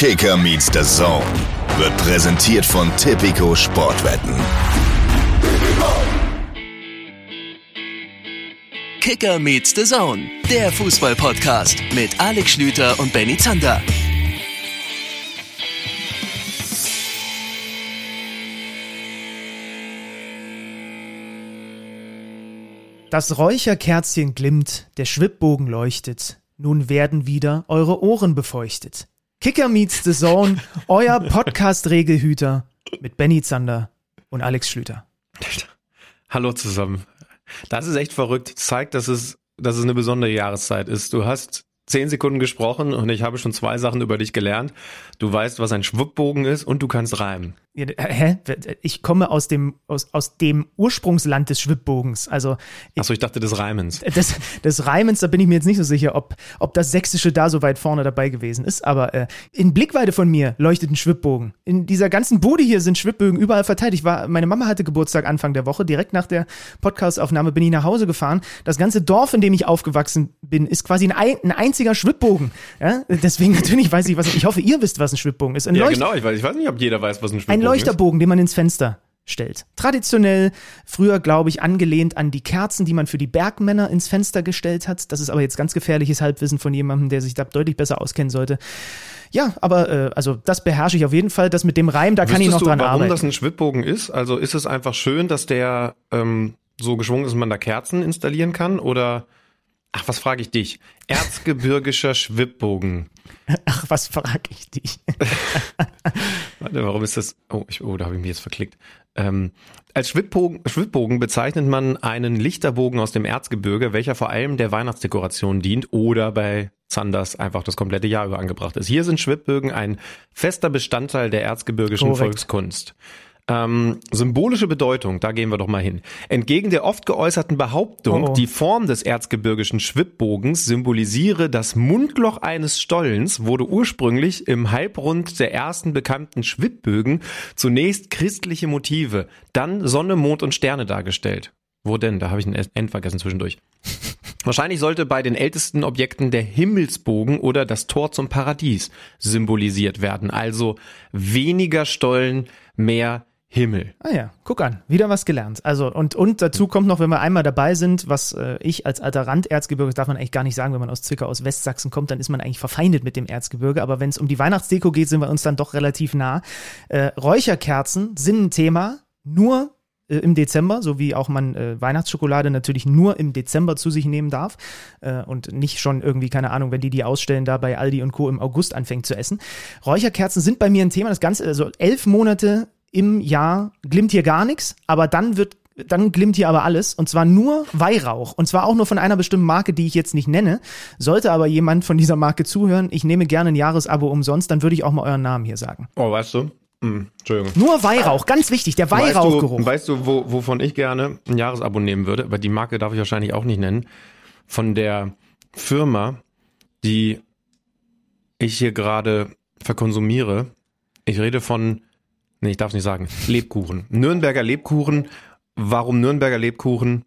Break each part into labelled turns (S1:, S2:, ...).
S1: Kicker meets the Zone wird präsentiert von Tipico Sportwetten.
S2: Kicker meets the Zone, der Fußball-Podcast mit Alex Schlüter und Benny Zander.
S3: Das Räucherkerzchen glimmt, der Schwibbogen leuchtet. Nun werden wieder eure Ohren befeuchtet. Kicker meets the Zone, euer Podcast-Regelhüter mit Benny Zander und Alex Schlüter.
S4: Hallo zusammen. Das ist echt verrückt. Zeigt, dass es, dass es eine besondere Jahreszeit ist. Du hast zehn Sekunden gesprochen und ich habe schon zwei Sachen über dich gelernt. Du weißt, was ein Schwibbogen ist und du kannst reimen.
S3: Hä? Ich komme aus dem, aus, aus dem Ursprungsland des Schwibbogens. Also ich,
S4: Achso, ich dachte des Reimens.
S3: Des, des Reimens, da bin ich mir jetzt nicht so sicher, ob, ob das Sächsische da so weit vorne dabei gewesen ist. Aber äh, in Blickweite von mir leuchtet ein Schwibbogen. In dieser ganzen Bude hier sind Schwibbögen überall verteilt. Ich war, meine Mama hatte Geburtstag Anfang der Woche. Direkt nach der Podcastaufnahme bin ich nach Hause gefahren. Das ganze Dorf, in dem ich aufgewachsen bin, ist quasi ein, ein einziger Schwibbogen. Ja? Deswegen natürlich weiß ich, was. Ich hoffe, ihr wisst, was ein Schwibbogen ist. Ein
S4: ja,
S3: Leucht
S4: genau. Ich weiß, ich weiß nicht, ob jeder weiß, was ein
S3: ein
S4: Schwibbogen ist.
S3: Leuchterbogen, den man ins Fenster stellt. Traditionell, früher glaube ich, angelehnt an die Kerzen, die man für die Bergmänner ins Fenster gestellt hat. Das ist aber jetzt ganz gefährliches Halbwissen von jemandem, der sich da deutlich besser auskennen sollte. Ja, aber äh, also das beherrsche ich auf jeden Fall. Das mit dem Reim, da kann ich noch
S4: Wüsstest
S3: dran
S4: du, warum
S3: arbeiten.
S4: das ein Schwibbogen ist? Also ist es einfach schön, dass der ähm, so geschwungen ist, dass man da Kerzen installieren kann? Oder, ach, was frage ich dich? Erzgebirgischer Schwibbogen.
S3: Ach, was frage ich dich?
S4: Warte, warum ist das? Oh, ich, oh da habe ich mich jetzt verklickt. Ähm, als Schwibbogen, Schwibbogen bezeichnet man einen Lichterbogen aus dem Erzgebirge, welcher vor allem der Weihnachtsdekoration dient oder bei Zanders einfach das komplette Jahr über angebracht ist. Hier sind Schwibbögen ein fester Bestandteil der erzgebirgischen
S3: Korrekt.
S4: Volkskunst. Ähm, symbolische Bedeutung, da gehen wir doch mal hin. Entgegen der oft geäußerten Behauptung,
S3: Oh, oh.
S4: die Form des erzgebirgischen Schwibbogens symbolisiere das Mundloch eines Stollens, wurde ursprünglich im Halbrund der ersten bekannten Schwibbögen zunächst christliche Motive, dann Sonne, Mond und Sterne dargestellt. Wo denn? Da habe ich ein End vergessen zwischendurch. Wahrscheinlich sollte bei den ältesten Objekten der Himmelsbogen oder das Tor zum Paradies symbolisiert werden. Also weniger Stollen, mehr Himmel.
S3: Ah ja, guck an, wieder was gelernt. Also und und dazu kommt noch, wenn wir einmal dabei sind, was äh, ich als alter Randerzgebirge, das darf man eigentlich gar nicht sagen, wenn man aus Zwickau aus Westsachsen kommt, dann ist man eigentlich verfeindet mit dem Erzgebirge. Aber wenn es um die Weihnachtsdeko geht, sind wir uns dann doch relativ nah. Äh, Räucherkerzen sind ein Thema, nur äh, im Dezember, so wie auch man äh, Weihnachtsschokolade natürlich nur im Dezember zu sich nehmen darf äh, und nicht schon irgendwie, keine Ahnung, wenn die die ausstellen, da bei Aldi und Co. im August anfängt zu essen. Räucherkerzen sind bei mir ein Thema, das Ganze, also elf Monate im Jahr glimmt hier gar nichts, aber dann wird dann glimmt hier aber alles und zwar nur Weihrauch und zwar auch nur von einer bestimmten Marke, die ich jetzt nicht nenne. Sollte aber jemand von dieser Marke zuhören, ich nehme gerne ein Jahresabo umsonst, dann würde ich auch mal euren Namen hier sagen.
S4: Oh, weißt du? Hm, Entschuldigung.
S3: Nur Weihrauch, ganz wichtig, der
S4: Weißt
S3: Weihrauchgeruch.
S4: du, weißt du wo, wovon ich gerne ein Jahresabo nehmen würde? Aber die Marke darf ich wahrscheinlich auch nicht nennen. Von der Firma, die ich hier gerade verkonsumiere. Ich rede von, nee, ich darf es nicht sagen, Lebkuchen. Nürnberger Lebkuchen. Warum Nürnberger Lebkuchen?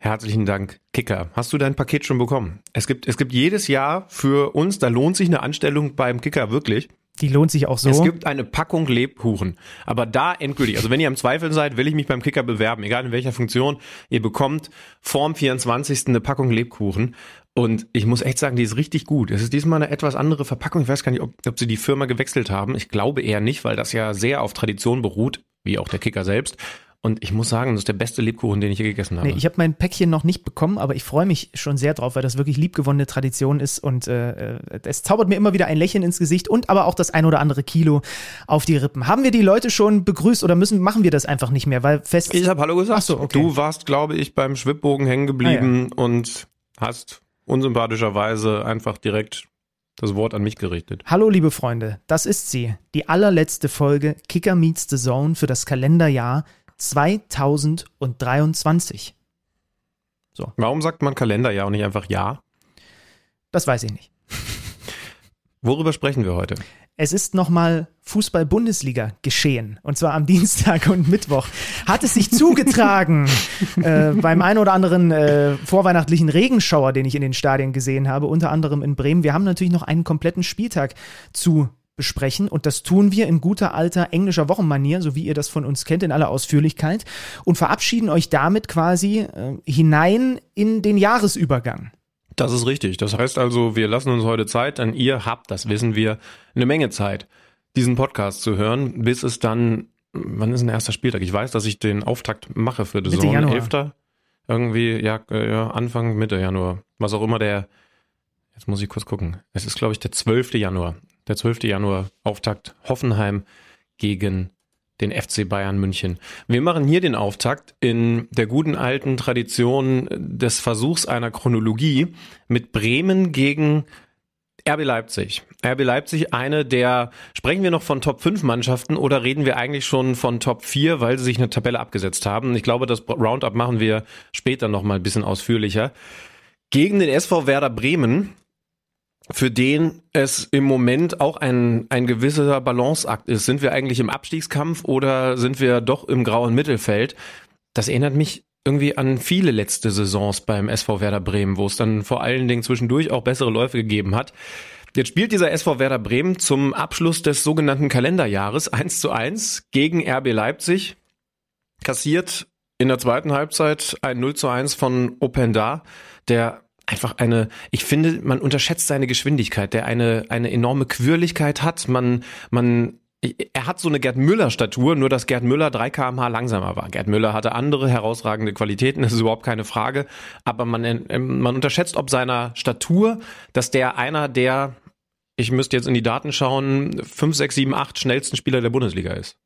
S4: Herzlichen Dank, Kicker. Hast du dein Paket schon bekommen? Es gibt, es gibt jedes Jahr für uns, da lohnt sich eine Anstellung beim Kicker wirklich.
S3: Die lohnt sich auch so.
S4: Es gibt eine Packung Lebkuchen. Aber da endgültig. Also wenn ihr am Zweifeln seid, will ich mich beim Kicker bewerben. Egal in welcher Funktion. Ihr bekommt vorm 24. eine Packung Lebkuchen. Und ich muss echt sagen, die ist richtig gut. Es ist diesmal eine etwas andere Verpackung. Ich weiß gar nicht, ob, ob sie die Firma gewechselt haben. Ich glaube eher nicht, weil das ja sehr auf Tradition beruht, wie auch der Kicker selbst. Und ich muss sagen, das ist der beste Lebkuchen, den ich je gegessen habe.
S3: Nee, ich habe mein Päckchen noch nicht bekommen, aber ich freue mich schon sehr drauf, weil das wirklich liebgewonnene Tradition ist und äh, äh, es zaubert mir immer wieder ein Lächeln ins Gesicht und aber auch das ein oder andere Kilo auf die Rippen. Haben wir die Leute schon begrüßt oder müssen machen wir das einfach nicht mehr, weil fest
S4: Ich habe Hallo gesagt.
S3: Ach so, okay.
S4: Du warst, glaube ich, beim Schwibbogen hängen geblieben und hast unsympathischerweise einfach direkt das Wort an mich gerichtet.
S3: Hallo liebe Freunde, das ist sie, die allerletzte Folge Kicker Meets the Zone für das Kalenderjahr 2023.
S4: Warum sagt man Kalenderjahr und nicht einfach Ja?
S3: Das weiß ich nicht.
S4: Worüber sprechen wir heute?
S3: Es ist nochmal Fußball-Bundesliga geschehen. Und zwar am Dienstag und Mittwoch. Hat es sich zugetragen äh, beim ein oder anderen äh, vorweihnachtlichen Regenschauer, den ich in den Stadien gesehen habe, unter anderem in Bremen. Wir haben natürlich noch einen kompletten Spieltag zu besprechen und das tun wir in guter alter englischer Wochenmanier, so wie ihr das von uns kennt in aller Ausführlichkeit und verabschieden euch damit quasi äh, hinein in den Jahresübergang.
S4: Das ist richtig. Das heißt also, wir lassen uns heute Zeit, denn ihr habt, das wissen wir, eine Menge Zeit, diesen Podcast zu hören, bis es dann, wann ist denn der erste Spieltag? Ich weiß, dass ich den Auftakt mache für die Saison.
S3: Januar.
S4: 11. Irgendwie, ja, äh, ja, Anfang, Mitte Januar. Was auch immer der, jetzt muss ich kurz gucken. Es ist, glaube ich, der 12. Januar. Der 12. Januar, Auftakt Hoffenheim gegen den FC Bayern München. Wir machen hier den Auftakt in der guten alten Tradition des Versuchs einer Chronologie mit Bremen gegen RB Leipzig. RB Leipzig, eine der, sprechen wir noch von Top 5 Mannschaften oder reden wir eigentlich schon von Top 4, weil sie sich eine Tabelle abgesetzt haben? Ich glaube, das Roundup machen wir später nochmal ein bisschen ausführlicher. Gegen den SV Werder Bremen, für den es im Moment auch ein, ein gewisser Balanceakt ist. Sind wir eigentlich im Abstiegskampf oder sind wir doch im grauen Mittelfeld? Das erinnert mich irgendwie an viele letzte Saisons beim SV Werder Bremen, wo es dann vor allen Dingen zwischendurch auch bessere Läufe gegeben hat. Jetzt spielt dieser SV Werder Bremen zum Abschluss des sogenannten Kalenderjahres 1 zu 1 gegen RB Leipzig, kassiert in der zweiten Halbzeit ein 0 zu 1 von Openda, der einfach eine, ich finde, man unterschätzt seine Geschwindigkeit, der eine, eine enorme Quirligkeit hat. Man, man, er hat so eine Gerd Müller Statur, nur dass Gerd Müller 3 kmh langsamer war. Gerd Müller hatte andere herausragende Qualitäten, das ist überhaupt keine Frage. Aber man, ähm, man unterschätzt ob seiner Statur, dass der einer der, ich müsste jetzt in die Daten schauen, 5, 6, 7, 8 schnellsten Spieler der Bundesliga ist.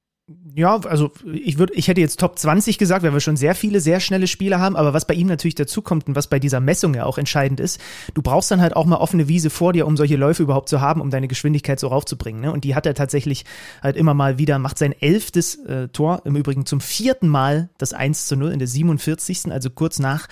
S3: Ja, also ich würde, ich hätte jetzt Top 20 gesagt, weil wir schon sehr viele sehr schnelle Spieler haben, aber was bei ihm natürlich dazu kommt und was bei dieser Messung ja auch entscheidend ist, du brauchst dann halt auch mal offene Wiese vor dir, um solche Läufe überhaupt zu haben, um deine Geschwindigkeit so raufzubringen. Ne? Und die hat er tatsächlich halt immer mal wieder, macht sein elftes äh, Tor, im Übrigen zum vierten Mal das 1 zu 0 in der 47. Also kurz nach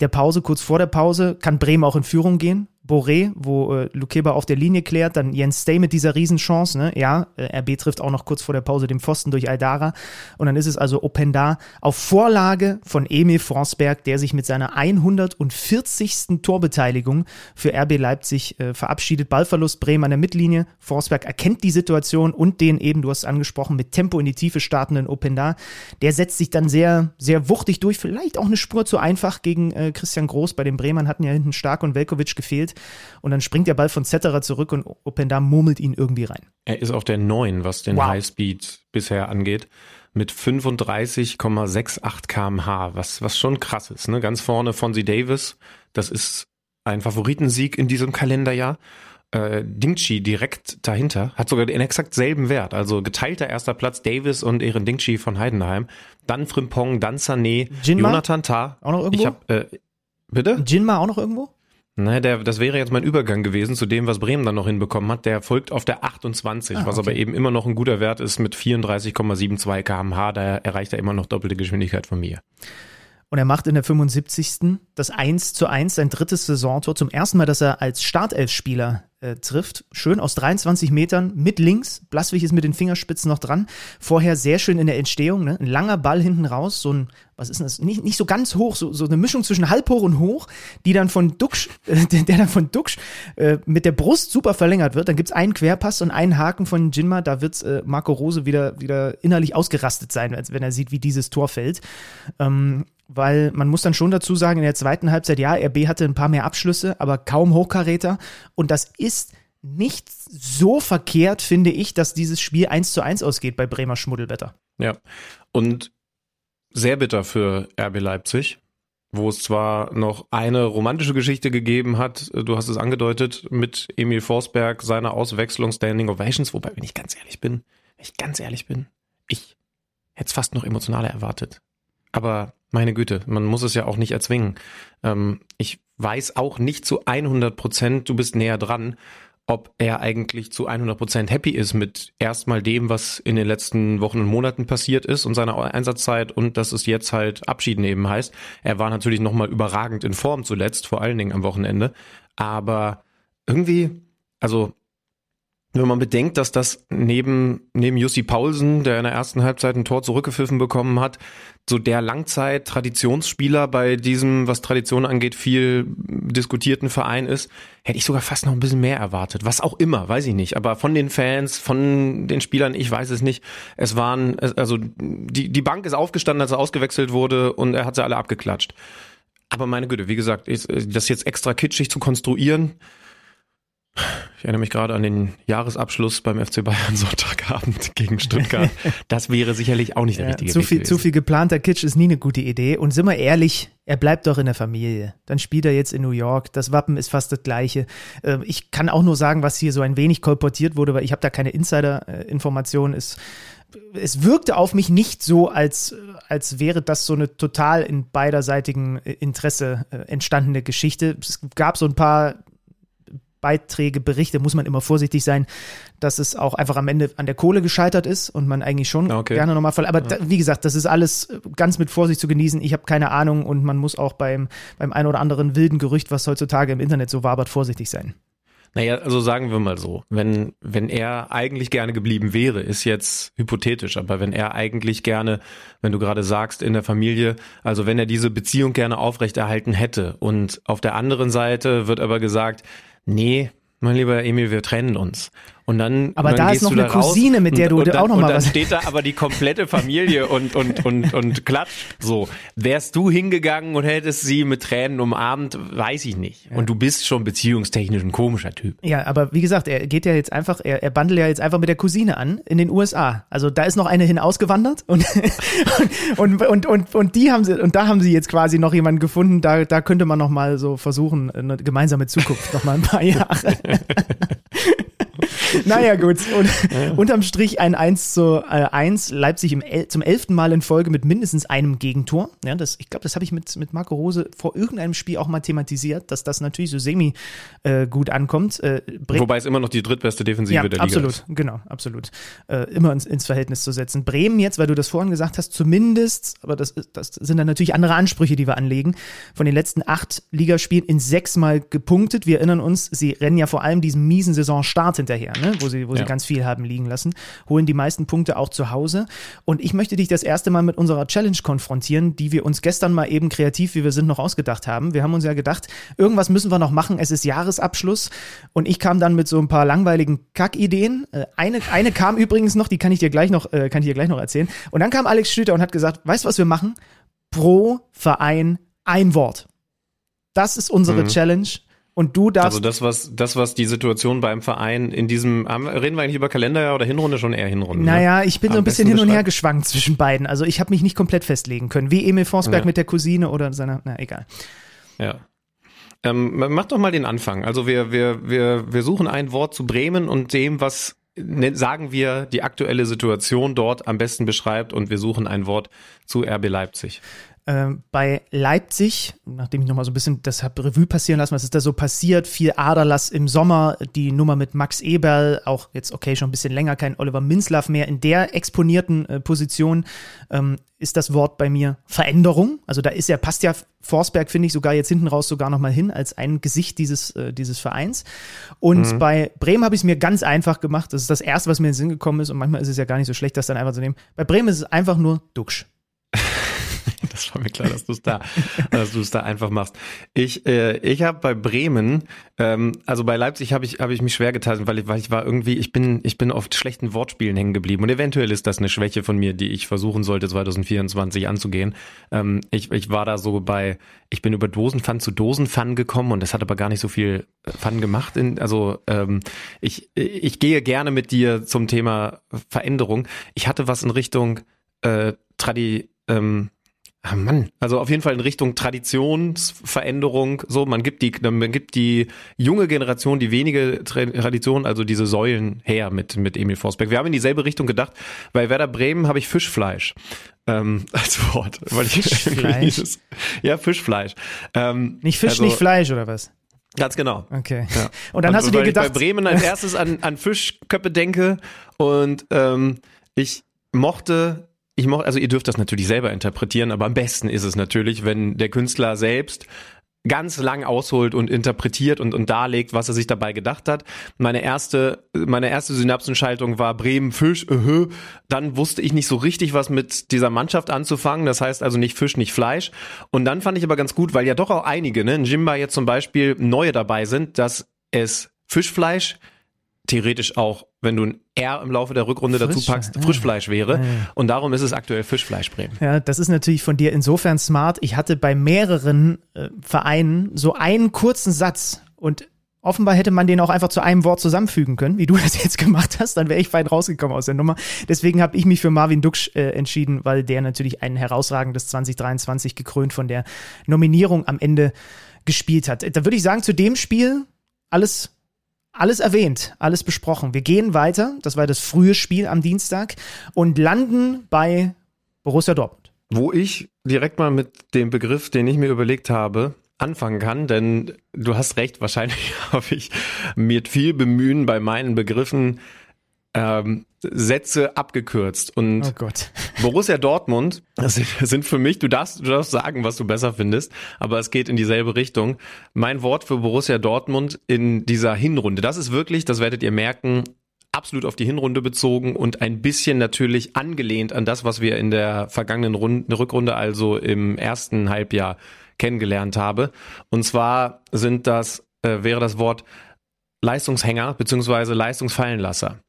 S3: der Pause, kurz vor der Pause, kann Bremen auch in Führung gehen. Boré, wo äh, Lukeba auf der Linie klärt, dann Jens Stay mit dieser Riesenchance, ne? Ja, äh, RB trifft auch noch kurz vor der Pause den Pfosten durch Aldara und dann ist es also Openda auf Vorlage von Emil Forsberg, der sich mit seiner 140. Torbeteiligung für RB Leipzig äh, verabschiedet. Ballverlust Bremen an der Mittellinie. Forsberg erkennt die Situation und den eben, du hast es angesprochen, mit Tempo in die Tiefe startenden Openda. Der setzt sich dann sehr, sehr wuchtig durch, vielleicht auch eine Spur zu einfach gegen äh, Christian Groß. Bei den Bremern hatten ja hinten Stark und Velkovic gefehlt und dann springt der Ball von Zetterer zurück und Openda murmelt ihn irgendwie rein.
S4: Er ist auf der 9, was den wow. Highspeed bisher angeht, mit 35,68 kmh, was, was schon krass ist. Ne? Ganz vorne Fonzie Davis, das ist ein Favoritensieg in diesem Kalenderjahr. Äh, Dingchi direkt dahinter, hat sogar den exakt selben Wert. Also geteilter erster Platz Davis und Ehren Dingchi von Heidenheim. Dann Frimpong, dann Sané,
S3: Jinma?
S4: Jonathan Tah.
S3: Auch noch irgendwo?
S4: Ich hab, äh, bitte?
S3: Jinma auch noch irgendwo?
S4: Naja, der, das wäre jetzt mein Übergang gewesen zu dem, was Bremen dann noch hinbekommen hat. Der folgt auf der 28, ah, was okay. aber eben immer noch ein guter Wert ist mit 34,72 kmh. Da erreicht er immer noch doppelte Geschwindigkeit von mir.
S3: Und er macht in der 75. das 1 zu 1, sein drittes Saisontor. Zum ersten Mal, dass er als Startelfspieler äh, trifft. Schön aus 23 Metern mit links. Blaswig ist mit den Fingerspitzen noch dran. Vorher sehr schön in der Entstehung. Ne? Ein langer Ball hinten raus. So ein, was ist denn das? Nicht, nicht so ganz hoch, so, so eine Mischung zwischen halb hoch und hoch, die dann von Duxch, äh, der, dann von Duxch äh, mit der Brust super verlängert wird. Dann gibt's einen Querpass und einen Haken von Jinma. Da wird äh, Marco Rose wieder, wieder innerlich ausgerastet sein, wenn er sieht, wie dieses Tor fällt. Ähm, weil man muss dann schon dazu sagen, in der zweiten Halbzeit, ja, RB hatte ein paar mehr Abschlüsse, aber kaum Hochkaräter. Und das ist nicht so verkehrt, finde ich, dass dieses Spiel 1 zu 1 ausgeht bei Bremer Schmuddelwetter.
S4: Ja, und sehr bitter für RB Leipzig, wo es zwar noch eine romantische Geschichte gegeben hat, du hast es angedeutet, mit Emil Forsberg, seiner Auswechslung Standing Ovations, wobei, wenn ich ganz ehrlich bin, wenn ich ganz ehrlich bin, ich hätte es fast noch emotionaler erwartet. Aber meine Güte, man muss es ja auch nicht erzwingen. Ähm, ich weiß auch nicht zu 100 Prozent, du bist näher dran, ob er eigentlich zu 100 Prozent happy ist mit erstmal dem, was in den letzten Wochen und Monaten passiert ist und seiner Einsatzzeit und dass es jetzt halt Abschied nehmen heißt. Er war natürlich nochmal überragend in Form zuletzt, vor allen Dingen am Wochenende. Aber irgendwie, also wenn man bedenkt, dass das neben, neben Jussi Paulsen, der in der ersten Halbzeit ein Tor zurückgepfiffen bekommen hat, so der Langzeit-Traditionsspieler bei diesem, was Tradition angeht, viel diskutierten Verein ist, hätte ich sogar fast noch ein bisschen mehr erwartet. Was auch immer, weiß ich nicht. Aber von den Fans, von den Spielern, ich weiß es nicht. Es waren, also die, die Bank ist aufgestanden, als er ausgewechselt wurde und er hat sie alle abgeklatscht. Aber meine Güte, wie gesagt, das jetzt extra kitschig zu konstruieren, ich erinnere mich gerade an den Jahresabschluss beim FC Bayern Sonntagabend gegen Stuttgart. Das wäre sicherlich auch nicht der ja, richtige
S3: zu
S4: Weg
S3: viel,
S4: gewesen.
S3: Zu viel geplanter Kitsch ist nie eine gute Idee. Und sind wir ehrlich, er bleibt doch in der Familie. Dann spielt er jetzt in New York. Das Wappen ist fast das gleiche. Ähm, ich kann auch nur sagen, was hier so ein wenig kolportiert wurde, weil ich habe da keine Insider-Informationen. Es, es wirkte auf mich nicht so, als, als wäre das so eine total in beiderseitigen Interesse äh, entstandene Geschichte. Es gab so ein paar Beiträge, Berichte, muss man immer vorsichtig sein, dass es auch einfach am Ende an der Kohle gescheitert ist und man eigentlich schon okay. gerne nochmal voll. Aber ja. da, wie gesagt, das ist alles ganz mit Vorsicht zu genießen. Ich habe keine Ahnung und man muss auch beim, beim ein oder anderen wilden Gerücht, was heutzutage im Internet so wabert, vorsichtig sein.
S4: Naja, also sagen wir mal so, wenn, wenn er eigentlich gerne geblieben wäre, ist jetzt hypothetisch, aber wenn er eigentlich gerne, wenn du gerade sagst, in der Familie, also wenn er diese Beziehung gerne aufrechterhalten hätte und auf der anderen Seite wird aber gesagt, nee, mein lieber Emil, wir trennen uns. Und dann,
S3: aber
S4: dann
S3: da ist noch eine Cousine, mit der du
S4: und, und
S3: auch noch mal
S4: und dann
S3: was.
S4: steht da aber die komplette Familie und und und und klatscht. So, wärst du hingegangen und hättest sie mit Tränen umarmt, weiß ich nicht. Ja. Und du bist schon beziehungstechnisch ein komischer Typ.
S3: Ja, aber wie gesagt, er geht ja jetzt einfach, er, er bandelt ja jetzt einfach mit der Cousine an in den USA. Also da ist noch eine hin ausgewandert und und, und und und die haben sie und da haben sie jetzt quasi noch jemanden gefunden. Da da könnte man noch mal so versuchen eine gemeinsame Zukunft noch mal ein paar Jahre. naja, gut. Und, ja. Unterm Strich ein 1 zu äh, 1. Leipzig im El zum elften Mal in Folge mit mindestens einem Gegentor. Ja, das, ich glaube, das habe ich mit, mit Marco Rose vor irgendeinem Spiel auch mal thematisiert, dass das natürlich so semi äh, gut ankommt. Äh,
S4: Wobei es immer noch die drittbeste Defensive
S3: ja,
S4: der
S3: absolut,
S4: Liga
S3: ist. Genau, absolut. Äh, immer ins, ins Verhältnis zu setzen. Bremen jetzt, weil du das vorhin gesagt hast, zumindest, aber das, das sind dann natürlich andere Ansprüche, die wir anlegen. Von den letzten acht Ligaspielen in sechs Mal gepunktet. Wir erinnern uns, sie rennen ja vor allem diesem miesen Saisonstart hinterher, ne? Wo sie, wo ja. sie ganz viel haben liegen lassen, holen die meisten Punkte auch zu Hause. Und ich möchte dich das erste Mal mit unserer Challenge konfrontieren, die wir uns gestern mal eben kreativ, wie wir sind, noch ausgedacht haben. Wir haben uns ja gedacht, irgendwas müssen wir noch machen. Es ist Jahresabschluss. Und ich kam dann mit so ein paar langweiligen Kackideen. Äh, eine, eine kam übrigens noch, die kann ich dir gleich noch, äh, kann ich dir gleich noch erzählen. Und dann kam Alex Schlüter und hat gesagt, weißt du, was wir machen? Pro Verein ein Wort. Das ist unsere mhm. Challenge. Und du darfst.
S4: Also das, was, das, was die Situation beim Verein in diesem, reden wir eigentlich über Kalenderjahr oder Hinrunde schon eher Hinrunde?
S3: Ne? Naja, ne? ich bin Am so ein bisschen hin und her geschwankt zwischen beiden. Also ich habe mich nicht komplett festlegen können. Wie Emil Forsberg ja. mit der Cousine oder seiner, na egal.
S4: Ja. Ähm, mach doch mal den Anfang. Also wir, wir, wir, wir suchen ein Wort zu Bremen und dem, was ne, sagen wir die aktuelle Situation dort am besten beschreibt und wir suchen ein Wort zu RB Leipzig.
S3: Ähm, bei Leipzig, nachdem ich nochmal so ein bisschen das habe Revue passieren lassen, was ist da so passiert, viel Aderlass im Sommer, die Nummer mit Max Eberl, auch jetzt okay, schon ein bisschen länger kein Oliver Minzlaff mehr, in der exponierten äh, Position ähm, ist das Wort bei mir Veränderung. Also da ist ja, passt ja Forsberg, finde ich, sogar jetzt hinten raus sogar nochmal hin als ein Gesicht dieses, äh, dieses Vereins. Und mhm. bei Bremen habe ich es mir ganz einfach gemacht. Das ist das Erste, was mir in den Sinn gekommen ist. Und manchmal ist es ja gar nicht so schlecht, das dann einfach zu nehmen. Bei Bremen ist es einfach nur Duxch.
S4: das war mir klar, dass du es da, dass du es da einfach machst. Ich, äh, ich habe bei Bremen, ähm, also bei Leipzig habe ich, habe ich mich schwer getan, weil ich, weil ich war irgendwie, ich bin, ich bin oft schlechten Wortspielen hängen geblieben und eventuell ist das eine Schwäche von mir, die ich versuchen sollte 2024 anzugehen. Ähm, ich, ich war da so bei, ich bin über Dosenpfann zu Dosenpfann gekommen und das hat aber gar nicht so viel Pfann gemacht. In, also ähm, ich, ich gehe gerne mit dir zum Thema Veränderung. Ich hatte was in Richtung äh, Tradi, ähm, Ah Mann, also auf jeden Fall in Richtung Traditionsveränderung. So, man gibt die, man gibt die junge Generation die wenige Tradition, also diese Säulen her mit mit Emil Forsberg. Wir haben in dieselbe Richtung gedacht. Bei Werder Bremen habe ich Fischfleisch ähm, als Wort, weil ich
S3: Fischfleisch.
S4: Dieses, ja Fischfleisch. Ähm,
S3: nicht Fisch, also, nicht Fleisch oder was?
S4: Ganz genau.
S3: Okay.
S4: Ja.
S3: Und dann und hast du dir gedacht,
S4: ich bei Bremen als erstes an an Fischköppe denke und ähm, ich mochte ich mochte, also ihr dürft das natürlich selber interpretieren, aber am besten ist es natürlich, wenn der Künstler selbst ganz lang ausholt und interpretiert und, und darlegt, was er sich dabei gedacht hat. Meine erste, meine erste Synapsenschaltung war Bremen Fisch, uh, dann wusste ich nicht so richtig, was mit dieser Mannschaft anzufangen. Das heißt also nicht Fisch, nicht Fleisch. Und dann fand ich aber ganz gut, weil ja doch auch einige, ne, in Jimba jetzt zum Beispiel neue dabei sind, dass es Fischfleisch theoretisch auch, wenn du ein R im Laufe der Rückrunde Frisch, dazu packst, Frischfleisch wäre. Ja. Und darum ist es aktuell Fischfleisch Bremen.
S3: Ja, das ist natürlich von dir insofern smart. Ich hatte bei mehreren äh, Vereinen so einen kurzen Satz und offenbar hätte man den auch einfach zu einem Wort zusammenfügen können, wie du das jetzt gemacht hast, dann wäre ich weit rausgekommen aus der Nummer. Deswegen habe ich mich für Marvin Duksch äh, entschieden, weil der natürlich ein herausragendes 2023 gekrönt von der Nominierung am Ende gespielt hat. Da würde ich sagen, zu dem Spiel alles alles erwähnt, alles besprochen. Wir gehen weiter, das war das frühe Spiel am Dienstag und landen bei Borussia Dortmund.
S4: Wo ich direkt mal mit dem Begriff, den ich mir überlegt habe, anfangen kann, denn du hast recht, wahrscheinlich habe ich mir viel bemühen bei meinen Begriffen ähm, Sätze abgekürzt. Und oh Gott. Borussia Dortmund sind, sind für mich, du darfst, du darfst sagen, was du besser findest, aber es geht in dieselbe Richtung. Mein Wort für Borussia Dortmund in dieser Hinrunde, das ist wirklich, das werdet ihr merken, absolut auf die Hinrunde bezogen und ein bisschen natürlich angelehnt an das, was wir in der vergangenen Runde, Rückrunde, also im ersten Halbjahr kennengelernt habe. Und zwar sind das, äh, wäre das Wort Leistungshänger beziehungsweise Leistungsfallenlasser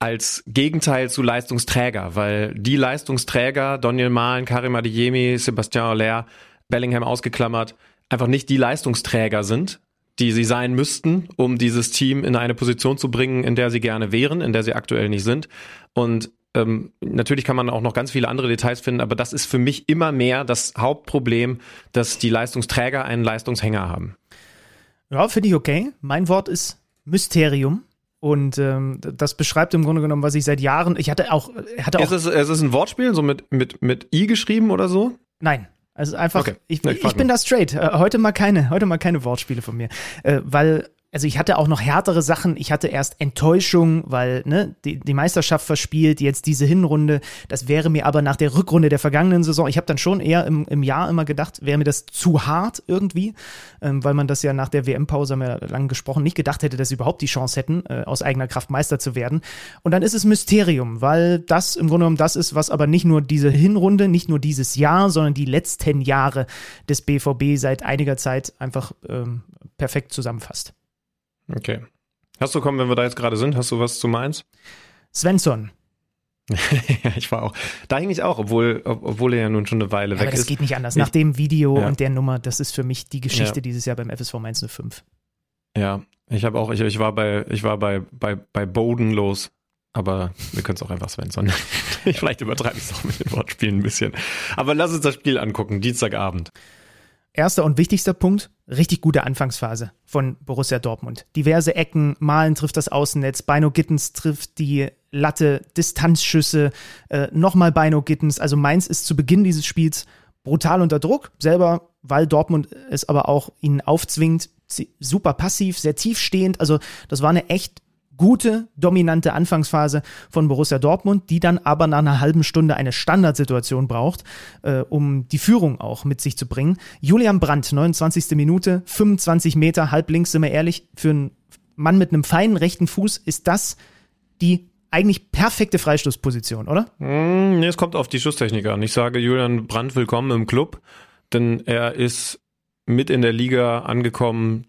S4: als Gegenteil zu Leistungsträger, weil die Leistungsträger, Daniel Mahlen, Karim Adeyemi, Sebastian Aller, Bellingham ausgeklammert, einfach nicht die Leistungsträger sind, die sie sein müssten, um dieses Team in eine Position zu bringen, in der sie gerne wären, in der sie aktuell nicht sind. Und ähm, natürlich kann man auch noch ganz viele andere Details finden, aber das ist für mich immer mehr das Hauptproblem, dass die Leistungsträger einen Leistungshänger haben.
S3: Ja, finde ich okay. Mein Wort ist Mysterium. Und ähm, das beschreibt im Grunde genommen, was ich seit Jahren. Ich hatte auch, hatte auch.
S4: Ist es, ist es ein Wortspiel, so mit, mit, mit I geschrieben oder so?
S3: Nein. Also einfach, okay. ich, ich, ich bin da straight. Äh, heute mal keine, heute mal keine Wortspiele von mir. Äh, weil also ich hatte auch noch härtere Sachen. Ich hatte erst Enttäuschung, weil ne, die, die Meisterschaft verspielt, jetzt diese Hinrunde. Das wäre mir aber nach der Rückrunde der vergangenen Saison, ich habe dann schon eher im, im Jahr immer gedacht, wäre mir das zu hart irgendwie, ähm, weil man das ja nach der WM-Pause, haben wir lang gesprochen, nicht gedacht hätte, dass sie überhaupt die Chance hätten, äh, aus eigener Kraft Meister zu werden. Und dann ist es Mysterium, weil das im Grunde genommen das ist, was aber nicht nur diese Hinrunde, nicht nur dieses Jahr, sondern die letzten Jahre des BVB seit einiger Zeit einfach ähm, perfekt zusammenfasst.
S4: Okay. Hast du, komm, wenn wir da jetzt gerade sind, hast du was zu Mainz?
S3: Svensson.
S4: ja, ich war auch. Da hing ich auch, obwohl, obwohl er ja nun schon eine Weile ja, weg
S3: aber das
S4: ist.
S3: Das geht nicht anders. Nach dem Video ja. und der Nummer, das ist für mich die Geschichte ja. dieses Jahr beim FSV Mainz 05.
S4: Ja, ich habe auch, ich, ich war bei, ich war bei, bei, bei Boden los, aber wir können es auch einfach Svensson. Vielleicht übertreibe ich es auch mit den Wortspielen ein bisschen. Aber lass uns das Spiel angucken, Dienstagabend.
S3: Erster und wichtigster Punkt, richtig gute Anfangsphase von Borussia Dortmund. Diverse Ecken, Malen trifft das Außennetz, Beino Gittens trifft die Latte, Distanzschüsse, äh, nochmal Beino Gittens. Also Mainz ist zu Beginn dieses Spiels brutal unter Druck, selber, weil Dortmund es aber auch ihnen aufzwingt, super passiv, sehr tiefstehend. Also das war eine echt gute, dominante Anfangsphase von Borussia Dortmund, die dann aber nach einer halben Stunde eine Standardsituation braucht, äh, um die Führung auch mit sich zu bringen. Julian Brandt, 29. Minute, 25 Meter, halb links, sind wir ehrlich, für einen Mann mit einem feinen rechten Fuß ist das die eigentlich perfekte Freistoßposition, oder?
S4: Mm, es kommt auf die Schusstechnik an. Ich sage Julian Brandt willkommen im Club, denn er ist mit in der Liga angekommen,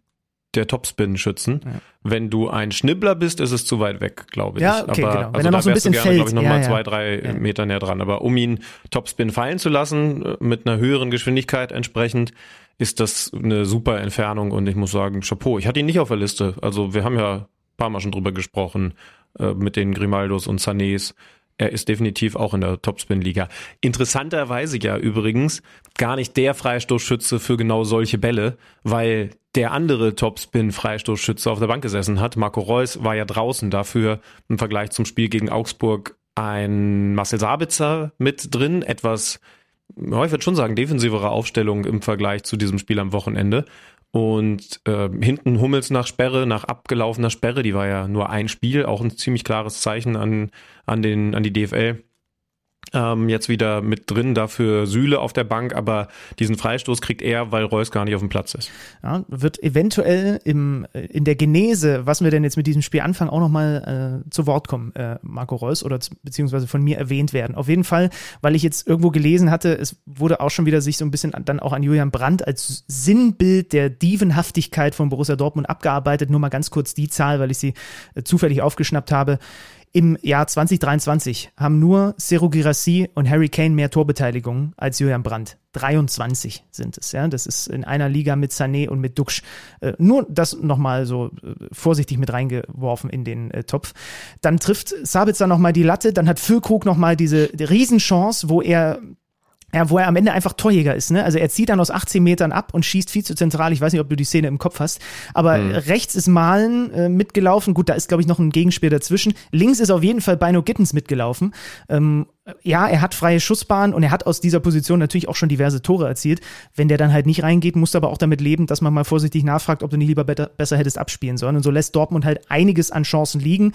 S4: der Topspin-Schützen. Ja. Wenn du ein Schnibbler bist, ist es zu weit weg, glaube ich.
S3: Ja, okay,
S4: Aber,
S3: genau. Wenn
S4: also
S3: er noch so ein bisschen
S4: gerne,
S3: fällt.
S4: glaube ich, nochmal
S3: ja, ja.
S4: zwei, drei. Meter näher dran. Aber um ihn Topspin fallen zu lassen, äh, mit einer höheren Geschwindigkeit entsprechend, ist das eine super Entfernung und ich muss sagen, Chapeau. Ich hatte ihn nicht auf der Liste. Also wir haben ja ein paar Mal schon drüber gesprochen, äh, mit den Grimaldos und Sanés er ist definitiv auch in der Topspin-Liga. Interessanterweise ja übrigens gar nicht der Freistoßschütze für genau solche Bälle, weil der andere Topspin-Freistoßschütze auf der Bank gesessen hat. Marco Reus war ja draußen dafür im Vergleich zum Spiel gegen Augsburg ein Marcel Sabitzer mit drin, etwas, ich würde schon sagen, defensivere Aufstellung im Vergleich zu diesem Spiel am Wochenende. Und äh, hinten Hummels nach Sperre, nach abgelaufener Sperre, die war ja nur ein Spiel, auch ein ziemlich klares Zeichen an, an, den, an die DFL. Ähm, jetzt wieder mit drin dafür Sühle auf der Bank, aber diesen Freistoß kriegt er, weil Reus gar nicht auf dem Platz ist.
S3: Ja, wird eventuell im, äh, in der Genese, was wir denn jetzt mit diesem Spiel anfangen, auch nochmal äh, zu Wort kommen, äh, Marco Reus, oder beziehungsweise von mir erwähnt werden. Auf jeden Fall, weil ich jetzt irgendwo gelesen hatte, es wurde auch schon wieder sich so ein bisschen dann auch an Julian Brandt als Sinnbild der Dievenhaftigkeit von Borussia Dortmund abgearbeitet. Nur mal ganz kurz die Zahl, weil ich sie äh, zufällig aufgeschnappt habe. Im Jahr 2023 haben nur Seru Girassi und Harry Kane mehr Torbeteiligungen als Julian Brandt. 23 sind es, ja. Das ist in einer Liga mit Sané und mit Duxch. Äh, nur das nochmal so äh, vorsichtig mit reingeworfen in den äh, Topf. Dann trifft Sabitzer nochmal die Latte, dann hat Füllkrug nochmal diese die Riesenchance, wo er ja, wo er am Ende einfach Torjäger ist, ne? Also er zieht dann aus 18 Metern ab und schießt viel zu zentral. Ich weiß nicht, ob du die Szene im Kopf hast. Aber mhm. rechts ist Malen äh, mitgelaufen. Gut, da ist, glaube ich, noch ein Gegenspiel dazwischen. Links ist auf jeden Fall Bino Gittens mitgelaufen. Ähm, ja, er hat freie Schussbahn und er hat aus dieser Position natürlich auch schon diverse Tore erzielt. Wenn der dann halt nicht reingeht, musst du aber auch damit leben, dass man mal vorsichtig nachfragt, ob du nicht lieber besser hättest abspielen sollen. Und so lässt Dortmund halt einiges an Chancen liegen.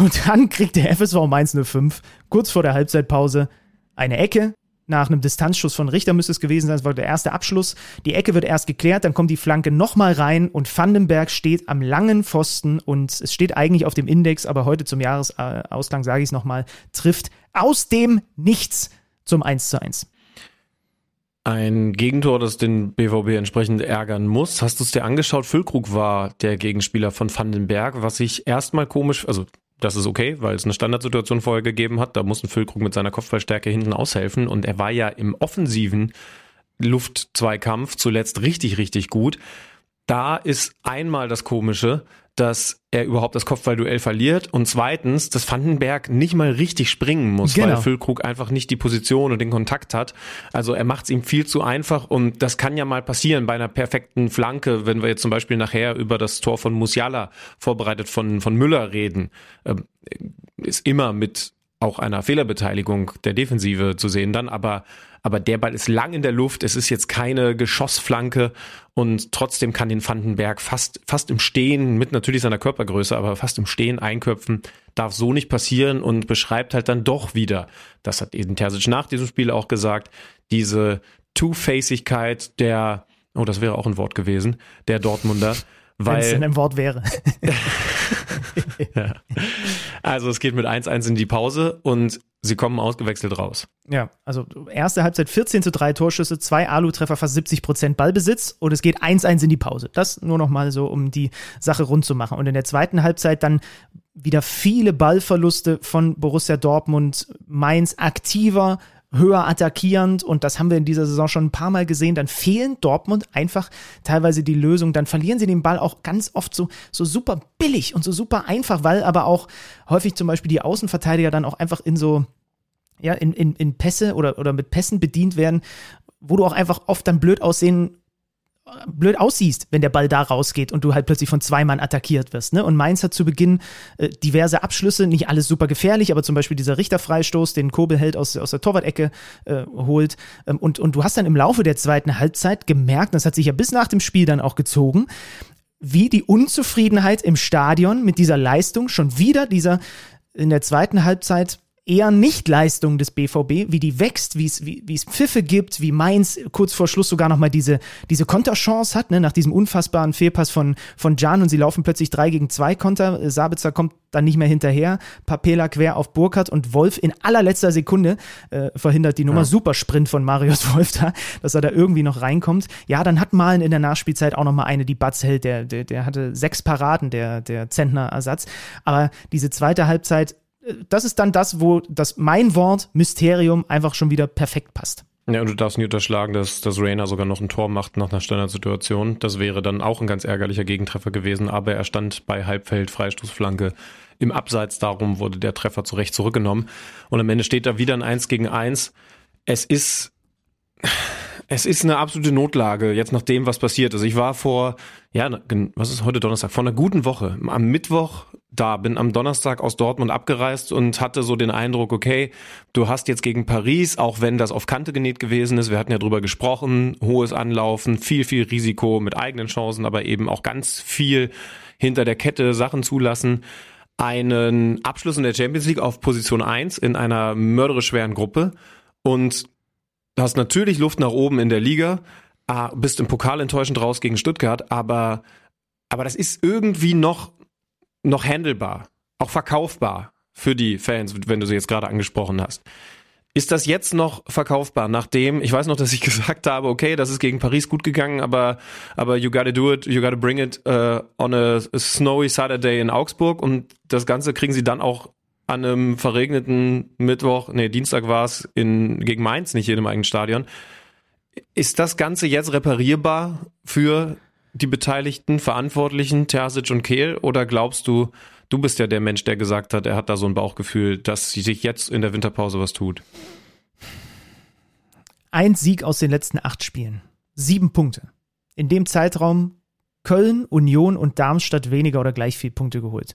S3: Und dann kriegt der FSV Mainz 05 kurz vor der Halbzeitpause eine Ecke, nach einem Distanzschuss von Richter müsste es gewesen sein, das war der erste Abschluss. Die Ecke wird erst geklärt, dann kommt die Flanke nochmal rein und Vandenberg steht am langen Pfosten und es steht eigentlich auf dem Index, aber heute zum Jahresausgang sage ich es nochmal, trifft aus dem Nichts zum 1 zu 1.
S4: Ein Gegentor, das den BVB entsprechend ärgern muss. Hast du es dir angeschaut? Füllkrug war der Gegenspieler von Vandenberg, was ich erstmal komisch, also das ist okay, weil es eine Standardsituation vorher gegeben hat. Da muss ein Füllkrug mit seiner Kopfballstärke hinten aushelfen. Und er war ja im offensiven Luftzweikampf zuletzt richtig, richtig gut. Da ist einmal das Komische, dass er überhaupt das Kopfballduell verliert und zweitens, dass Vandenberg nicht mal richtig springen muss, genau. weil Füllkrug einfach nicht die Position und den Kontakt hat. Also er macht es ihm viel zu einfach und das kann ja mal passieren bei einer perfekten Flanke, wenn wir jetzt zum Beispiel nachher über das Tor von Musiala vorbereitet von, von Müller reden, ähm, ist immer mit auch einer Fehlerbeteiligung der Defensive zu sehen dann, aber aber der Ball ist lang in der Luft, es ist jetzt keine Geschossflanke und trotzdem kann den Vandenberg fast, fast im Stehen, mit natürlich seiner Körpergröße, aber fast im Stehen einköpfen, darf so nicht passieren und beschreibt halt dann doch wieder, das hat Eden Terzic nach diesem Spiel auch gesagt, diese Two-Facigkeit der, oh, das wäre auch ein Wort gewesen, der Dortmunder, weil, Wenn
S3: es denn ein Wort wäre.
S4: Also es geht mit 1-1 in die Pause und sie kommen ausgewechselt raus.
S3: Ja, also erste Halbzeit 14 zu 3 Torschüsse, zwei Alu-Treffer, fast 70 Prozent Ballbesitz und es geht 1-1 in die Pause. Das nur noch mal so, um die Sache rund zu machen. Und in der zweiten Halbzeit dann wieder viele Ballverluste von Borussia Dortmund, Mainz aktiver, höher attackierend und das haben wir in dieser Saison schon ein paar Mal gesehen, dann fehlen Dortmund einfach teilweise die Lösung, dann verlieren sie den Ball auch ganz oft so, so super billig und so super einfach, weil aber auch häufig zum Beispiel die Außenverteidiger dann auch einfach in so, ja, in, in, in Pässe oder, oder mit Pässen bedient werden, wo du auch einfach oft dann blöd aussehen blöd aussiehst, wenn der Ball da rausgeht und du halt plötzlich von zwei Mann attackiert wirst. Ne? Und Mainz hat zu Beginn äh, diverse Abschlüsse, nicht alles super gefährlich, aber zum Beispiel dieser Richterfreistoß, den Kobel hält aus, aus der Torwart-Ecke äh, holt. Ähm, und, und du hast dann im Laufe der zweiten Halbzeit gemerkt, das hat sich ja bis nach dem Spiel dann auch gezogen, wie die Unzufriedenheit im Stadion mit dieser Leistung schon wieder dieser in der zweiten Halbzeit eher Nichtleistung des BVB, wie die wächst, wie es, wie, es Pfiffe gibt, wie Mainz kurz vor Schluss sogar nochmal diese, diese Konterchance hat, ne, nach diesem unfassbaren Fehlpass von, von Jan und sie laufen plötzlich drei gegen zwei Konter. Sabitzer kommt dann nicht mehr hinterher. Papela quer auf Burkhardt und Wolf in allerletzter Sekunde äh, verhindert die Nummer. Ja. Super Sprint von Marius Wolf da, dass er da irgendwie noch reinkommt. Ja, dann hat Malen in der Nachspielzeit auch nochmal eine, die Batz hält. Der, der, der hatte sechs Paraden, der, der Zentner-Ersatz. Aber diese zweite Halbzeit das ist dann das, wo das mein Wort Mysterium einfach schon wieder perfekt passt.
S4: Ja, und du darfst nicht unterschlagen, dass, dass Rainer sogar noch ein Tor macht nach einer Standardsituation. Das wäre dann auch ein ganz ärgerlicher Gegentreffer gewesen, aber er stand bei Halbfeld, Freistoßflanke im Abseits. Darum wurde der Treffer zurecht zurückgenommen. Und am Ende steht da wieder ein 1 gegen 1. Es ist, es ist eine absolute Notlage, jetzt nach dem, was passiert ist. Ich war vor, ja, was ist heute Donnerstag? Vor einer guten Woche, am Mittwoch da, bin am Donnerstag aus Dortmund abgereist und hatte so den Eindruck, okay, du hast jetzt gegen Paris, auch wenn das auf Kante genäht gewesen ist, wir hatten ja drüber gesprochen, hohes Anlaufen, viel, viel Risiko mit eigenen Chancen, aber eben auch ganz viel hinter der Kette Sachen zulassen. einen Abschluss in der Champions League auf Position 1 in einer mörderisch schweren Gruppe und hast natürlich Luft nach oben in der Liga, ah, bist im Pokal enttäuschend raus gegen Stuttgart, aber, aber das ist irgendwie noch, noch handelbar, auch verkaufbar für die Fans, wenn du sie jetzt gerade angesprochen hast. Ist das jetzt noch verkaufbar, nachdem, ich weiß noch, dass ich gesagt habe, okay, das ist gegen Paris gut gegangen, aber, aber you gotta do it, you gotta bring it uh, on a snowy Saturday in Augsburg und das Ganze kriegen sie dann auch an einem verregneten Mittwoch, nee, Dienstag war es in, gegen Mainz, nicht einem eigenen Stadion. Ist das Ganze jetzt reparierbar für die beteiligten Verantwortlichen, Terzic und Kehl, oder glaubst du, Du bist ja der Mensch, der gesagt hat, er hat da so ein Bauchgefühl, dass sich jetzt in der Winterpause was tut.
S3: Ein Sieg aus den letzten acht Spielen. Sieben Punkte. In dem Zeitraum Köln, Union und Darmstadt weniger oder gleich viel Punkte geholt.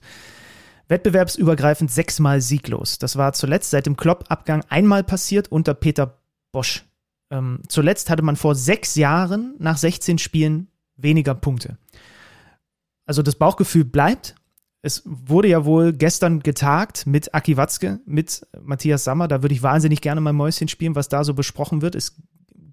S3: Wettbewerbsübergreifend sechsmal sieglos. Das war zuletzt seit dem Klopp-Abgang einmal passiert unter Peter Bosch. Ähm, zuletzt hatte man vor sechs Jahren nach 16 Spielen weniger Punkte. Also das Bauchgefühl bleibt, es wurde ja wohl gestern getagt mit Aki Watzke, mit Matthias Sammer. Da würde ich wahnsinnig gerne mal Mäuschen spielen, was da so besprochen wird. Es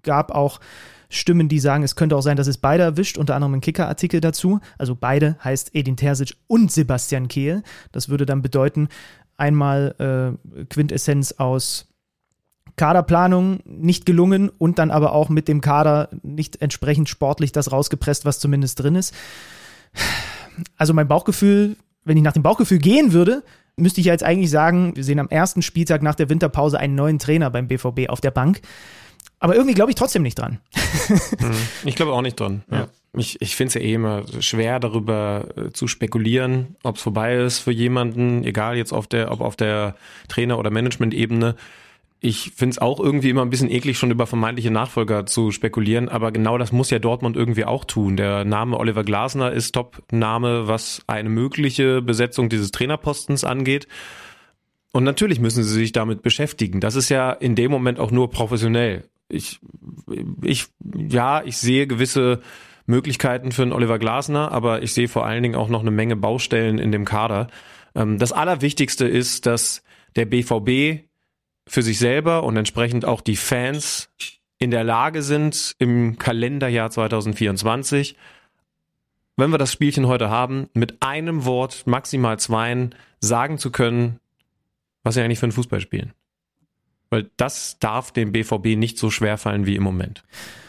S3: gab auch Stimmen, die sagen, es könnte auch sein, dass es beide erwischt, unter anderem ein Kicker-Artikel dazu. Also beide heißt Edin Terzic und Sebastian Kehl. Das würde dann bedeuten, einmal äh, Quintessenz aus Kaderplanung nicht gelungen und dann aber auch mit dem Kader nicht entsprechend sportlich das rausgepresst, was zumindest drin ist. Also mein Bauchgefühl wenn ich nach dem Bauchgefühl gehen würde, müsste ich ja jetzt eigentlich sagen, wir sehen am ersten Spieltag nach der Winterpause einen neuen Trainer beim BVB auf der Bank. Aber irgendwie glaube ich trotzdem nicht dran.
S4: Mhm. ich glaube auch nicht dran. Ja. Ich, ich finde es ja eh immer schwer, darüber äh, zu spekulieren, ob es vorbei ist für jemanden, egal jetzt auf der, ob auf der Trainer- oder Management-Ebene. Ich finde es auch irgendwie immer ein bisschen eklig, schon über vermeintliche Nachfolger zu spekulieren, aber genau das muss ja Dortmund irgendwie auch tun. Der Name Oliver Glasner ist Top-Name, was eine mögliche Besetzung dieses Trainerpostens angeht. Und natürlich müssen sie sich damit beschäftigen. Das ist ja in dem Moment auch nur professionell. Ich, ich, ja, ich sehe gewisse Möglichkeiten für einen Oliver Glasner, aber ich sehe vor allen Dingen auch noch eine Menge Baustellen in dem Kader. Ähm, das Allerwichtigste ist, dass der BVB für sich selber und entsprechend auch die Fans in der Lage sind, im Kalenderjahr 2024, wenn wir das Spielchen heute haben, mit einem Wort, maximal zweien, sagen zu können, was sie eigentlich für einen Fußball spielen. Weil das darf dem BVB nicht so schwer fallen wie im Moment.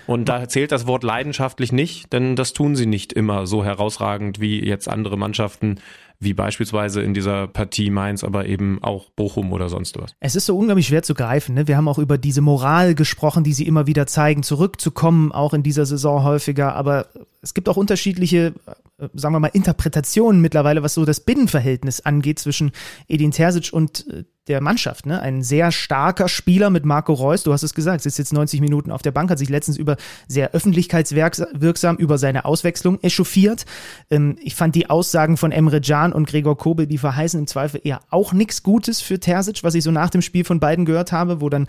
S4: Und da zählt das Wort leidenschaftlich nicht, denn das tun sie nicht immer so herausragend wie jetzt andere Mannschaften, wie beispielsweise in dieser Partie Mainz, aber eben auch Bochum oder sonst was.
S3: Es ist so unglaublich schwer zu greifen. Ne? Wir haben auch über diese Moral gesprochen, die sie immer wieder zeigen, zurückzukommen, auch in dieser Saison häufiger. Aber es gibt auch unterschiedliche, sagen wir mal, Interpretationen mittlerweile, was so das Binnenverhältnis angeht zwischen Edin Terzic und äh, der Mannschaft. Ne? Ein sehr starker Spieler mit Marco Reus, du hast es gesagt, sitzt jetzt 90 Minuten auf der Bank, hat sich letztens über sehr öffentlichkeitswirksam über seine Auswechslung echauffiert. Ähm, ich fand die Aussagen von Emre Can und Gregor Kobel, die verheißen im Zweifel eher auch nichts Gutes für Terzic, was ich so nach dem Spiel von beiden gehört habe, wo dann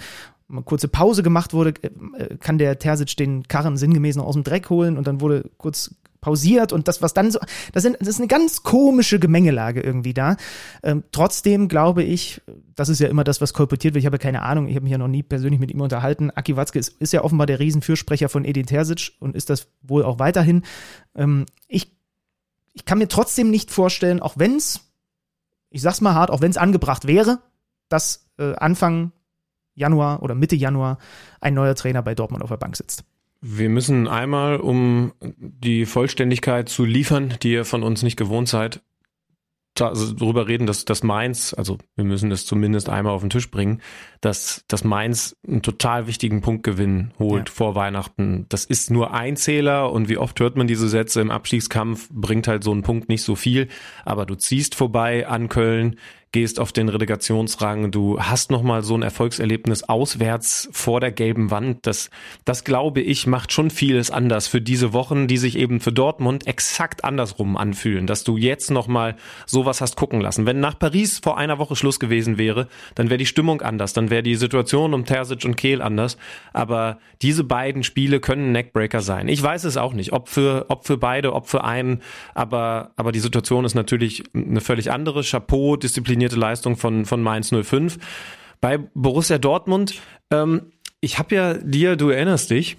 S3: eine kurze Pause gemacht wurde, äh, kann der Terzic den Karren sinngemäß noch aus dem Dreck holen und dann wurde kurz pausiert und das, was dann so, das, sind, das ist eine ganz komische Gemengelage irgendwie da. Ähm, trotzdem glaube ich, das ist ja immer das, was kolportiert wird. Ich habe keine Ahnung, ich habe mich ja noch nie persönlich mit ihm unterhalten. Aki Watzke ist, ist ja offenbar der Riesenfürsprecher von Edin Terzic und ist das wohl auch weiterhin. Ähm, ich, ich kann mir trotzdem nicht vorstellen, auch wenn es, ich sag's mal hart, auch wenn es angebracht wäre, dass äh, Anfang Januar oder Mitte Januar ein neuer Trainer bei Dortmund auf der Bank sitzt.
S4: Wir müssen einmal, um die Vollständigkeit zu liefern, die ihr von uns nicht gewohnt seid, also darüber reden, dass das Mainz, also wir müssen das zumindest einmal auf den Tisch bringen, dass das Mainz einen total wichtigen Punktgewinn holt ja. vor Weihnachten. Das ist nur ein Zähler und wie oft hört man diese Sätze im Abstiegskampf, bringt halt so ein Punkt nicht so viel, aber du ziehst vorbei an Köln, gehst auf den Relegationsrang, du hast nochmal so ein Erfolgserlebnis auswärts vor der gelben Wand. Das, das glaube ich, macht schon vieles anders für diese Wochen, die sich eben für Dortmund exakt andersrum anfühlen, dass du jetzt nochmal sowas hast gucken lassen. Wenn nach Paris vor einer Woche Schluss gewesen wäre, dann wäre die Stimmung anders, dann wäre die Situation um Terzic und Kehl anders. Aber diese beiden Spiele können Neckbreaker sein. Ich weiß es auch nicht, ob für, ob für beide, ob für einen, aber, aber die Situation ist natürlich eine völlig andere. Chapeau, Disziplin disziplinierte Leistung von, von Mainz 05. Bei Borussia Dortmund, ähm, ich habe ja dir, du erinnerst dich,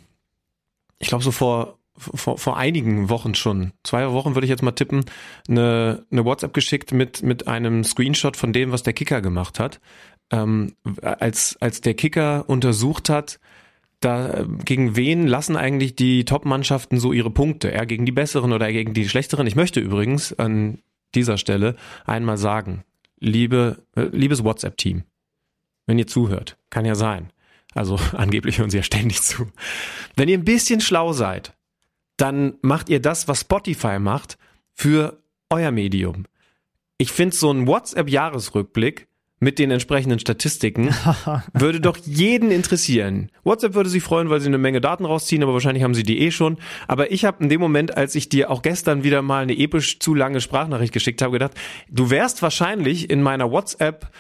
S4: ich glaube so vor, vor, vor einigen Wochen schon, zwei Wochen würde ich jetzt mal tippen, eine, eine WhatsApp geschickt mit, mit einem Screenshot von dem, was der Kicker gemacht hat. Ähm, als, als der Kicker untersucht hat, da gegen wen lassen eigentlich die Top-Mannschaften so ihre Punkte? Er gegen die besseren oder er gegen die schlechteren? Ich möchte übrigens an dieser Stelle einmal sagen, liebe, äh, liebes WhatsApp-Team, wenn ihr zuhört, kann ja sein. Also angeblich hören sie ja ständig zu. Wenn ihr ein bisschen schlau seid, dann macht ihr das, was Spotify macht, für euer Medium. Ich finde so ein WhatsApp-Jahresrückblick mit den entsprechenden Statistiken würde doch jeden interessieren. WhatsApp würde sich freuen, weil sie eine Menge Daten rausziehen, aber wahrscheinlich haben sie die eh schon. Aber ich habe in dem Moment, als ich dir auch gestern wieder mal eine episch zu lange Sprachnachricht geschickt habe, gedacht, du wärst wahrscheinlich in meiner WhatsApp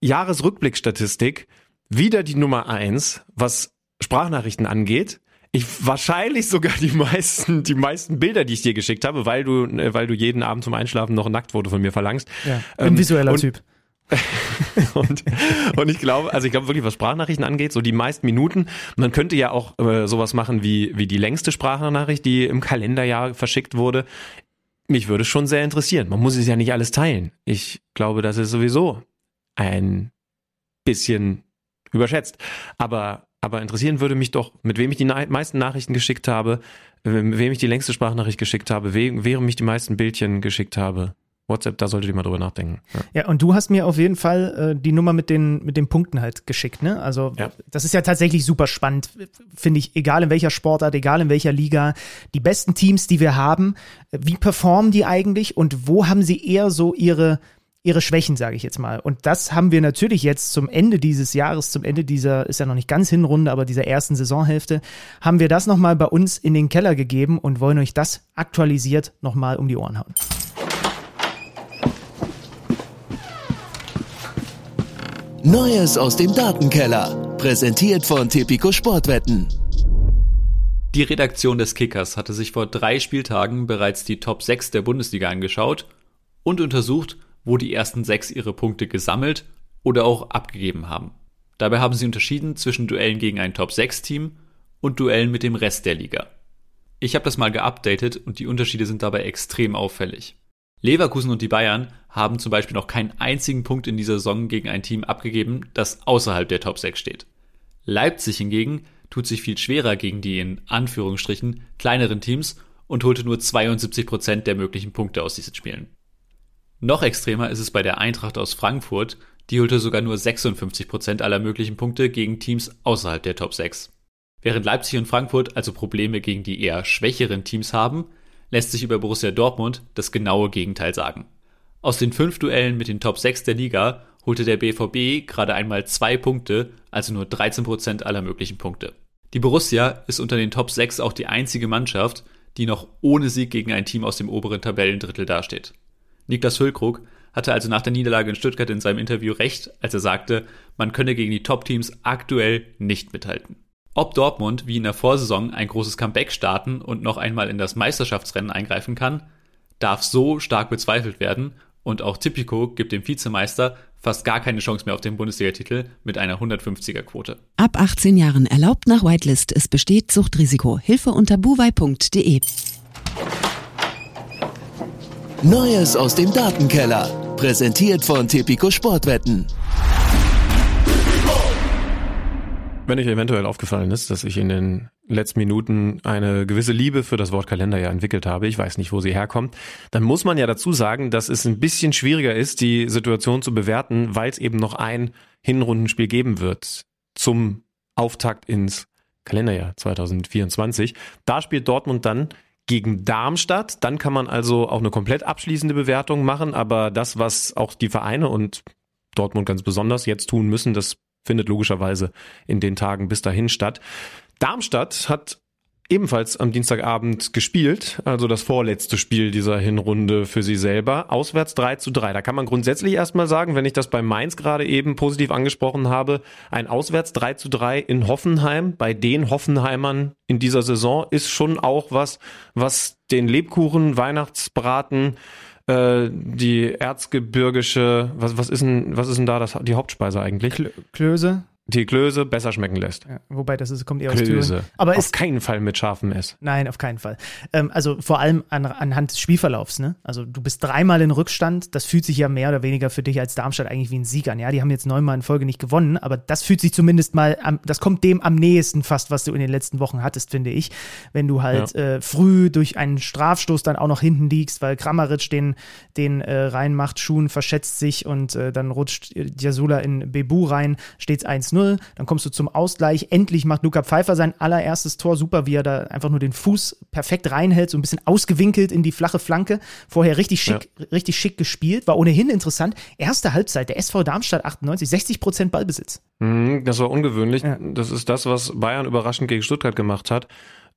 S4: Jahresrückblickstatistik wieder die Nummer eins, was Sprachnachrichten angeht. Ich wahrscheinlich sogar die meisten, die meisten Bilder, die ich dir geschickt habe, weil du, äh, weil du jeden Abend zum Einschlafen noch ein Nacktfoto von mir verlangst.
S3: Ja, ein ähm, visueller Typ.
S4: Und, und ich glaube, also ich glaube wirklich, was Sprachnachrichten angeht, so die meisten Minuten, man könnte ja auch äh, sowas machen wie, wie die längste Sprachnachricht, die im Kalenderjahr verschickt wurde. Mich würde schon sehr interessieren. Man muss es ja nicht alles teilen. Ich glaube, das ist sowieso ein bisschen überschätzt. Aber, aber interessieren würde mich doch, mit wem ich die meisten Nachrichten geschickt habe, äh, mit wem ich die längste Sprachnachricht geschickt habe, wem, wem ich die meisten Bildchen geschickt habe. WhatsApp, da solltet ihr mal drüber nachdenken.
S3: Ja, ja und du hast mir auf jeden Fall äh, die Nummer mit den, mit den Punkten halt geschickt, ne? Also ja. das ist ja tatsächlich super spannend, finde ich, egal in welcher Sportart, egal in welcher Liga. Die besten Teams, die wir haben, wie performen die eigentlich und wo haben sie eher so ihre ihre Schwächen, sage ich jetzt mal. Und das haben wir natürlich jetzt zum Ende dieses Jahres, zum Ende dieser, ist ja noch nicht ganz Hinrunde, aber dieser ersten Saisonhälfte, haben wir das nochmal bei uns in den Keller gegeben und wollen euch das aktualisiert nochmal um die Ohren hauen.
S2: Neues aus dem Datenkeller. Präsentiert von Tipico Sportwetten.
S5: Die Redaktion des Kickers hatte sich vor drei Spieltagen bereits die Top 6 der Bundesliga angeschaut und untersucht, wo die ersten sechs ihre Punkte gesammelt oder auch abgegeben haben. Dabei haben sie unterschieden zwischen Duellen gegen ein Top 6 Team und Duellen mit dem Rest der Liga. Ich habe das mal geupdatet und die Unterschiede sind dabei extrem auffällig. Leverkusen und die Bayern haben zum Beispiel noch keinen einzigen Punkt in dieser Saison gegen ein Team abgegeben, das außerhalb der Top 6 steht. Leipzig hingegen tut sich viel schwerer gegen die in Anführungsstrichen kleineren Teams und holte nur 72 Prozent der möglichen Punkte aus diesen Spielen. Noch extremer ist es bei der Eintracht aus Frankfurt, die holte sogar nur 56 Prozent aller möglichen Punkte gegen Teams außerhalb der Top 6. Während Leipzig und Frankfurt also Probleme gegen die eher schwächeren Teams haben, lässt sich über Borussia Dortmund das genaue Gegenteil sagen. Aus den fünf Duellen mit den Top 6 der Liga holte der BVB gerade einmal zwei Punkte, also nur 13% aller möglichen Punkte. Die Borussia ist unter den Top 6 auch die einzige Mannschaft, die noch ohne Sieg gegen ein Team aus dem oberen Tabellendrittel dasteht. Niklas Füllkrug hatte also nach der Niederlage in Stuttgart in seinem Interview recht, als er sagte, man könne gegen die Top-Teams aktuell nicht mithalten. Ob Dortmund wie in der Vorsaison ein großes Comeback starten und noch einmal in das Meisterschaftsrennen eingreifen kann, darf so stark bezweifelt werden und auch Tipico gibt dem Vizemeister fast gar keine Chance mehr auf den Bundesliga-Titel mit einer 150er Quote.
S6: Ab 18 Jahren erlaubt nach Whitelist. Es besteht Suchtrisiko. Hilfe unter buwei.de.
S2: Neues aus dem Datenkeller. Präsentiert von Tipico Sportwetten.
S4: Wenn euch eventuell aufgefallen ist, dass ich in den letzten Minuten eine gewisse Liebe für das Wort Kalender ja entwickelt habe, ich weiß nicht, wo sie herkommt, dann muss man ja dazu sagen, dass es ein bisschen schwieriger ist, die Situation zu bewerten, weil es eben noch ein Hinrundenspiel geben wird zum Auftakt ins Kalenderjahr 2024. Da spielt Dortmund dann gegen Darmstadt. Dann kann man also auch eine komplett abschließende Bewertung machen. Aber das, was auch die Vereine und Dortmund ganz besonders jetzt tun müssen, das findet logischerweise in den Tagen bis dahin statt. Darmstadt hat ebenfalls am Dienstagabend gespielt, also das vorletzte Spiel dieser Hinrunde für sie selber, auswärts 3 zu 3. Da kann man grundsätzlich erstmal sagen, wenn ich das bei Mainz gerade eben positiv angesprochen habe, ein auswärts 3 zu 3 in Hoffenheim bei den Hoffenheimern in dieser Saison ist schon auch was, was den Lebkuchen, Weihnachtsbraten, äh, die erzgebirgische, was, was ist denn, was ist denn da das, die Hauptspeise eigentlich?
S3: Klöße?
S4: Die Klöße besser schmecken lässt.
S3: Ja, wobei das ist, kommt eher
S4: Klöße.
S3: aus Thüringen. Aber
S4: Auf
S3: ist,
S4: keinen Fall mit scharfem S.
S3: nein, auf keinen Fall. Ähm, also vor allem an, anhand des Spielverlaufs. Ne? Also du bist dreimal in Rückstand. Das fühlt sich ja mehr oder weniger für dich als Darmstadt eigentlich wie ein Sieg an. Ja, die haben jetzt neunmal in Folge nicht gewonnen, aber das fühlt sich zumindest mal, am, das kommt dem am nächsten fast, was du in den letzten Wochen hattest, finde ich. Wenn du halt äh, früh durch einen Strafstoß dann auch noch hinten liegst, weil Kramaric den, den äh, reinmacht, Schuhen verschätzt sich und äh, dann rutscht Jasula in Bebu rein, steht's 1-0. Dann kommst du zum Ausgleich. Endlich macht Luca Pfeiffer sein allererstes Tor. Super, wie er da einfach nur den Fuß perfekt reinhält, so ein bisschen ausgewinkelt in die flache Flanke. Vorher richtig schick, richtig schick gespielt. War ohnehin interessant. Erste Halbzeit, der SV Darmstadt 98, 60 Prozent Ballbesitz.
S4: Mhm, Das war ungewöhnlich.
S3: Ja.
S4: Das ist das, was Bayern überraschend gegen Stuttgart gemacht hat,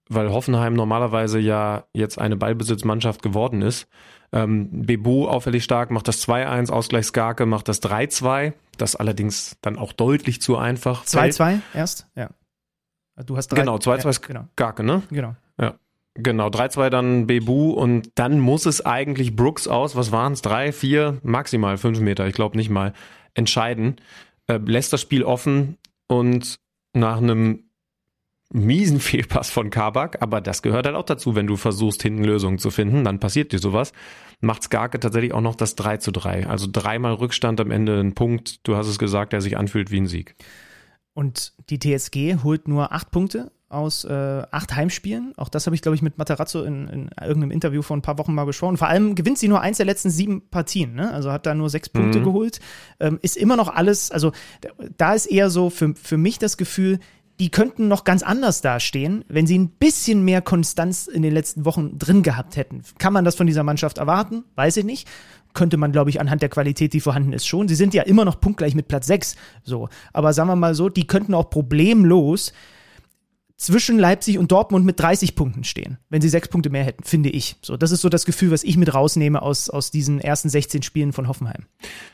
S4: weil Hoffenheim normalerweise ja jetzt eine Ballbesitzmannschaft geworden ist. Ähm, Bebu auffällig stark, macht das 2-1, Ausgleich Skarke macht das 3-2, das allerdings dann auch deutlich zu einfach. fällt.
S3: 2-2 erst, ja. Du hast drei.
S4: Genau, 2-2
S3: ja,
S4: ist
S3: genau,
S4: Skarke, ne?
S3: genau.
S4: Genau, 3-2 dann Bebu und dann muss es eigentlich Brooks aus, was waren es, drei, vier, maximal fünf Meter, ich glaube nicht mal, entscheiden. Äh, lässt das Spiel offen und nach einem miesen Fehlpass von Kabak, aber das gehört halt auch dazu, wenn du versuchst, hinten Lösungen zu finden, dann passiert dir sowas. Macht Skarke tatsächlich auch noch das 3 zu 3. Also dreimal Rückstand am Ende ein Punkt, du hast es gesagt, der sich anfühlt wie ein Sieg.
S3: Und die TSG holt nur acht Punkte aus äh, acht Heimspielen. Auch das habe ich, glaube ich, mit Materazzo in, in irgendeinem Interview vor ein paar Wochen mal gesprochen. Vor allem gewinnt sie nur eins der letzten sieben Partien. Ne? Also hat da nur sechs Punkte
S4: Mhm.
S3: geholt. Ähm, ist immer noch alles, also da- da ist eher so für, für mich das Gefühl, die könnten noch ganz anders dastehen, wenn sie ein bisschen mehr Konstanz in den letzten Wochen drin gehabt hätten. Kann man das von dieser Mannschaft erwarten? Weiß ich nicht. Könnte man, glaube ich, anhand der Qualität, die vorhanden ist, schon. Sie sind ja immer noch punktgleich mit Platz 6. So. Aber sagen wir mal so, die könnten auch problemlos zwischen Leipzig und Dortmund mit 30 Punkten stehen, wenn sie sechs Punkte mehr hätten, finde ich. So, das ist so das Gefühl, was ich mit rausnehme aus, aus diesen ersten 16 Spielen von Hoffenheim.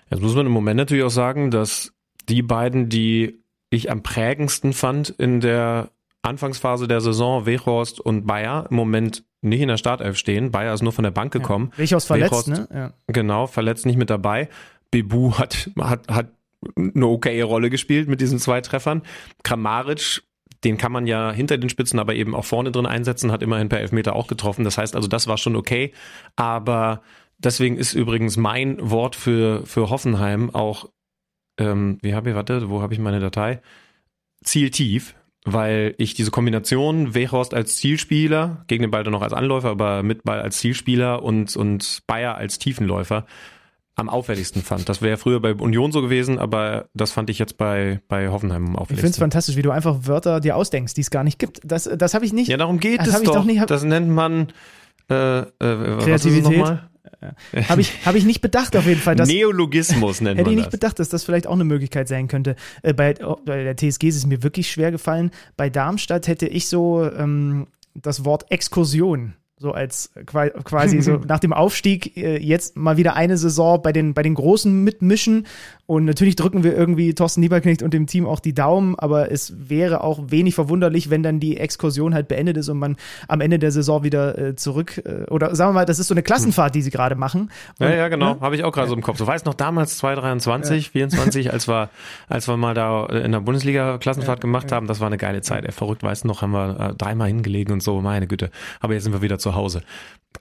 S4: Jetzt muss man im Moment natürlich auch sagen, dass die beiden, die ich am prägendsten fand in der Anfangsphase der Saison, Wechhorst und Bayer, im Moment nicht in der Startelf stehen. Bayer ist nur von der Bank gekommen.
S3: Ja. Welcher verletzt,
S4: Weghorst-
S3: ne? Ja.
S4: Genau, verletzt nicht mit dabei. Bebu hat, hat, hat eine okaye Rolle gespielt mit diesen zwei Treffern. Kramaric, den kann man ja hinter den Spitzen, aber eben auch vorne drin einsetzen, hat immerhin per Elfmeter auch getroffen. Das heißt also, das war schon okay. Aber deswegen ist übrigens mein Wort für, für Hoffenheim auch, ähm, wie habe ich, warte, wo habe ich meine Datei? Zieltief, weil ich diese Kombination Wechhorst als Zielspieler, gegen den Ball dann noch als Anläufer, aber mit Ball als Zielspieler und, und Bayer als Tiefenläufer am auffälligsten fand. Das wäre früher bei Union so gewesen, aber das fand ich jetzt bei, bei Hoffenheim am
S3: Ich finde es
S4: auffälligsten.
S3: fantastisch, wie du einfach Wörter dir ausdenkst, die es gar nicht gibt. Das, das habe ich nicht.
S4: Ja, darum geht
S3: Das
S4: es doch.
S3: doch nicht-
S4: das nennt man äh, äh,
S3: Kreativität?
S4: Nochmal?
S3: Habe ich, hab ich nicht bedacht auf jeden Fall. Das,
S4: Neologismus nennt
S3: Hätte ich nicht
S4: das.
S3: bedacht, dass das vielleicht auch eine Möglichkeit sein könnte. Äh, bei, oh, bei der TSG ist es mir wirklich schwer gefallen. Bei Darmstadt hätte ich so ähm, das Wort Exkursion. So als qua- quasi so nach dem Aufstieg äh, jetzt mal wieder eine Saison bei den, bei den Großen mitmischen. Und natürlich drücken wir irgendwie Thorsten Lieberknecht und dem Team auch die Daumen, aber es wäre auch wenig verwunderlich, wenn dann die Exkursion halt beendet ist und man am Ende der Saison wieder äh, zurück, äh, oder sagen wir mal, das ist so eine Klassenfahrt, die sie gerade machen. Und,
S4: Ja, ja, genau.
S3: ne?
S4: Habe ich auch gerade so im Kopf. Du weißt noch damals 2023, 24, als wir, als wir mal da in der Bundesliga Klassenfahrt gemacht haben, das war eine geile Zeit. Ey, verrückt, weißt noch, haben wir äh, dreimal hingelegen und so, meine Güte. Aber jetzt sind wir wieder zu Hause.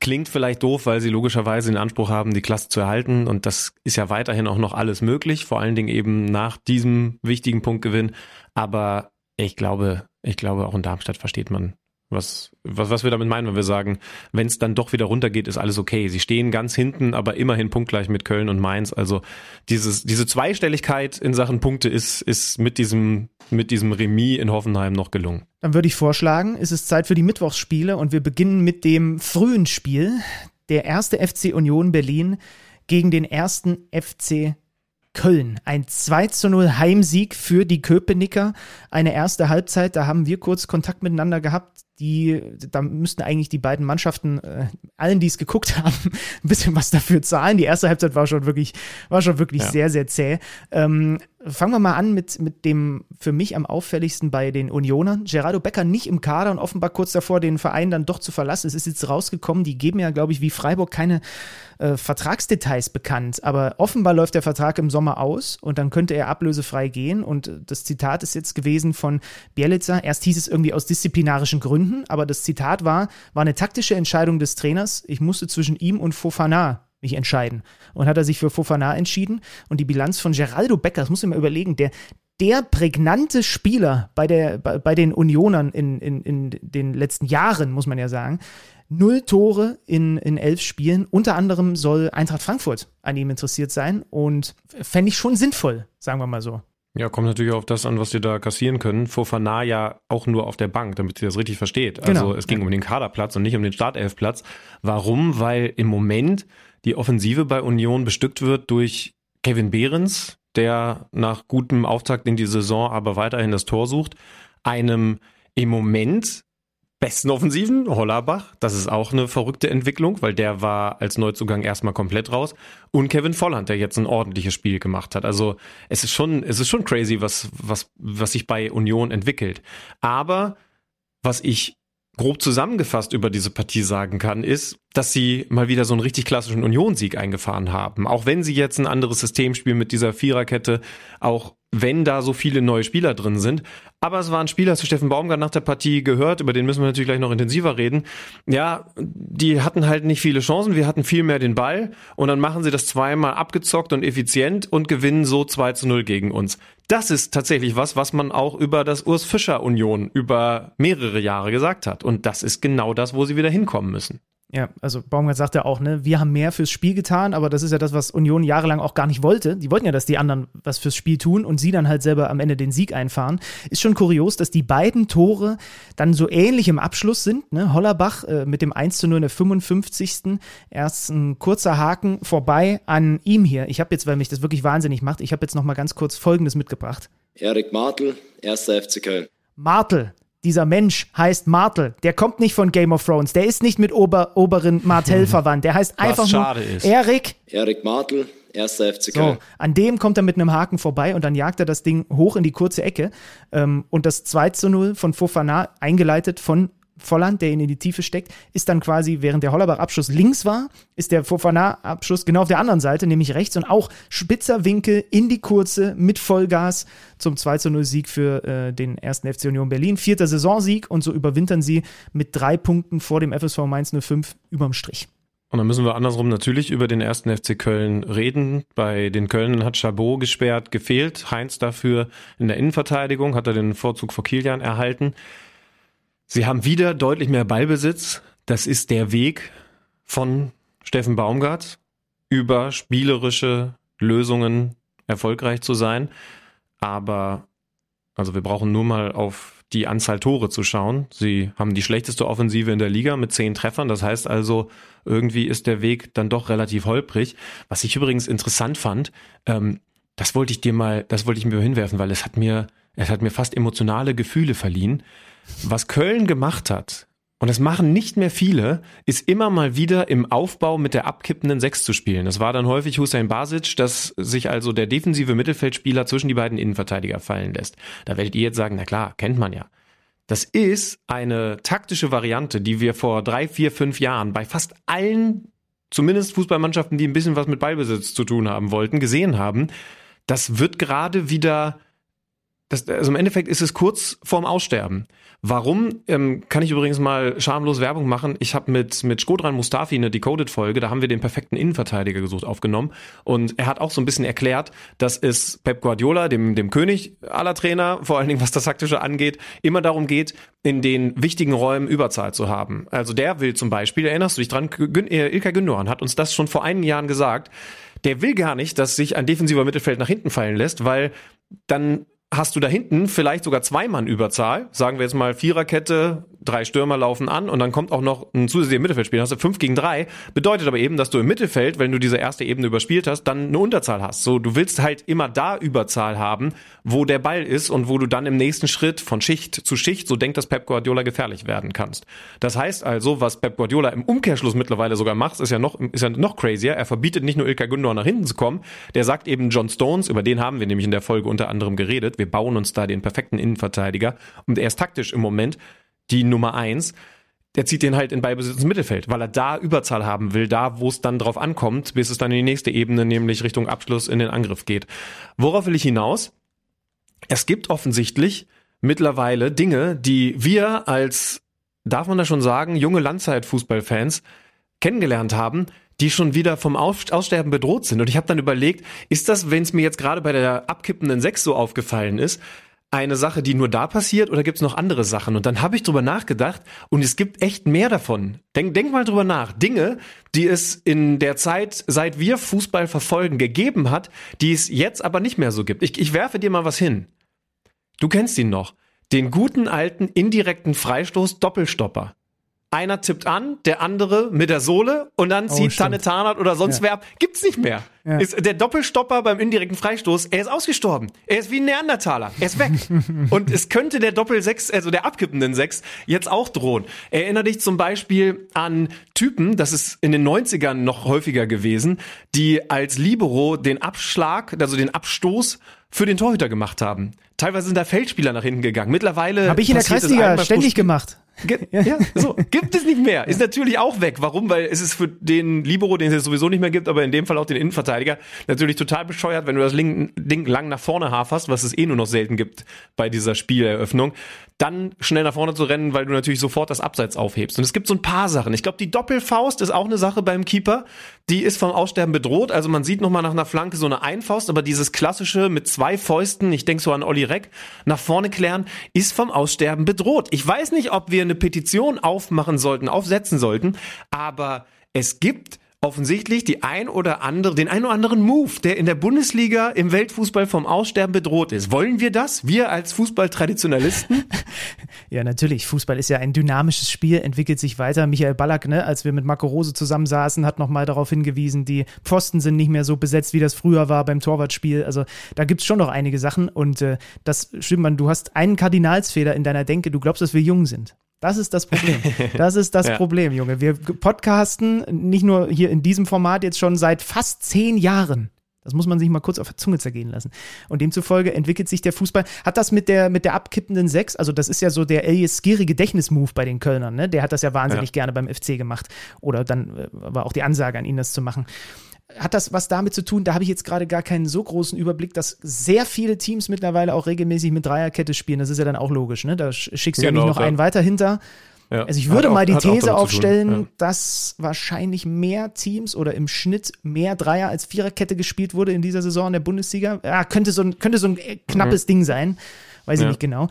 S4: Klingt vielleicht doof, weil sie logischerweise den Anspruch haben, die Klasse zu erhalten und das ist ja weiterhin auch noch alles möglich, vor allen Dingen eben nach diesem wichtigen Punktgewinn. Aber ich glaube, ich glaube, auch in Darmstadt versteht man, Was, was, was wir damit meinen, wenn wir sagen, wenn es dann doch wieder runtergeht, ist alles okay. Sie stehen ganz hinten, aber immerhin punktgleich mit Köln und Mainz. Also dieses, diese Zweistelligkeit in Sachen Punkte ist, ist mit diesem, mit diesem Remis in Hoffenheim noch gelungen.
S3: Dann würde ich vorschlagen, es ist Zeit für die Mittwochsspiele und wir beginnen mit dem frühen Spiel. Der erste FC Union Berlin gegen den ersten FC Köln. Ein 2 zu 0 Heimsieg für die Köpenicker. Eine erste Halbzeit, da haben wir kurz Kontakt miteinander gehabt. Die, da müssten eigentlich die beiden Mannschaften, äh, allen, die es geguckt haben, ein bisschen was dafür zahlen. Die erste Halbzeit war schon wirklich, war schon wirklich ja. sehr, sehr zäh. Ähm, fangen wir mal an mit, mit dem für mich am auffälligsten bei den Unionern. Gerardo Becker nicht im Kader und offenbar kurz davor, den Verein dann doch zu verlassen. Es ist jetzt rausgekommen, die geben ja, glaube ich, wie Freiburg keine äh, Vertragsdetails bekannt, aber offenbar läuft der Vertrag im Sommer aus und dann könnte er ablösefrei gehen. Und das Zitat ist jetzt gewesen von Bielica. Erst hieß es irgendwie aus disziplinarischen Gründen, aber das Zitat war, war eine taktische Entscheidung des Trainers. Ich musste zwischen ihm und Fofana mich entscheiden. Und hat er sich für Fofana entschieden. Und die Bilanz von Geraldo Becker, das muss ich mal überlegen, der, der prägnante Spieler bei, der, bei, bei den Unionern in, in, in den letzten Jahren, muss man ja sagen, null Tore in, in elf Spielen. Unter anderem soll Eintracht Frankfurt an ihm interessiert sein und fände ich schon sinnvoll, sagen wir mal so.
S4: Ja, kommt natürlich auf das an, was die da kassieren können. Fofana ja auch nur auf der Bank, damit sie das richtig versteht. Also genau. es ging um den Kaderplatz und nicht um den Startelfplatz. Warum? Weil im Moment die Offensive bei Union bestückt wird durch Kevin Behrens, der nach gutem Auftakt in die Saison aber weiterhin das Tor sucht, einem im Moment besten Offensiven, Hollerbach. Das ist auch eine verrückte Entwicklung, weil der war als Neuzugang erstmal komplett raus. Und Kevin Volland, der jetzt ein ordentliches Spiel gemacht hat. Also es ist schon, es ist schon crazy, was, was, was sich bei Union entwickelt. Aber was ich grob zusammengefasst über diese Partie sagen kann, ist, dass sie mal wieder so einen richtig klassischen Union-Sieg eingefahren haben. Auch wenn sie jetzt ein anderes System spielen mit dieser Viererkette, auch wenn da so viele neue Spieler drin sind. Aber es war ein Spieler, zu Steffen Baumgart nach der Partie gehört, über den müssen wir natürlich gleich noch intensiver reden. Ja, die hatten halt nicht viele Chancen, wir hatten viel mehr den Ball und dann machen sie das zweimal abgezockt und effizient und gewinnen so 2 zu 0 gegen uns. Das ist tatsächlich was, was man auch über das Urs Fischer Union über mehrere Jahre gesagt hat. Und das ist genau das, wo sie wieder hinkommen müssen.
S3: Ja, also Baumgart sagt ja auch, ne, wir haben mehr fürs Spiel getan, aber das ist ja das, was Union jahrelang auch gar nicht wollte. Die wollten ja, dass die anderen was fürs Spiel tun und sie dann halt selber am Ende den Sieg einfahren. Ist schon kurios, dass die beiden Tore dann so ähnlich im Abschluss sind. Ne? Hollerbach äh, mit dem 1 zu 0 in der 55. Erst ein kurzer Haken vorbei an ihm hier. Ich habe jetzt, weil mich das wirklich wahnsinnig macht, ich habe jetzt noch mal ganz kurz Folgendes mitgebracht.
S7: Erik Martel, erster FC Köln.
S3: Martel, dieser Mensch heißt Martel. Der kommt nicht von Game of Thrones. Der ist nicht mit Ober, Oberin Martell verwandt. Der heißt einfach nur ist. Erik.
S7: Erik Martel, erster FC Köln. So,
S3: an dem kommt er mit einem Haken vorbei und dann jagt er das Ding hoch in die kurze Ecke. Ähm, und das 2 zu 0 von Fofana, eingeleitet von Volland, der ihn in die Tiefe steckt, ist dann quasi, während der Hollerbach-Abschuss links war, ist der Fofana-Abschuss genau auf der anderen Seite, nämlich rechts und auch spitzer Winkel in die Kurze mit Vollgas zum 2 zu 0 Sieg für äh, den ersten FC Union Berlin. Vierter Saisonsieg und so überwintern sie mit drei Punkten vor dem FSV Mainz 05 überm Strich.
S4: Und dann müssen wir andersrum natürlich über den ersten FC Köln reden. Bei den Kölnen hat Chabot gesperrt, gefehlt. Heinz dafür in der Innenverteidigung hat er den Vorzug vor Kilian erhalten. Sie haben wieder deutlich mehr Ballbesitz. Das ist der Weg von Steffen Baumgart über spielerische Lösungen erfolgreich zu sein. Aber also wir brauchen nur mal auf die Anzahl Tore zu schauen. Sie haben die schlechteste Offensive in der Liga mit zehn Treffern. Das heißt also, irgendwie ist der Weg dann doch relativ holprig. Was ich übrigens interessant fand, ähm, das wollte ich dir mal, das wollte ich mir hinwerfen, weil es hat mir, es hat mir fast emotionale Gefühle verliehen. Was Köln gemacht hat, und das machen nicht mehr viele, ist immer mal wieder im Aufbau mit der abkippenden Sechs zu spielen. Das war dann häufig Hussein Basic, dass sich also der defensive Mittelfeldspieler zwischen die beiden Innenverteidiger fallen lässt. Da werdet ihr jetzt sagen, na klar, kennt man ja. Das ist eine taktische Variante, die wir vor drei, vier, fünf Jahren bei fast allen, zumindest Fußballmannschaften, die ein bisschen was mit Ballbesitz zu tun haben wollten, gesehen haben. Das wird gerade wieder Das, also im Endeffekt ist es kurz vorm Aussterben. Warum? Ähm, kann ich übrigens mal schamlos Werbung machen. Ich habe mit, mit Skodran Mustafi eine Decoded-Folge, da haben wir den perfekten Innenverteidiger gesucht, aufgenommen. Und er hat auch so ein bisschen erklärt, dass es Pep Guardiola, dem, dem König aller Trainer, vor allen Dingen was das Taktische angeht, immer darum geht, in den wichtigen Räumen Überzahl zu haben. Also der will zum Beispiel, erinnerst du dich dran, Gün, äh, Ilkay Gündogan hat uns das schon vor einigen Jahren gesagt, der will gar nicht, dass sich ein defensiver Mittelfeld nach hinten fallen lässt, weil dann hast du da hinten vielleicht sogar zwei Mann Überzahl. Sagen wir jetzt mal Viererkette, drei Stürmer laufen an und dann kommt auch noch ein zusätzlicher Mittelfeldspieler. Hast du fünf gegen drei. Bedeutet aber eben, dass du im Mittelfeld, wenn du diese erste Ebene überspielt hast, dann eine Unterzahl hast. So, du willst halt immer da Überzahl haben, wo der Ball ist und wo du dann im nächsten Schritt von Schicht zu Schicht, so denkt das Pep Guardiola, gefährlich werden kannst. Das heißt also, was Pep Guardiola im Umkehrschluss mittlerweile sogar macht, ist ja noch, ist ja noch crazier. Er verbietet nicht nur Ilkay Gündogan nach hinten zu kommen, der sagt eben John Stones, über den haben wir nämlich in der Folge unter anderem geredet. Wir bauen uns da den perfekten Innenverteidiger und er ist taktisch im Moment die Nummer eins, der zieht den halt in Beibesitz ins Mittelfeld, weil er da Überzahl haben will, da wo es dann drauf ankommt, bis es dann in die nächste Ebene, nämlich Richtung Abschluss in den Angriff geht. Worauf will ich hinaus? Es gibt offensichtlich mittlerweile Dinge, die wir als, darf man da schon sagen, junge Langzeitfußballfans kennengelernt haben, die schon wieder vom Aussterben bedroht sind. Und ich habe dann überlegt, ist das, wenn es mir jetzt gerade bei der abkippenden Sechs so aufgefallen ist, eine Sache, die nur da passiert oder gibt es noch andere Sachen? Und dann habe ich drüber nachgedacht und es gibt echt mehr davon. Denk, denk mal drüber nach. Dinge, die es in der Zeit, seit wir Fußball verfolgen, gegeben hat, die es jetzt aber nicht mehr so gibt. Ich, ich werfe dir mal was hin. Du kennst ihn noch. Den guten alten indirekten Freistoß Doppelstopper. Einer tippt an, der andere mit der Sohle und dann oh, zieht Tanne Tarnat oder sonst ja. wer ab. Gibt's nicht mehr. Ja. Ist der Doppelstopper beim indirekten Freistoß, er ist ausgestorben. Er ist wie ein Neandertaler. Er ist weg. und es könnte der Doppel-Sechs, also der abkippenden Sechs, jetzt auch drohen. Erinner dich zum Beispiel an Typen, das ist in den 90ern noch häufiger gewesen, die als Libero den Abschlag, also den Abstoß für den Torhüter gemacht haben. Teilweise sind da Feldspieler nach hinten gegangen. Mittlerweile
S3: habe ich in der Kreisliga ständig gemacht.
S4: Ja, so. Gibt es nicht mehr. Ist natürlich auch weg. Warum? Weil es ist für den Libero, den es jetzt sowieso nicht mehr gibt, aber in dem Fall auch den Innenverteidiger, natürlich total bescheuert, wenn du das Ding lang nach vorne haferst, was es eh nur noch selten gibt bei dieser Spieleröffnung dann schnell nach vorne zu rennen, weil du natürlich sofort das Abseits aufhebst. Und es gibt so ein paar Sachen. Ich glaube, die Doppelfaust ist auch eine Sache beim Keeper. Die ist vom Aussterben bedroht. Also man sieht nochmal nach einer Flanke so eine Einfaust, aber dieses klassische mit zwei Fäusten, ich denke so an Olli Reck, nach vorne klären, ist vom Aussterben bedroht. Ich weiß nicht, ob wir eine Petition aufmachen sollten, aufsetzen sollten, aber es gibt offensichtlich die ein oder andere, den ein oder anderen Move, der in der Bundesliga im Weltfußball vom Aussterben bedroht ist. Wollen wir das? Wir als Fußballtraditionalisten?
S3: ja, natürlich. Fußball ist ja ein dynamisches Spiel, entwickelt sich weiter. Michael Ballack, ne, als wir mit Marco Rose zusammensaßen, hat nochmal darauf hingewiesen, die Pfosten sind nicht mehr so besetzt, wie das früher war beim Torwartspiel. Also da gibt's schon noch einige Sachen und äh, das stimmt man, du hast einen Kardinalsfehler in deiner Denke, du glaubst, dass wir jung sind. Das ist das Problem. Das ist das ja. Problem, Junge. Wir podcasten nicht nur hier in diesem Format jetzt schon seit fast zehn Jahren. Das muss man sich mal kurz auf der Zunge zergehen lassen. Und demzufolge entwickelt sich der Fußball. Hat das mit der, mit der abkippenden Sechs, also das ist ja so der Elias Skiri Gedächtnismove bei den Kölnern, ne? Der hat das ja wahnsinnig ja. gerne beim FC gemacht. Oder dann äh, war auch die Ansage an ihn, das zu machen hat das was damit zu tun? Da habe ich jetzt gerade gar keinen so großen Überblick, dass sehr viele Teams mittlerweile auch regelmäßig mit Dreierkette spielen. Das ist ja dann auch logisch, ne? Da schickst du genau, ja nicht noch einen weiter hinter. Ja. Also ich würde auch, mal die These aufstellen, ja. dass wahrscheinlich mehr Teams oder im Schnitt mehr Dreier als Viererkette gespielt wurde in dieser Saison in der Bundesliga. Ja, könnte so ein, könnte so ein knappes mhm. Ding sein weiß ja. ich nicht genau.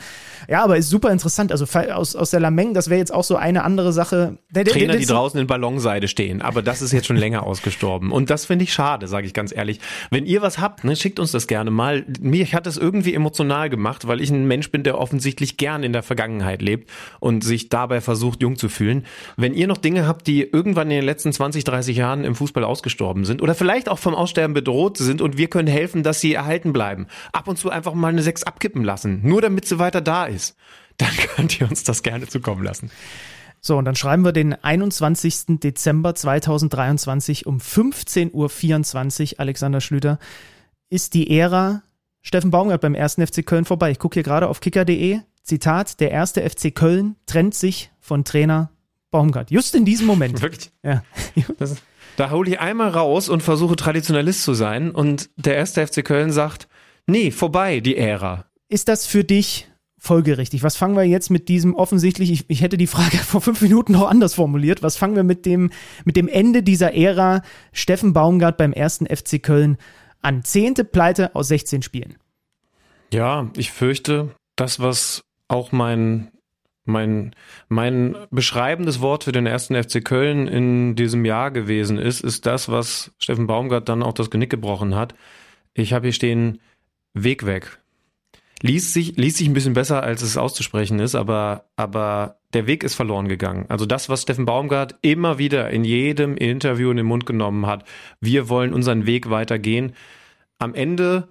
S3: Ja, aber ist super interessant. Also aus, aus der Lameng, das wäre jetzt auch so eine andere Sache.
S4: Der, der, Trainer, die draußen in Ballonseide stehen, aber das ist jetzt schon länger ausgestorben. Und das finde ich schade, sage ich ganz ehrlich. Wenn ihr was habt, ne, schickt uns das gerne mal. Mich hat das irgendwie emotional gemacht, weil ich ein Mensch bin, der offensichtlich gern in der Vergangenheit lebt und sich dabei versucht, jung zu fühlen. Wenn ihr noch Dinge habt, die irgendwann in den letzten 20, 30 Jahren im Fußball ausgestorben sind oder vielleicht auch vom Aussterben bedroht sind und wir können helfen, dass sie erhalten bleiben. Ab und zu einfach mal eine Sechs abkippen lassen nur damit sie weiter da ist, dann könnt ihr uns das gerne zukommen lassen.
S3: So, und dann schreiben wir den 21. Dezember 2023 um 15.24 Uhr, Alexander Schlüter. Ist die Ära Steffen Baumgart beim 1. FC Köln vorbei? Ich gucke hier gerade auf kicker.de. Zitat, der erste FC Köln trennt sich von Trainer Baumgart. Just in diesem Moment.
S4: Wirklich? Ja. Das, da hole ich einmal raus und versuche Traditionalist zu sein und der erste FC Köln sagt, nee, vorbei, die Ära.
S3: Ist das für dich folgerichtig? Was fangen wir jetzt mit diesem offensichtlich, ich, ich hätte die Frage vor fünf Minuten noch anders formuliert, was fangen wir mit dem, mit dem Ende dieser Ära Steffen Baumgart beim ersten FC Köln an? Zehnte Pleite aus 16 Spielen.
S4: Ja, ich fürchte, das, was auch mein, mein, mein beschreibendes Wort für den ersten FC Köln in diesem Jahr gewesen ist, ist das, was Steffen Baumgart dann auch das Genick gebrochen hat. Ich habe hier stehen, Weg weg liest sich, liest sich ein bisschen besser, als es auszusprechen ist, aber, aber der Weg ist verloren gegangen. Also das, was Steffen Baumgart immer wieder in jedem Interview in den Mund genommen hat, wir wollen unseren Weg weitergehen. Am Ende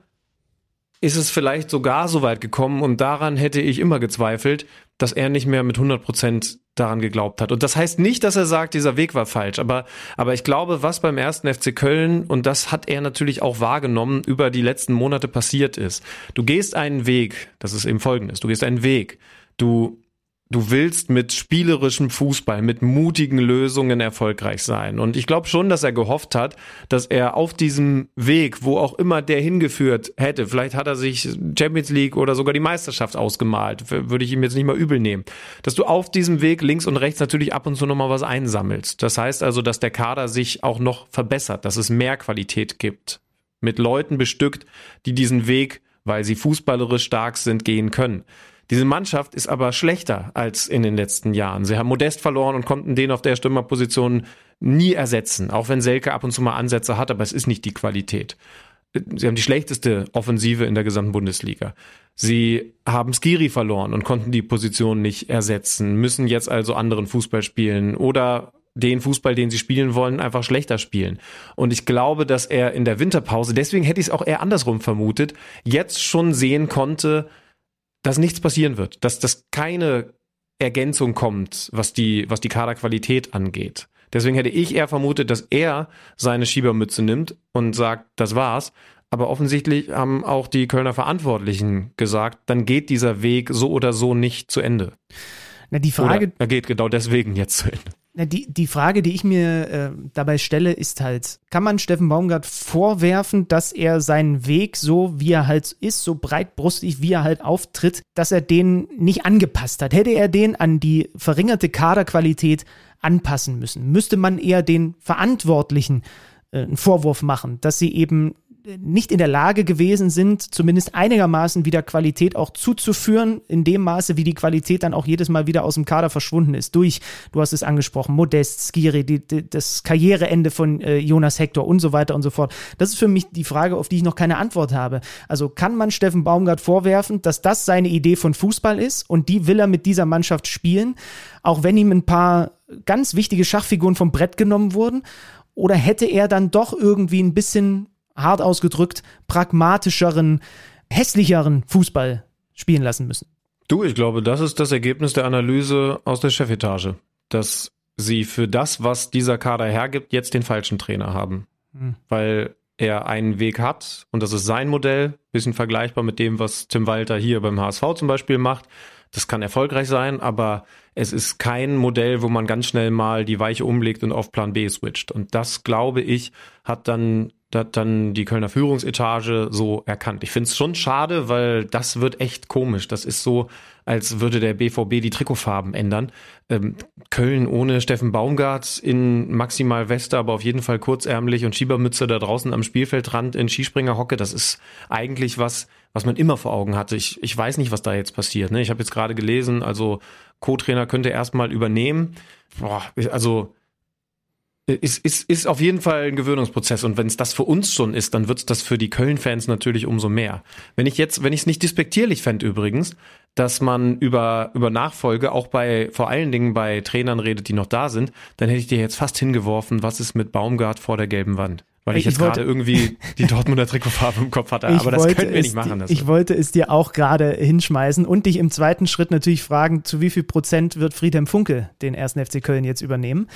S4: ist es vielleicht sogar so weit gekommen und daran hätte ich immer gezweifelt, dass er nicht mehr mit 100 Prozent daran geglaubt hat. Und das heißt nicht, dass er sagt, dieser Weg war falsch, aber, aber ich glaube, was beim ersten FC Köln, und das hat er natürlich auch wahrgenommen, über die letzten Monate passiert ist. Du gehst einen Weg, das ist eben folgendes, du gehst einen Weg, du du willst mit spielerischem Fußball, mit mutigen Lösungen erfolgreich sein. Und ich glaube schon, dass er gehofft hat, dass er auf diesem Weg, wo auch immer der hingeführt hätte, vielleicht hat er sich Champions League oder sogar die Meisterschaft ausgemalt, würde ich ihm jetzt nicht mal übel nehmen, dass du auf diesem Weg links und rechts natürlich ab und zu nochmal was einsammelst. Das heißt also, dass der Kader sich auch noch verbessert, dass es mehr Qualität gibt, mit Leuten bestückt, die diesen Weg, weil sie fußballerisch stark sind, gehen können. Diese Mannschaft ist aber schlechter als in den letzten Jahren. Sie haben Modest verloren und konnten den auf der Stürmerposition nie ersetzen, auch wenn Selke ab und zu mal Ansätze hat, aber es ist nicht die Qualität. Sie haben die schlechteste Offensive in der gesamten Bundesliga. Sie haben Skiri verloren und konnten die Position nicht ersetzen, müssen jetzt also anderen Fußball spielen oder den Fußball, den sie spielen wollen, einfach schlechter spielen. Und ich glaube, dass er in der Winterpause, deswegen hätte ich es auch eher andersrum vermutet, jetzt schon sehen konnte, dass nichts passieren wird, dass dass keine Ergänzung kommt, was die, was die Kaderqualität angeht. Deswegen hätte ich eher vermutet, dass er seine Schiebermütze nimmt und sagt, das war's. Aber offensichtlich haben auch die Kölner Verantwortlichen gesagt, dann geht dieser Weg so oder so nicht zu Ende.
S3: Na, die Frage.
S4: Oder er geht genau deswegen jetzt zu Ende.
S3: Die, die Frage, die ich mir äh, dabei stelle, ist halt, kann man Steffen Baumgart vorwerfen, dass er seinen Weg so, wie er halt ist, so breitbrustig, wie er halt auftritt, dass er den nicht angepasst hat? Hätte er den an die verringerte Kaderqualität anpassen müssen? Müsste man eher den Verantwortlichen äh, einen Vorwurf machen, dass sie eben nicht in der Lage gewesen sind, zumindest einigermaßen wieder Qualität auch zuzuführen, in dem Maße, wie die Qualität dann auch jedes Mal wieder aus dem Kader verschwunden ist. Durch, du hast es angesprochen, Modest, Skiri, die, die, das Karriereende von äh, Jonas Hector und so weiter und so fort. Das ist für mich die Frage, auf die ich noch keine Antwort habe. Also kann man Steffen Baumgart vorwerfen, dass das seine Idee von Fußball ist und die will er mit dieser Mannschaft spielen, auch wenn ihm ein paar ganz wichtige Schachfiguren vom Brett genommen wurden? Oder hätte er dann doch irgendwie ein bisschen hart ausgedrückt, pragmatischeren, hässlicheren Fußball spielen lassen müssen.
S4: Du, ich glaube, das ist das Ergebnis der Analyse aus der Chefetage, dass sie für das, was dieser Kader hergibt, jetzt den falschen Trainer haben. Hm. Weil er einen Weg hat und das ist sein Modell, bisschen vergleichbar mit dem, was Tim Walter hier beim HSV zum Beispiel macht. Das kann erfolgreich sein, aber es ist kein Modell, wo man ganz schnell mal die Weiche umlegt und auf Plan B switcht. Und das, glaube ich, hat dann hat dann die Kölner Führungsetage so erkannt. Ich finde es schon schade, weil das wird echt komisch. Das ist so, als würde der BVB die Trikotfarben ändern. Ähm, Köln ohne Steffen Baumgart in maximal Weste, aber auf jeden Fall kurzärmlich und Schiebermütze da draußen am Spielfeldrand in Skispringer-Hocke. Das ist eigentlich was, was man immer vor Augen hatte. Ich, ich weiß nicht, was da jetzt passiert. Ne? Ich habe jetzt gerade gelesen, also Co-Trainer könnte erstmal übernehmen. Boah, also ist, ist, ist auf jeden Fall ein Gewöhnungsprozess und wenn es das für uns schon ist, dann wird es das für die Köln-Fans natürlich umso mehr. Wenn ich jetzt, wenn ich es nicht despektierlich fände übrigens, dass man über, über Nachfolge auch bei, vor allen Dingen bei Trainern redet, die noch da sind, dann hätte ich dir jetzt fast hingeworfen, was ist mit Baumgart vor der gelben Wand? Weil ich, ich jetzt gerade irgendwie die Dortmunder Trikotfarbe im Kopf hatte. Aber das können wir nicht machen.
S3: Das ich wollte es dir auch gerade hinschmeißen und dich im zweiten Schritt natürlich fragen, zu wie viel Prozent wird Friedhelm Funke den ersten FC Köln jetzt übernehmen?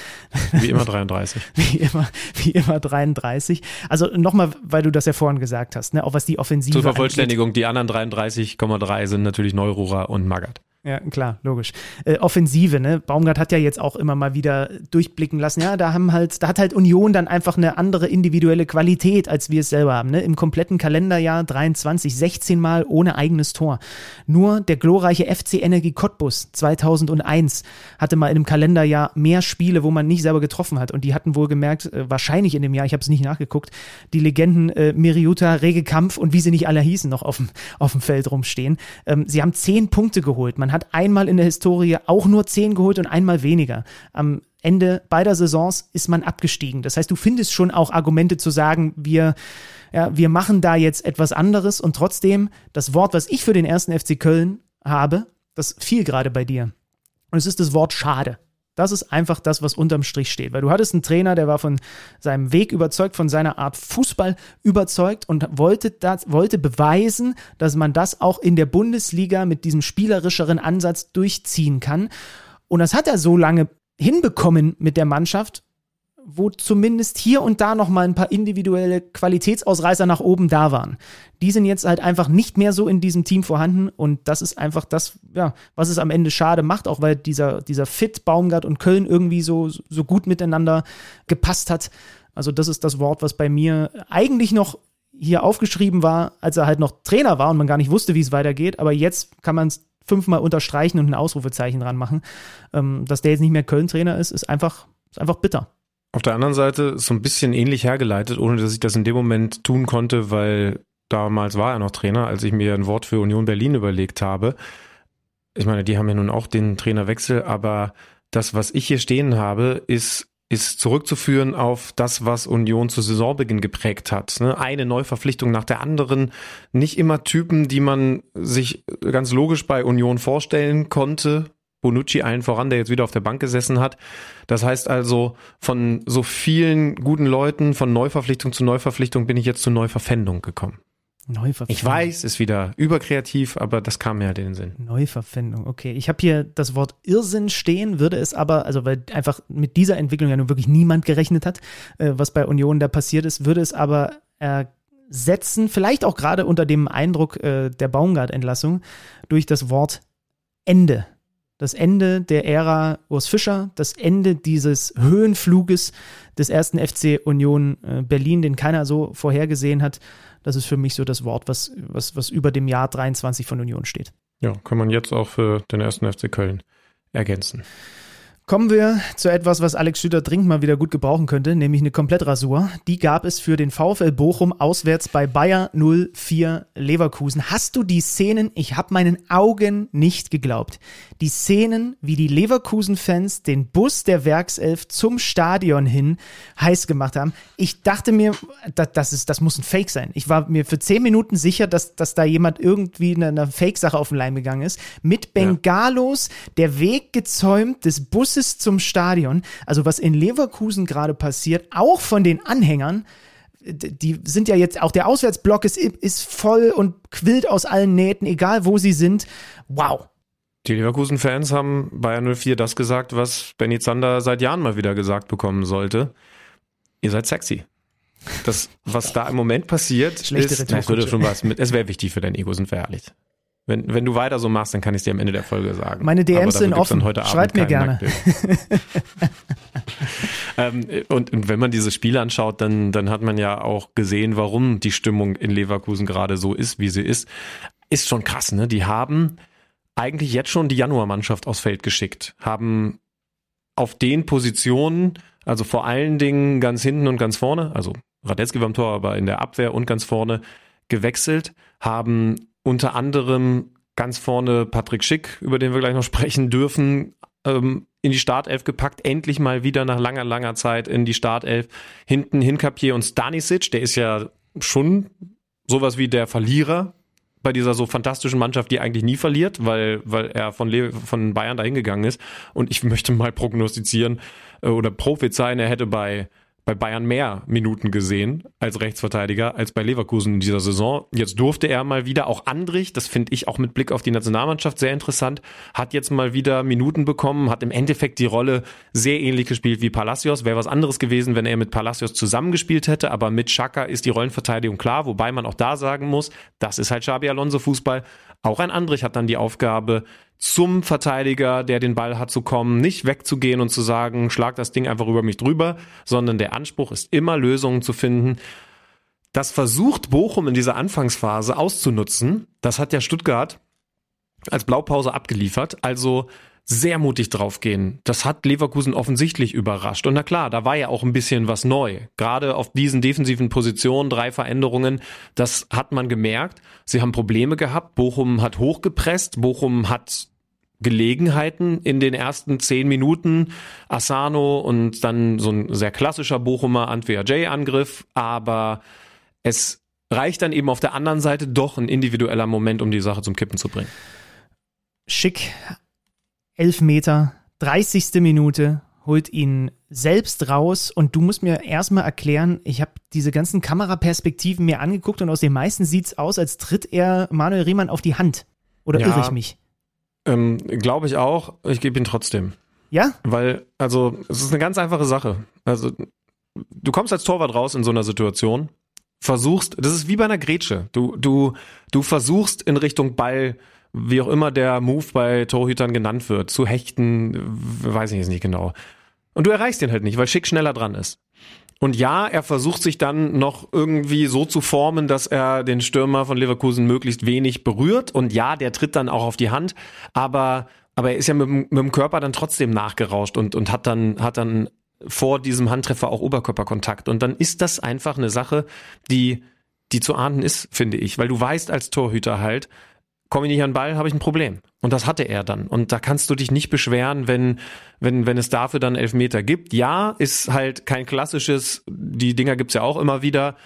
S4: Wie immer 33.
S3: wie immer, wie immer 33. Also nochmal, weil du das ja vorhin gesagt hast, ne, auch was die Offensive
S4: Zur Vervollständigung, angeht. die anderen 33,3 sind natürlich Neurora und Magath.
S3: Ja, klar, logisch. Äh, Offensive, ne? Baumgart hat ja jetzt auch immer mal wieder durchblicken lassen. Ja, da haben halt, da hat halt Union dann einfach eine andere individuelle Qualität, als wir es selber haben. Ne? Im kompletten Kalenderjahr 23, 16 Mal ohne eigenes Tor. Nur der glorreiche FC Energie Cottbus 2001 hatte mal in einem Kalenderjahr mehr Spiele, wo man nicht selber getroffen hat. Und die hatten wohl gemerkt, äh, wahrscheinlich in dem Jahr, ich habe es nicht nachgeguckt, die Legenden äh, Miriuta, Rege Kampf und wie sie nicht alle hießen, noch auf dem, auf dem Feld rumstehen. Ähm, sie haben zehn Punkte geholt. Man hat einmal in der Historie auch nur zehn geholt und einmal weniger. Am Ende beider Saisons ist man abgestiegen. Das heißt, du findest schon auch Argumente zu sagen, wir, ja, wir machen da jetzt etwas anderes und trotzdem das Wort, was ich für den ersten FC Köln habe, das fiel gerade bei dir. Und es ist das Wort schade. Das ist einfach das, was unterm Strich steht. Weil du hattest einen Trainer, der war von seinem Weg überzeugt, von seiner Art Fußball überzeugt und wollte, das, wollte beweisen, dass man das auch in der Bundesliga mit diesem spielerischeren Ansatz durchziehen kann. Und das hat er so lange hinbekommen mit der Mannschaft, wo zumindest hier und da noch mal ein paar individuelle Qualitätsausreißer nach oben da waren. Die sind jetzt halt einfach nicht mehr so in diesem Team vorhanden und das ist einfach das, ja, was es am Ende schade macht, auch weil dieser, dieser Fit Baumgart und Köln irgendwie so, so gut miteinander gepasst hat. Also das ist das Wort, was bei mir eigentlich noch hier aufgeschrieben war, als er halt noch Trainer war und man gar nicht wusste, wie es weitergeht, aber jetzt kann man es fünfmal unterstreichen und ein Ausrufezeichen dran machen. Ähm, dass der jetzt nicht mehr Köln-Trainer ist, ist einfach, ist einfach bitter.
S4: Auf der anderen Seite so ein bisschen ähnlich hergeleitet, ohne dass ich das in dem Moment tun konnte, weil damals war er noch Trainer, als ich mir ein Wort für Union Berlin überlegt habe. Ich meine, die haben ja nun auch den Trainerwechsel, aber das, was ich hier stehen habe, ist ist zurückzuführen auf das, was Union zu Saisonbeginn geprägt hat. Ne? Eine Neuverpflichtung nach der anderen. Nicht immer Typen, die man sich ganz logisch bei Union vorstellen konnte. Bonucci allen voran, der jetzt wieder auf der Bank gesessen hat. Das heißt also, von so vielen guten Leuten, von Neuverpflichtung zu Neuverpflichtung bin ich jetzt zu Neuverpfändung gekommen. Neuverpfändung. Ich weiß, ist wieder überkreativ, aber das kam mir halt in den Sinn.
S3: Neuverpfändung, okay. Ich habe hier das Wort Irrsinn stehen, würde es aber, also weil einfach mit dieser Entwicklung ja nun wirklich niemand gerechnet hat, äh, was bei Union da passiert ist, würde es aber ersetzen, vielleicht auch gerade unter dem Eindruck äh, der Baumgart-Entlassung, durch das Wort Ende das Ende der Ära Urs Fischer, das Ende dieses Höhenfluges des ersten FC Union äh, Berlin, den keiner so vorhergesehen hat. Das ist für mich so das Wort, was, was, was über dem Jahr 23 von Union steht.
S4: Ja, kann man jetzt auch für den ersten FC Köln ergänzen.
S3: Kommen wir zu etwas, was Alex Schüter dringend mal wieder gut gebrauchen könnte, nämlich eine Komplettrasur. Die gab es für den VfL Bochum auswärts bei Bayer 04 Leverkusen. Hast du die Szenen? Ich habe meinen Augen nicht geglaubt. Die Szenen, wie die Leverkusen-Fans den Bus der Werkself zum Stadion hin heiß gemacht haben. Ich dachte mir, das, das, ist, das muss ein Fake sein. Ich war mir für zehn Minuten sicher, dass, dass da jemand irgendwie eine, eine Fake-Sache auf den Leim gegangen ist. Mit Bengalos, ja. der Weg gezäumt des Busses Busses zum Stadion. Also was in Leverkusen gerade passiert, auch von den Anhängern, die sind ja jetzt, auch der Auswärtsblock ist, ist voll und quillt aus allen Nähten, egal wo sie sind. Wow.
S4: Die Leverkusen-Fans haben Bayern 04 das gesagt, was Benny Zander seit Jahren mal wieder gesagt bekommen sollte. Ihr seid sexy. Das, was da im Moment passiert, Schlechte ist, na, es würde schon was mit, es wäre wichtig für dein Ego, sind wir ehrlich. Wenn, wenn du weiter so machst, dann kann ich es dir am Ende der Folge sagen.
S3: Meine DMs sind offen. Schreibt mir gerne.
S4: ähm, und, und, wenn man diese Spiele anschaut, dann, dann hat man ja auch gesehen, warum die Stimmung in Leverkusen gerade so ist, wie sie ist. Ist schon krass, ne? Die haben eigentlich jetzt schon die Januarmannschaft aufs Feld geschickt, haben auf den Positionen, also vor allen Dingen ganz hinten und ganz vorne, also Radetzky beim Tor, aber in der Abwehr und ganz vorne gewechselt, haben unter anderem ganz vorne Patrick Schick, über den wir gleich noch sprechen dürfen, ähm, in die Startelf gepackt, endlich mal wieder nach langer, langer Zeit in die Startelf. Hinten Hinkapier und Stanisic, der ist ja schon sowas wie der Verlierer bei dieser so fantastischen Mannschaft, die eigentlich nie verliert, weil, weil er von, Le von Bayern dahin gegangen ist. Und ich möchte mal prognostizieren äh, oder prophezeien, er hätte bei bei Bayern mehr Minuten gesehen als Rechtsverteidiger als bei Leverkusen in dieser Saison. Jetzt durfte er mal wieder auch Andrich, das finde ich auch mit Blick auf die Nationalmannschaft sehr interessant, hat jetzt mal wieder Minuten bekommen, hat im Endeffekt die Rolle sehr ähnlich gespielt wie Palacios. Wäre was anderes gewesen, wenn er mit Palacios zusammengespielt hätte, aber mit Chaka ist die Rollenverteidigung klar, wobei man auch da sagen muss, das ist halt Xabi Alonso Fußball. Auch ein Andrich hat dann die Aufgabe, zum Verteidiger, der den Ball hat, zu kommen, nicht wegzugehen und zu sagen, schlag das Ding einfach über mich drüber, sondern der Anspruch ist immer Lösungen zu finden. Das versucht Bochum in dieser Anfangsphase auszunutzen. Das hat ja Stuttgart als Blaupause abgeliefert. Also sehr mutig draufgehen. Das hat Leverkusen offensichtlich überrascht. Und na klar, da war ja auch ein bisschen was neu. Gerade auf diesen defensiven Positionen, drei Veränderungen, das hat man gemerkt. Sie haben Probleme gehabt. Bochum hat hochgepresst. Bochum hat Gelegenheiten in den ersten zehn Minuten. Asano und dann so ein sehr klassischer Bochumer Antwea J-Angriff. Aber es reicht dann eben auf der anderen Seite doch ein individueller Moment, um die Sache zum Kippen zu bringen.
S3: Schick elf Meter, 30. Minute, holt ihn selbst raus und du musst mir erstmal erklären, ich habe diese ganzen Kameraperspektiven mir angeguckt und aus den meisten sieht es aus, als tritt er Manuel Riemann auf die Hand. Oder ja, irre ich mich?
S4: Ähm, Glaube ich auch. Ich gebe ihn trotzdem.
S3: Ja?
S4: Weil, also, es ist eine ganz einfache Sache. Also, du kommst als Torwart raus in so einer Situation, versuchst, das ist wie bei einer Grätsche. Du, du, du versuchst in Richtung Ball wie auch immer der Move bei Torhütern genannt wird, zu hechten, weiß ich jetzt nicht genau. Und du erreichst den halt nicht, weil Schick schneller dran ist. Und ja, er versucht sich dann noch irgendwie so zu formen, dass er den Stürmer von Leverkusen möglichst wenig berührt. Und ja, der tritt dann auch auf die Hand, aber, aber er ist ja mit, mit dem Körper dann trotzdem nachgerauscht und, und hat dann, hat dann vor diesem Handtreffer auch Oberkörperkontakt. Und dann ist das einfach eine Sache, die, die zu ahnden ist, finde ich, weil du weißt als Torhüter halt, komme ich nicht an den Ball, habe ich ein Problem. Und das hatte er dann. Und da kannst du dich nicht beschweren, wenn, wenn, wenn es dafür dann Elfmeter gibt. Ja, ist halt kein klassisches, die Dinger gibt's ja auch immer wieder,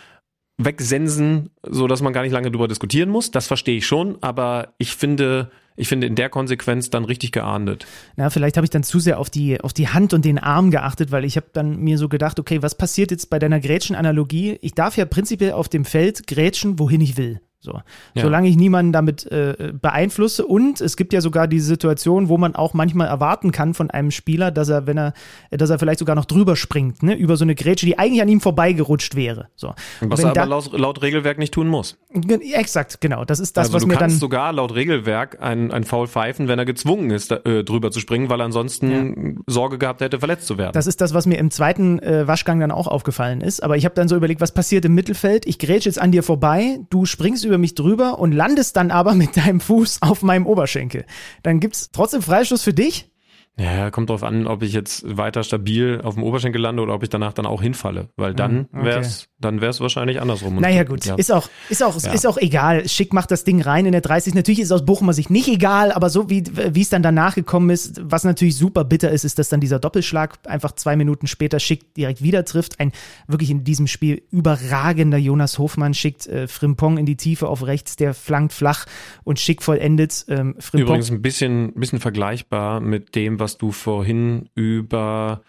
S4: wegsensen, so dass man gar nicht lange drüber diskutieren muss. Das verstehe ich schon, aber ich finde, ich finde in der Konsequenz dann richtig geahndet.
S3: Na, vielleicht habe ich dann zu sehr auf die, auf die Hand und den Arm geachtet, weil ich habe dann mir so gedacht, okay, was passiert jetzt bei deiner Grätschen-Analogie? Ich darf ja prinzipiell auf dem Feld grätschen, wohin ich will. So. Ja. Solange ich niemanden damit äh, beeinflusse. Und es gibt ja sogar diese Situation, wo man auch manchmal erwarten kann von einem Spieler, dass er, wenn er, dass er vielleicht sogar noch drüber springt, ne, über so eine Grätsche, die eigentlich an ihm vorbeigerutscht wäre. So.
S4: Was er aber laut, laut, Regelwerk nicht tun muss.
S3: Exakt, genau. Das ist das,
S4: also
S3: was mir dann.
S4: Du kannst sogar laut Regelwerk ein, ein Foul pfeifen, wenn er gezwungen ist, da, äh, drüber zu springen, weil er ansonsten ja. Sorge gehabt hätte, verletzt zu werden.
S3: Das ist das, was mir im zweiten äh, Waschgang dann auch aufgefallen ist. Aber ich habe dann so überlegt, was passiert im Mittelfeld? Ich grätsche jetzt an dir vorbei, du springst über mich drüber und landest dann aber mit deinem Fuß auf meinem Oberschenkel. Dann gibt es trotzdem Freistoß für dich?
S4: Ja, kommt drauf an, ob ich jetzt weiter stabil auf dem Oberschenkel lande oder ob ich danach dann auch hinfalle, weil dann ah, okay. wär's, dann wär's wahrscheinlich andersrum.
S3: Naja, gut, ja. ist auch, ist auch, ja. ist auch egal. Schick macht das Ding rein in der 30. Natürlich ist es aus Bochumer Sicht nicht egal, aber so wie, wie es dann danach gekommen ist, was natürlich super bitter ist, ist, dass dann dieser Doppelschlag einfach zwei Minuten später Schick direkt wieder trifft. Ein wirklich in diesem Spiel überragender Jonas Hofmann schickt äh, Frimpong in die Tiefe auf rechts, der flankt flach und Schick vollendet. Ähm,
S4: Frimpong. Übrigens ein bisschen, bisschen vergleichbar mit dem, was du vorhin über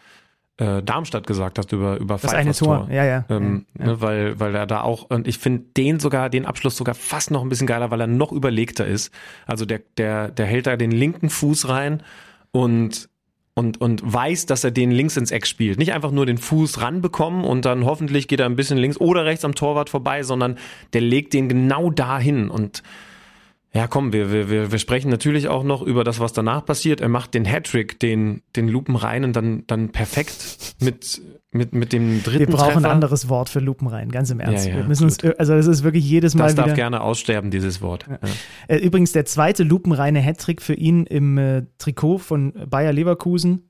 S4: äh, Darmstadt gesagt hast, über, über
S3: Das eine Tor, ja, ja.
S4: Ähm, ja, ja. Ne, weil, weil er da auch, und ich finde den sogar, den Abschluss sogar fast noch ein bisschen geiler, weil er noch überlegter ist. Also der, der, der hält da den linken Fuß rein und und, und weiß, dass er den links ins Eck spielt. Nicht einfach nur den Fuß ranbekommen und dann hoffentlich geht er ein bisschen links oder rechts am Torwart vorbei, sondern der legt den genau dahin und ja, komm, wir, wir, wir sprechen natürlich auch noch über das, was danach passiert. Er macht den Hattrick, den, den Lupenreinen dann, dann perfekt mit, mit, mit dem dritten
S3: Wir brauchen
S4: Treffer.
S3: ein anderes Wort für Lupenreinen, ganz im Ernst. Ja, ja, wir müssen uns, also das ist wirklich jedes Mal.
S4: Das darf
S3: wieder,
S4: gerne aussterben, dieses Wort. Ja.
S3: Äh, übrigens der zweite lupenreine Hattrick für ihn im äh, Trikot von Bayer Leverkusen.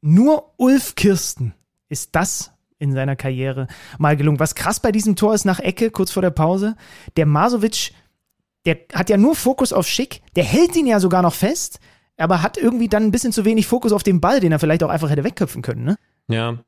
S3: Nur Ulf Kirsten ist das in seiner Karriere mal gelungen. Was krass bei diesem Tor ist nach Ecke, kurz vor der Pause, der Masovic der hat ja nur Fokus auf Schick, der hält ihn ja sogar noch fest, aber hat irgendwie dann ein bisschen zu wenig Fokus auf den Ball, den er vielleicht auch einfach hätte wegköpfen können, ne?
S4: Ja.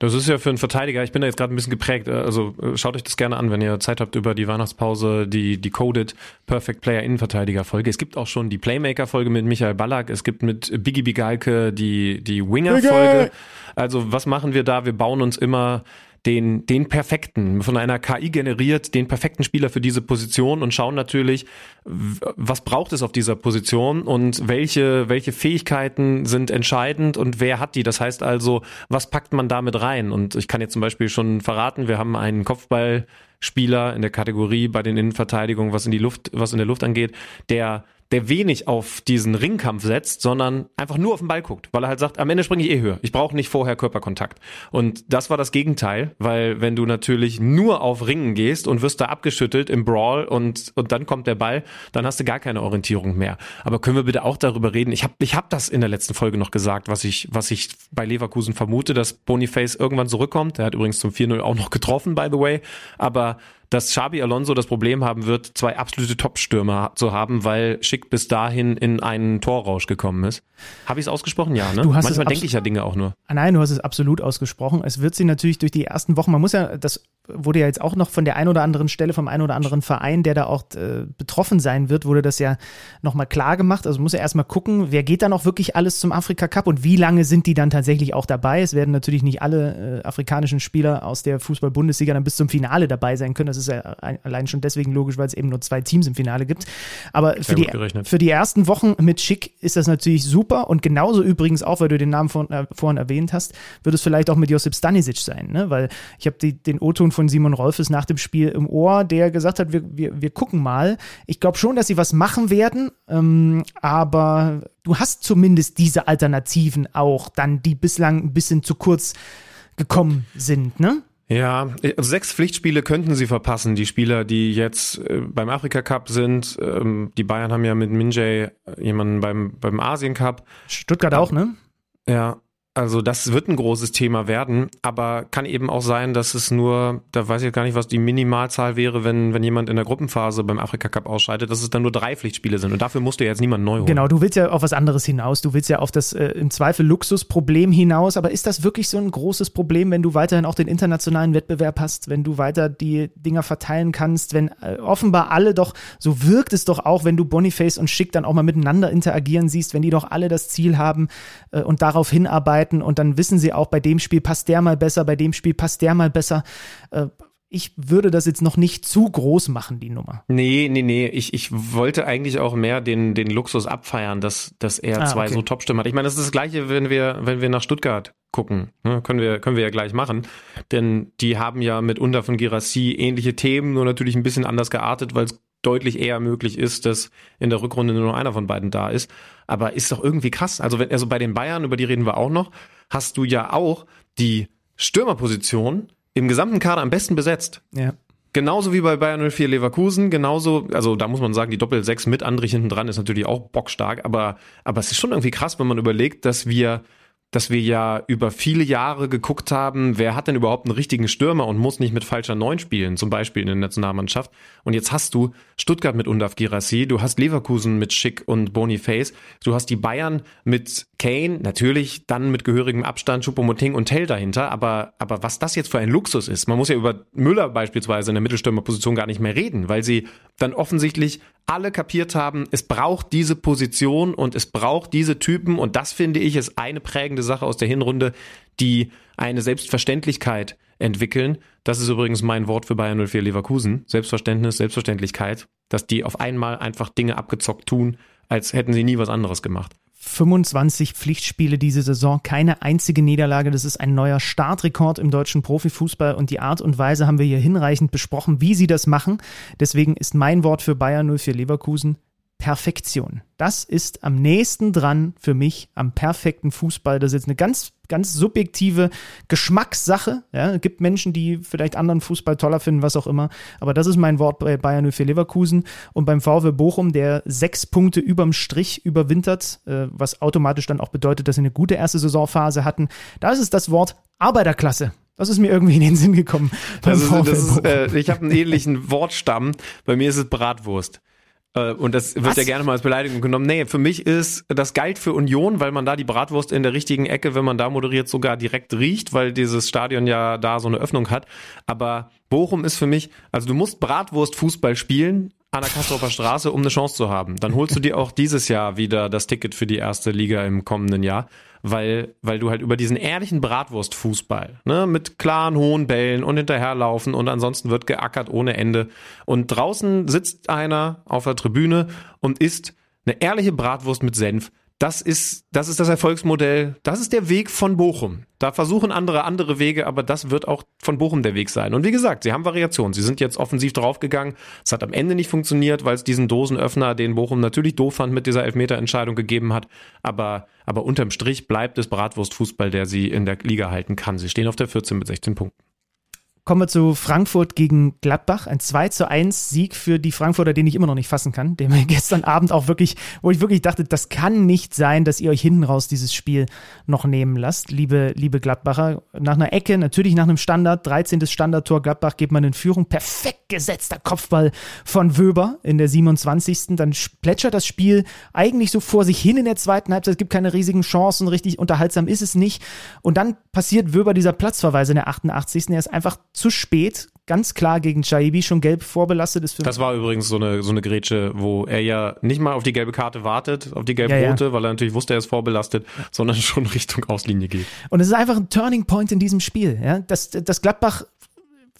S4: Das ist ja für einen Verteidiger, ich bin da jetzt gerade ein bisschen geprägt, also äh, schaut euch das gerne an, wenn ihr Zeit habt über die Weihnachtspause, die Decoded Perfect Player Innenverteidiger Folge. Es gibt auch schon die Playmaker Folge mit Michael Ballack, es gibt mit Biggie Bigalke die, die Winger Folge. Also was machen wir da? Wir bauen uns immer den, den perfekten, von einer KI generiert, den perfekten Spieler für diese Position und schauen natürlich, was braucht es auf dieser Position und welche, welche Fähigkeiten sind entscheidend und wer hat die. Das heißt also, was packt man damit rein? Und ich kann jetzt zum Beispiel schon verraten, wir haben einen Kopfballspieler in der Kategorie bei den Innenverteidigungen, was in die Luft, was in der Luft angeht, der der wenig auf diesen Ringkampf setzt, sondern einfach nur auf den Ball guckt, weil er halt sagt, am Ende springe ich eh höher. Ich brauche nicht vorher Körperkontakt. Und das war das Gegenteil, weil wenn du natürlich nur auf Ringen gehst und wirst da abgeschüttelt im Brawl und, und dann kommt der Ball, dann hast du gar keine Orientierung mehr. Aber können wir bitte auch darüber reden? Ich habe ich hab das in der letzten Folge noch gesagt, was ich, was ich bei Leverkusen vermute, dass Boniface irgendwann zurückkommt. Er hat übrigens zum 4-0 auch noch getroffen, by the way. Aber dass Xabi Alonso das Problem haben wird, zwei absolute Top-Stürmer zu haben, weil Schick bis dahin in einen Torrausch gekommen ist. Habe ich es ausgesprochen? Ja, ne?
S3: Du hast
S4: Manchmal denke ich ja Dinge auch nur.
S3: Nein, du hast es absolut ausgesprochen. Es wird sie natürlich durch die ersten Wochen, man muss ja, das wurde ja jetzt auch noch von der einen oder anderen Stelle, vom einen oder anderen Verein, der da auch äh, betroffen sein wird, wurde das ja nochmal klar gemacht. Also muss ja erstmal gucken, wer geht dann auch wirklich alles zum Afrika Cup und wie lange sind die dann tatsächlich auch dabei. Es werden natürlich nicht alle äh, afrikanischen Spieler aus der Fußball-Bundesliga dann bis zum Finale dabei sein können. Das ist ja allein schon deswegen logisch, weil es eben nur zwei Teams im Finale gibt. Aber für die, für die ersten Wochen mit Schick ist das natürlich super und genauso übrigens auch, weil du den Namen von, äh, vorhin erwähnt hast, wird es vielleicht auch mit Josip Stanisic sein, ne? weil ich habe den O-Ton von Simon Rolfes nach dem Spiel im Ohr, der gesagt hat, wir, wir, wir gucken mal. Ich glaube schon, dass sie was machen werden, ähm, aber du hast zumindest diese Alternativen auch, dann die bislang ein bisschen zu kurz gekommen sind, ne?
S4: Ja, also sechs Pflichtspiele könnten sie verpassen, die Spieler, die jetzt äh, beim Afrika Cup sind. Ähm, die Bayern haben ja mit Minjay jemanden beim, beim Asien Cup.
S3: Stuttgart auch, ne?
S4: Ja, also das wird ein großes Thema werden, aber kann eben auch sein, dass es nur, da weiß ich gar nicht, was die Minimalzahl wäre, wenn, wenn jemand in der Gruppenphase beim Afrika Cup ausscheidet, dass es dann nur drei Pflichtspiele sind. Und dafür musst du ja jetzt niemand neu holen.
S3: Genau, du willst ja auf was anderes hinaus, du willst ja auf das äh, im Zweifel Luxusproblem hinaus, aber ist das wirklich so ein großes Problem, wenn du weiterhin auch den internationalen Wettbewerb hast, wenn du weiter die Dinger verteilen kannst, wenn äh, offenbar alle doch, so wirkt es doch auch, wenn du Boniface und Schick dann auch mal miteinander interagieren siehst, wenn die doch alle das Ziel haben äh, und darauf hinarbeiten, arbeiten und dann wissen sie auch, bei dem Spiel passt der mal besser, bei dem Spiel passt der mal besser. Äh, ich würde das jetzt noch nicht zu groß machen, die Nummer.
S4: Nee, nee, nee. Ich, ich wollte eigentlich auch mehr den, den Luxus abfeiern, dass, dass er ah, zwei okay. so Top-Stimmen hat. Ich meine, das ist das Gleiche, wenn wir, wenn wir nach Stuttgart gucken. Ne? Können, wir, können wir ja gleich machen. Denn die haben ja mit Unter von Girassi ähnliche Themen, nur natürlich ein bisschen anders geartet, weil es deutlich eher möglich ist, dass in der Rückrunde nur noch einer von beiden da ist. Aber ist doch irgendwie krass. Also wenn, also bei den Bayern, über die reden wir auch noch, hast du ja auch die Stürmerposition im gesamten Kader am besten besetzt.
S3: Ja.
S4: Genauso wie bei Bayern 04 Leverkusen, genauso, also da muss man sagen, die Doppel-6 mit Andrich hinten dran ist natürlich auch bockstark, aber, aber es ist schon irgendwie krass, wenn man überlegt, dass wir dass wir ja über viele Jahre geguckt haben, wer hat denn überhaupt einen richtigen Stürmer und muss nicht mit falscher Neun spielen, zum Beispiel in der Nationalmannschaft. Und jetzt hast du Stuttgart mit Undaf Girassi, du hast Leverkusen mit Schick und Boniface, du hast die Bayern mit Kane, natürlich dann mit gehörigem Abstand, Choupo-Moting und Tell dahinter, aber, aber was das jetzt für ein Luxus ist, man muss ja über Müller beispielsweise in der Mittelstürmerposition gar nicht mehr reden, weil sie dann offensichtlich alle kapiert haben, es braucht diese Position und es braucht diese Typen und das finde ich ist eine prägende Sache aus der Hinrunde, die eine Selbstverständlichkeit entwickeln. Das ist übrigens mein Wort für Bayern 04 Leverkusen. Selbstverständnis, Selbstverständlichkeit, dass die auf einmal einfach Dinge abgezockt tun, als hätten sie nie was anderes gemacht.
S3: 25 Pflichtspiele diese Saison, keine einzige Niederlage. Das ist ein neuer Startrekord im deutschen Profifußball und die Art und Weise haben wir hier hinreichend besprochen, wie sie das machen. Deswegen ist mein Wort für Bayern 04 Leverkusen Perfektion. Das ist am nächsten dran für mich am perfekten Fußball. Das ist jetzt eine ganz, ganz subjektive Geschmackssache. Ja, es gibt Menschen, die vielleicht anderen Fußball toller finden, was auch immer. Aber das ist mein Wort bei Bayern für Leverkusen und beim VW Bochum, der sechs Punkte überm Strich überwintert, äh, was automatisch dann auch bedeutet, dass sie eine gute erste Saisonphase hatten. Da ist es das Wort Arbeiterklasse. Das ist mir irgendwie in den Sinn gekommen.
S4: Das ist, äh, ich habe einen ähnlichen Wortstamm. Bei mir ist es Bratwurst. Äh, und das wird Was? ja gerne mal als Beleidigung genommen. Nee, für mich ist das galt für Union, weil man da die Bratwurst in der richtigen Ecke, wenn man da moderiert, sogar direkt riecht, weil dieses Stadion ja da so eine Öffnung hat. Aber Bochum ist für mich, also du musst Bratwurst Fußball spielen an der Kastroper Straße, um eine Chance zu haben. Dann holst du dir auch dieses Jahr wieder das Ticket für die erste Liga im kommenden Jahr weil, weil du halt über diesen ehrlichen Bratwurstfußball, ne, mit klaren hohen Bällen und hinterherlaufen und ansonsten wird geackert ohne Ende. Und draußen sitzt einer auf der Tribüne und isst eine ehrliche Bratwurst mit Senf das ist, das ist das Erfolgsmodell, das ist der Weg von Bochum. Da versuchen andere andere Wege, aber das wird auch von Bochum der Weg sein. Und wie gesagt, sie haben Variationen. Sie sind jetzt offensiv draufgegangen. Es hat am Ende nicht funktioniert, weil es diesen Dosenöffner, den Bochum natürlich doof fand, mit dieser Elfmeterentscheidung gegeben hat. Aber, aber unterm Strich bleibt es Bratwurstfußball, der sie in der Liga halten kann. Sie stehen auf der 14 mit 16 Punkten.
S3: Kommen wir zu Frankfurt gegen Gladbach. Ein 2 zu 1 Sieg für die Frankfurter, den ich immer noch nicht fassen kann. Den wir gestern Abend auch wirklich, wo ich wirklich dachte, das kann nicht sein, dass ihr euch hinten raus dieses Spiel noch nehmen lasst, liebe, liebe Gladbacher. Nach einer Ecke, natürlich nach einem Standard, 13. Standardtor Gladbach geht man in Führung. Perfekt gesetzter Kopfball von Wöber in der 27. Dann plätschert das Spiel eigentlich so vor sich hin in der zweiten Halbzeit. Es gibt keine riesigen Chancen, richtig unterhaltsam ist es nicht. Und dann passiert Wöber dieser Platzverweis in der 88. Er ist einfach zu spät, ganz klar gegen Chaibi schon gelb vorbelastet ist.
S4: das war übrigens so eine, so eine Grätsche, wo er ja nicht mal auf die gelbe Karte wartet, auf die gelbe rote, ja, ja. weil er natürlich wusste, er ist vorbelastet, sondern schon Richtung Auslinie geht.
S3: Und es ist einfach ein Turning Point in diesem Spiel. Ja? Dass, dass Gladbach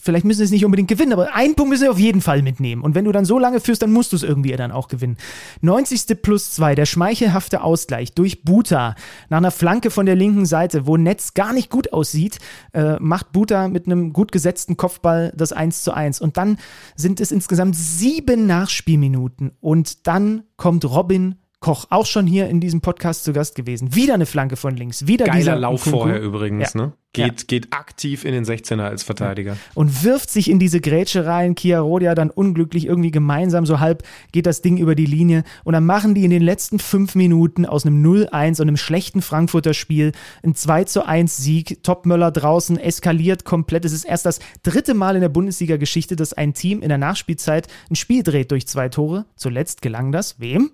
S3: Vielleicht müssen sie es nicht unbedingt gewinnen, aber einen Punkt müssen sie auf jeden Fall mitnehmen. Und wenn du dann so lange führst, dann musst du es irgendwie dann auch gewinnen. 90. plus 2, der schmeichelhafte Ausgleich durch Buta nach einer Flanke von der linken Seite, wo Netz gar nicht gut aussieht, äh, macht Buta mit einem gut gesetzten Kopfball das 1 zu 1. Und dann sind es insgesamt sieben Nachspielminuten. Und dann kommt Robin Koch auch schon hier in diesem Podcast zu Gast gewesen. Wieder eine Flanke von links, wieder
S4: Geiler
S3: dieser
S4: Lauf Nkunku. vorher übrigens, ja. ne? Geht, ja. geht aktiv in den 16er als Verteidiger. Ja.
S3: Und wirft sich in diese Grätsche rein. Kia Rodia dann unglücklich irgendwie gemeinsam, so halb geht das Ding über die Linie. Und dann machen die in den letzten fünf Minuten aus einem 0-1 und einem schlechten Frankfurter Spiel ein 2 1 Sieg. Topmöller draußen eskaliert komplett. Es ist erst das dritte Mal in der Bundesliga-Geschichte, dass ein Team in der Nachspielzeit ein Spiel dreht durch zwei Tore. Zuletzt gelang das wem?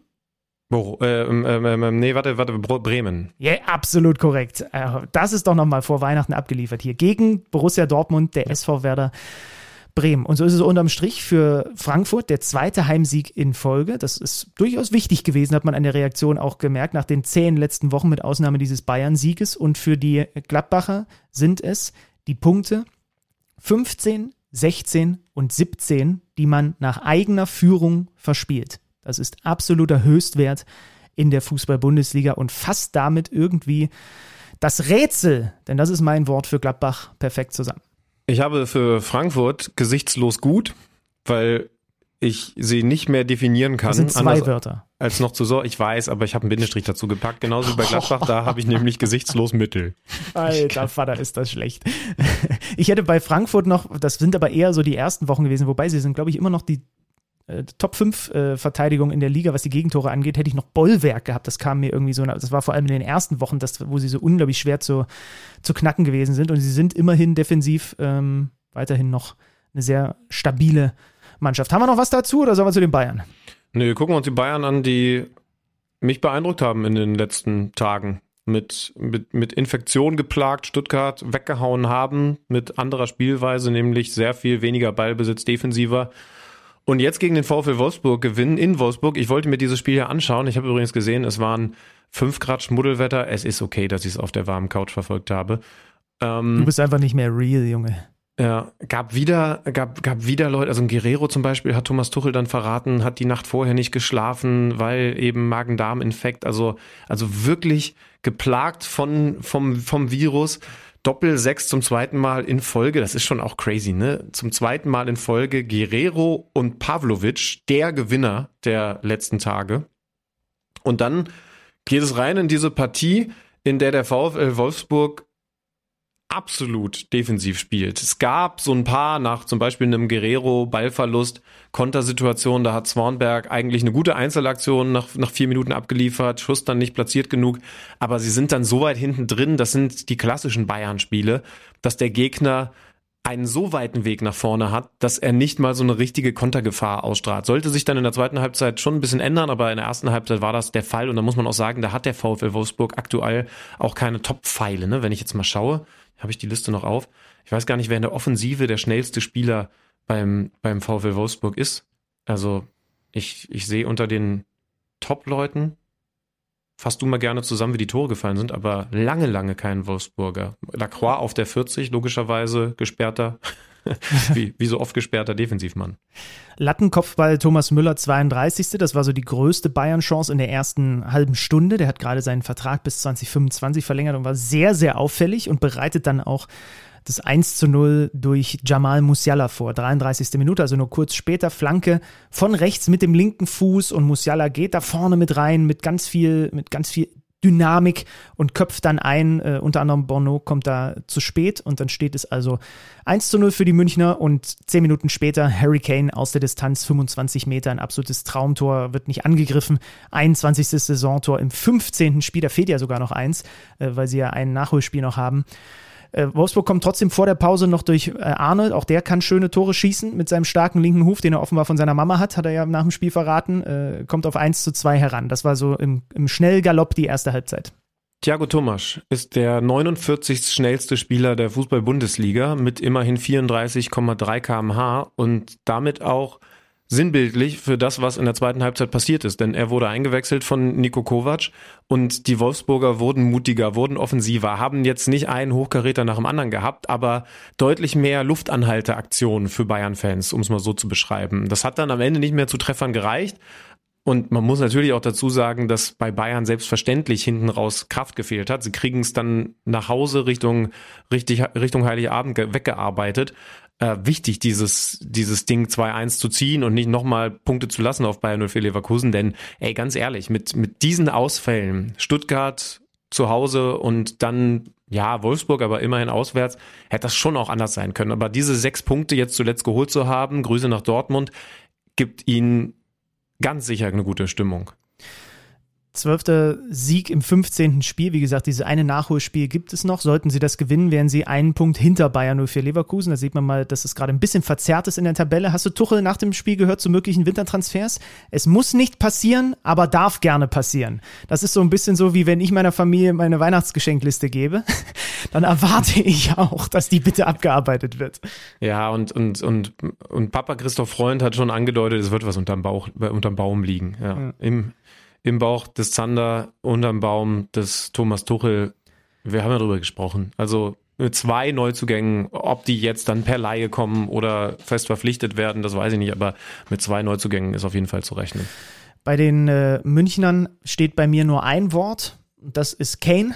S4: Wo, äh, ähm, ähm, ähm, nee, warte, warte, Bremen.
S3: Ja, yeah, absolut korrekt. Äh, das ist doch nochmal vor Weihnachten abgeliefert hier. Gegen Borussia Dortmund, der SV Werder Bremen. Und so ist es unterm Strich für Frankfurt der zweite Heimsieg in Folge. Das ist durchaus wichtig gewesen, hat man an der Reaktion auch gemerkt, nach den zehn letzten Wochen mit Ausnahme dieses Bayern-Sieges. Und für die Gladbacher sind es die Punkte 15, 16 und 17, die man nach eigener Führung verspielt. Das ist absoluter Höchstwert in der Fußball-Bundesliga und fasst damit irgendwie das Rätsel, denn das ist mein Wort für Gladbach, perfekt zusammen.
S4: Ich habe für Frankfurt gesichtslos gut, weil ich sie nicht mehr definieren kann. Das
S3: sind zwei Wörter.
S4: Als noch zu so, ich weiß, aber ich habe einen Bindestrich dazu gepackt. Genauso wie bei Gladbach, da habe ich nämlich gesichtslos Mittel.
S3: Alter Vater, ist das schlecht. Ich hätte bei Frankfurt noch, das sind aber eher so die ersten Wochen gewesen, wobei sie sind, glaube ich, immer noch die äh, Top 5 äh, Verteidigung in der Liga, was die Gegentore angeht, hätte ich noch Bollwerk gehabt. Das kam mir irgendwie so, das war vor allem in den ersten Wochen, das, wo sie so unglaublich schwer zu, zu knacken gewesen sind. Und sie sind immerhin defensiv ähm, weiterhin noch eine sehr stabile Mannschaft. Haben wir noch was dazu oder sollen wir zu den Bayern?
S4: Nö, gucken wir uns die Bayern an, die mich beeindruckt haben in den letzten Tagen. Mit, mit, mit Infektion geplagt Stuttgart weggehauen haben, mit anderer Spielweise, nämlich sehr viel weniger Ballbesitz defensiver und jetzt gegen den VfL Wolfsburg gewinnen in Wolfsburg. Ich wollte mir dieses Spiel ja anschauen. Ich habe übrigens gesehen, es waren 5 Grad Schmuddelwetter. Es ist okay, dass ich es auf der warmen Couch verfolgt habe.
S3: Ähm, du bist einfach nicht mehr real, Junge.
S4: Ja, gab wieder, gab, gab wieder Leute, also ein Guerrero zum Beispiel hat Thomas Tuchel dann verraten, hat die Nacht vorher nicht geschlafen, weil eben Magen-Darm-Infekt, also, also wirklich geplagt von, vom, vom Virus. Doppel-Sechs zum zweiten Mal in Folge, das ist schon auch crazy, ne? Zum zweiten Mal in Folge Guerrero und Pavlovic, der Gewinner der letzten Tage. Und dann geht es rein in diese Partie, in der der VfL Wolfsburg absolut defensiv spielt. Es gab so ein paar nach zum Beispiel einem Guerrero Ballverlust Kontersituation, da hat Swanberg eigentlich eine gute Einzelaktion nach, nach vier Minuten abgeliefert, Schuss dann nicht platziert genug, aber sie sind dann so weit hinten drin, das sind die klassischen Bayern-Spiele, dass der Gegner einen so weiten Weg nach vorne hat, dass er nicht mal so eine richtige Kontergefahr ausstrahlt. Sollte sich dann in der zweiten Halbzeit schon ein bisschen ändern, aber in der ersten Halbzeit war das der Fall und da muss man auch sagen, da hat der VfL Wolfsburg aktuell auch keine Top-Pfeile. Ne? Wenn ich jetzt mal schaue, habe ich die Liste noch auf. Ich weiß gar nicht, wer in der Offensive der schnellste Spieler beim, beim VfL Wolfsburg ist. Also ich, ich sehe unter den Top-Leuten, fasst du mal gerne zusammen, wie die Tore gefallen sind, aber lange, lange keinen Wolfsburger. Lacroix auf der 40, logischerweise gesperrter wie, wie so oft gesperrter Defensivmann.
S3: Lattenkopfball Thomas Müller 32. Das war so die größte Bayern-Chance in der ersten halben Stunde. Der hat gerade seinen Vertrag bis 2025 verlängert und war sehr, sehr auffällig und bereitet dann auch das 1 zu 0 durch Jamal Musiala vor. 33. Minute, also nur kurz später. Flanke von rechts mit dem linken Fuß und Musiala geht da vorne mit rein mit ganz viel, mit ganz viel Dynamik und köpft dann ein. Äh, unter anderem Bono kommt da zu spät und dann steht es also 1 zu 0 für die Münchner und zehn Minuten später Harry Kane aus der Distanz 25 Meter, ein absolutes Traumtor, wird nicht angegriffen. 21. Saisontor im 15. Spiel, da fehlt ja sogar noch eins, äh, weil sie ja ein Nachholspiel noch haben. Äh, Wolfsburg kommt trotzdem vor der Pause noch durch äh, Arnold. Auch der kann schöne Tore schießen mit seinem starken linken Huf, den er offenbar von seiner Mama hat, hat er ja nach dem Spiel verraten. Äh, kommt auf 1 zu 2 heran. Das war so im, im Schnellgalopp die erste Halbzeit.
S4: Thiago Tomasch ist der 49. schnellste Spieler der Fußball-Bundesliga mit immerhin 34,3 kmh und damit auch sinnbildlich für das, was in der zweiten Halbzeit passiert ist. Denn er wurde eingewechselt von Nico Kovac und die Wolfsburger wurden mutiger, wurden offensiver, haben jetzt nicht einen Hochkaräter nach dem anderen gehabt, aber deutlich mehr Luftanhalteaktionen für Bayern-Fans, um es mal so zu beschreiben. Das hat dann am Ende nicht mehr zu Treffern gereicht. Und man muss natürlich auch dazu sagen, dass bei Bayern selbstverständlich hinten raus Kraft gefehlt hat. Sie kriegen es dann nach Hause Richtung, richtig, Richtung Heiligabend weggearbeitet äh, wichtig, dieses, dieses Ding 2-1 zu ziehen und nicht nochmal Punkte zu lassen auf Bayern 04 Leverkusen. Denn, ey, ganz ehrlich, mit, mit diesen Ausfällen, Stuttgart zu Hause und dann, ja, Wolfsburg, aber immerhin auswärts, hätte das schon auch anders sein können. Aber diese sechs Punkte jetzt zuletzt geholt zu haben, Grüße nach Dortmund, gibt ihnen ganz sicher eine gute Stimmung.
S3: Zwölfter Sieg im 15. Spiel. Wie gesagt, diese eine Nachholspiel gibt es noch. Sollten sie das gewinnen, wären sie einen Punkt hinter Bayern 04 Leverkusen. Da sieht man mal, dass es gerade ein bisschen verzerrt ist in der Tabelle. Hast du Tuchel nach dem Spiel gehört zu möglichen Wintertransfers? Es muss nicht passieren, aber darf gerne passieren. Das ist so ein bisschen so, wie wenn ich meiner Familie meine Weihnachtsgeschenkliste gebe. Dann erwarte ich auch, dass die bitte abgearbeitet wird.
S4: Ja, und, und, und, und Papa Christoph Freund hat schon angedeutet, es wird was unterm Bauch, unterm Baum liegen. Ja. ja. Im, im Bauch des Zander, unterm Baum des Thomas Tuchel. Wir haben ja darüber gesprochen. Also zwei Neuzugängen, ob die jetzt dann per Laie kommen oder fest verpflichtet werden, das weiß ich nicht, aber mit zwei Neuzugängen ist auf jeden Fall zu rechnen.
S3: Bei den äh, Münchnern steht bei mir nur ein Wort, das ist Kane.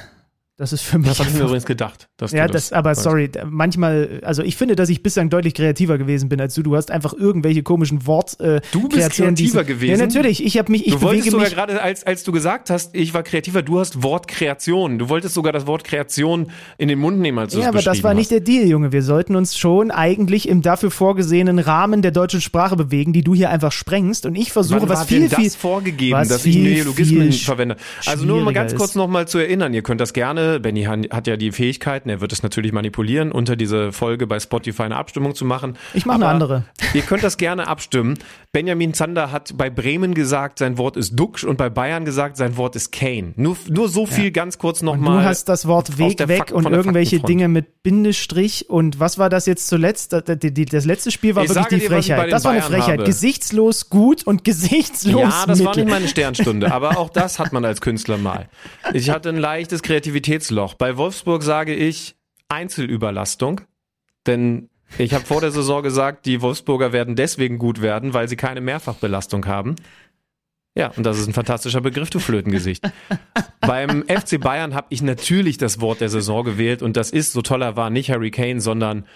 S3: Das ist für mich.
S4: Das habe ich mir übrigens gedacht.
S3: ja, das, das, aber weißt. sorry, manchmal, also ich finde, dass ich bislang deutlich kreativer gewesen bin als du. Du hast einfach irgendwelche komischen Wort. Äh,
S4: du bist kreativer gewesen.
S3: Ja, natürlich. Ich habe mich. Ich
S4: du wolltest sogar gerade, als, als du gesagt hast, ich war kreativer, du hast Wortkreation. Du wolltest sogar das Wort Kreation in den Mund nehmen, als du
S3: Ja, aber das war
S4: hast.
S3: nicht der Deal, Junge. Wir sollten uns schon eigentlich im dafür vorgesehenen Rahmen der deutschen Sprache bewegen, die du hier einfach sprengst. Und ich versuche,
S4: Wann
S3: was
S4: war
S3: viel,
S4: denn das
S3: viel
S4: vorgegeben, dass ich Neologismen verwende. Also nur mal ganz kurz nochmal zu erinnern. Ihr könnt das gerne. Benny hat hat ja die Fähigkeiten, er wird es natürlich manipulieren, unter diese Folge bei Spotify eine Abstimmung zu machen.
S3: Ich mache eine andere.
S4: Ihr könnt das gerne abstimmen. Benjamin Zander hat bei Bremen gesagt, sein Wort ist Duxch und bei Bayern gesagt, sein Wort ist Kane. Nur, nur so viel ja. ganz kurz nochmal.
S3: Du hast das Wort Weg weg und irgendwelche Dinge mit Bindestrich und was war das jetzt zuletzt? Das, das letzte Spiel war ich wirklich die Frechheit. Das war eine Frechheit. Habe. Gesichtslos gut und gesichtslos
S4: Ja, das
S3: mittel.
S4: war nicht meine Sternstunde, aber auch das hat man als Künstler mal. Ich hatte ein leichtes Kreativitätsloch. Bei Wolf Wolfsburg sage ich Einzelüberlastung, denn ich habe vor der Saison gesagt, die Wolfsburger werden deswegen gut werden, weil sie keine Mehrfachbelastung haben. Ja, und das ist ein fantastischer Begriff, du Flötengesicht. Beim FC Bayern habe ich natürlich das Wort der Saison gewählt und das ist, so toll er war, nicht Harry Kane, sondern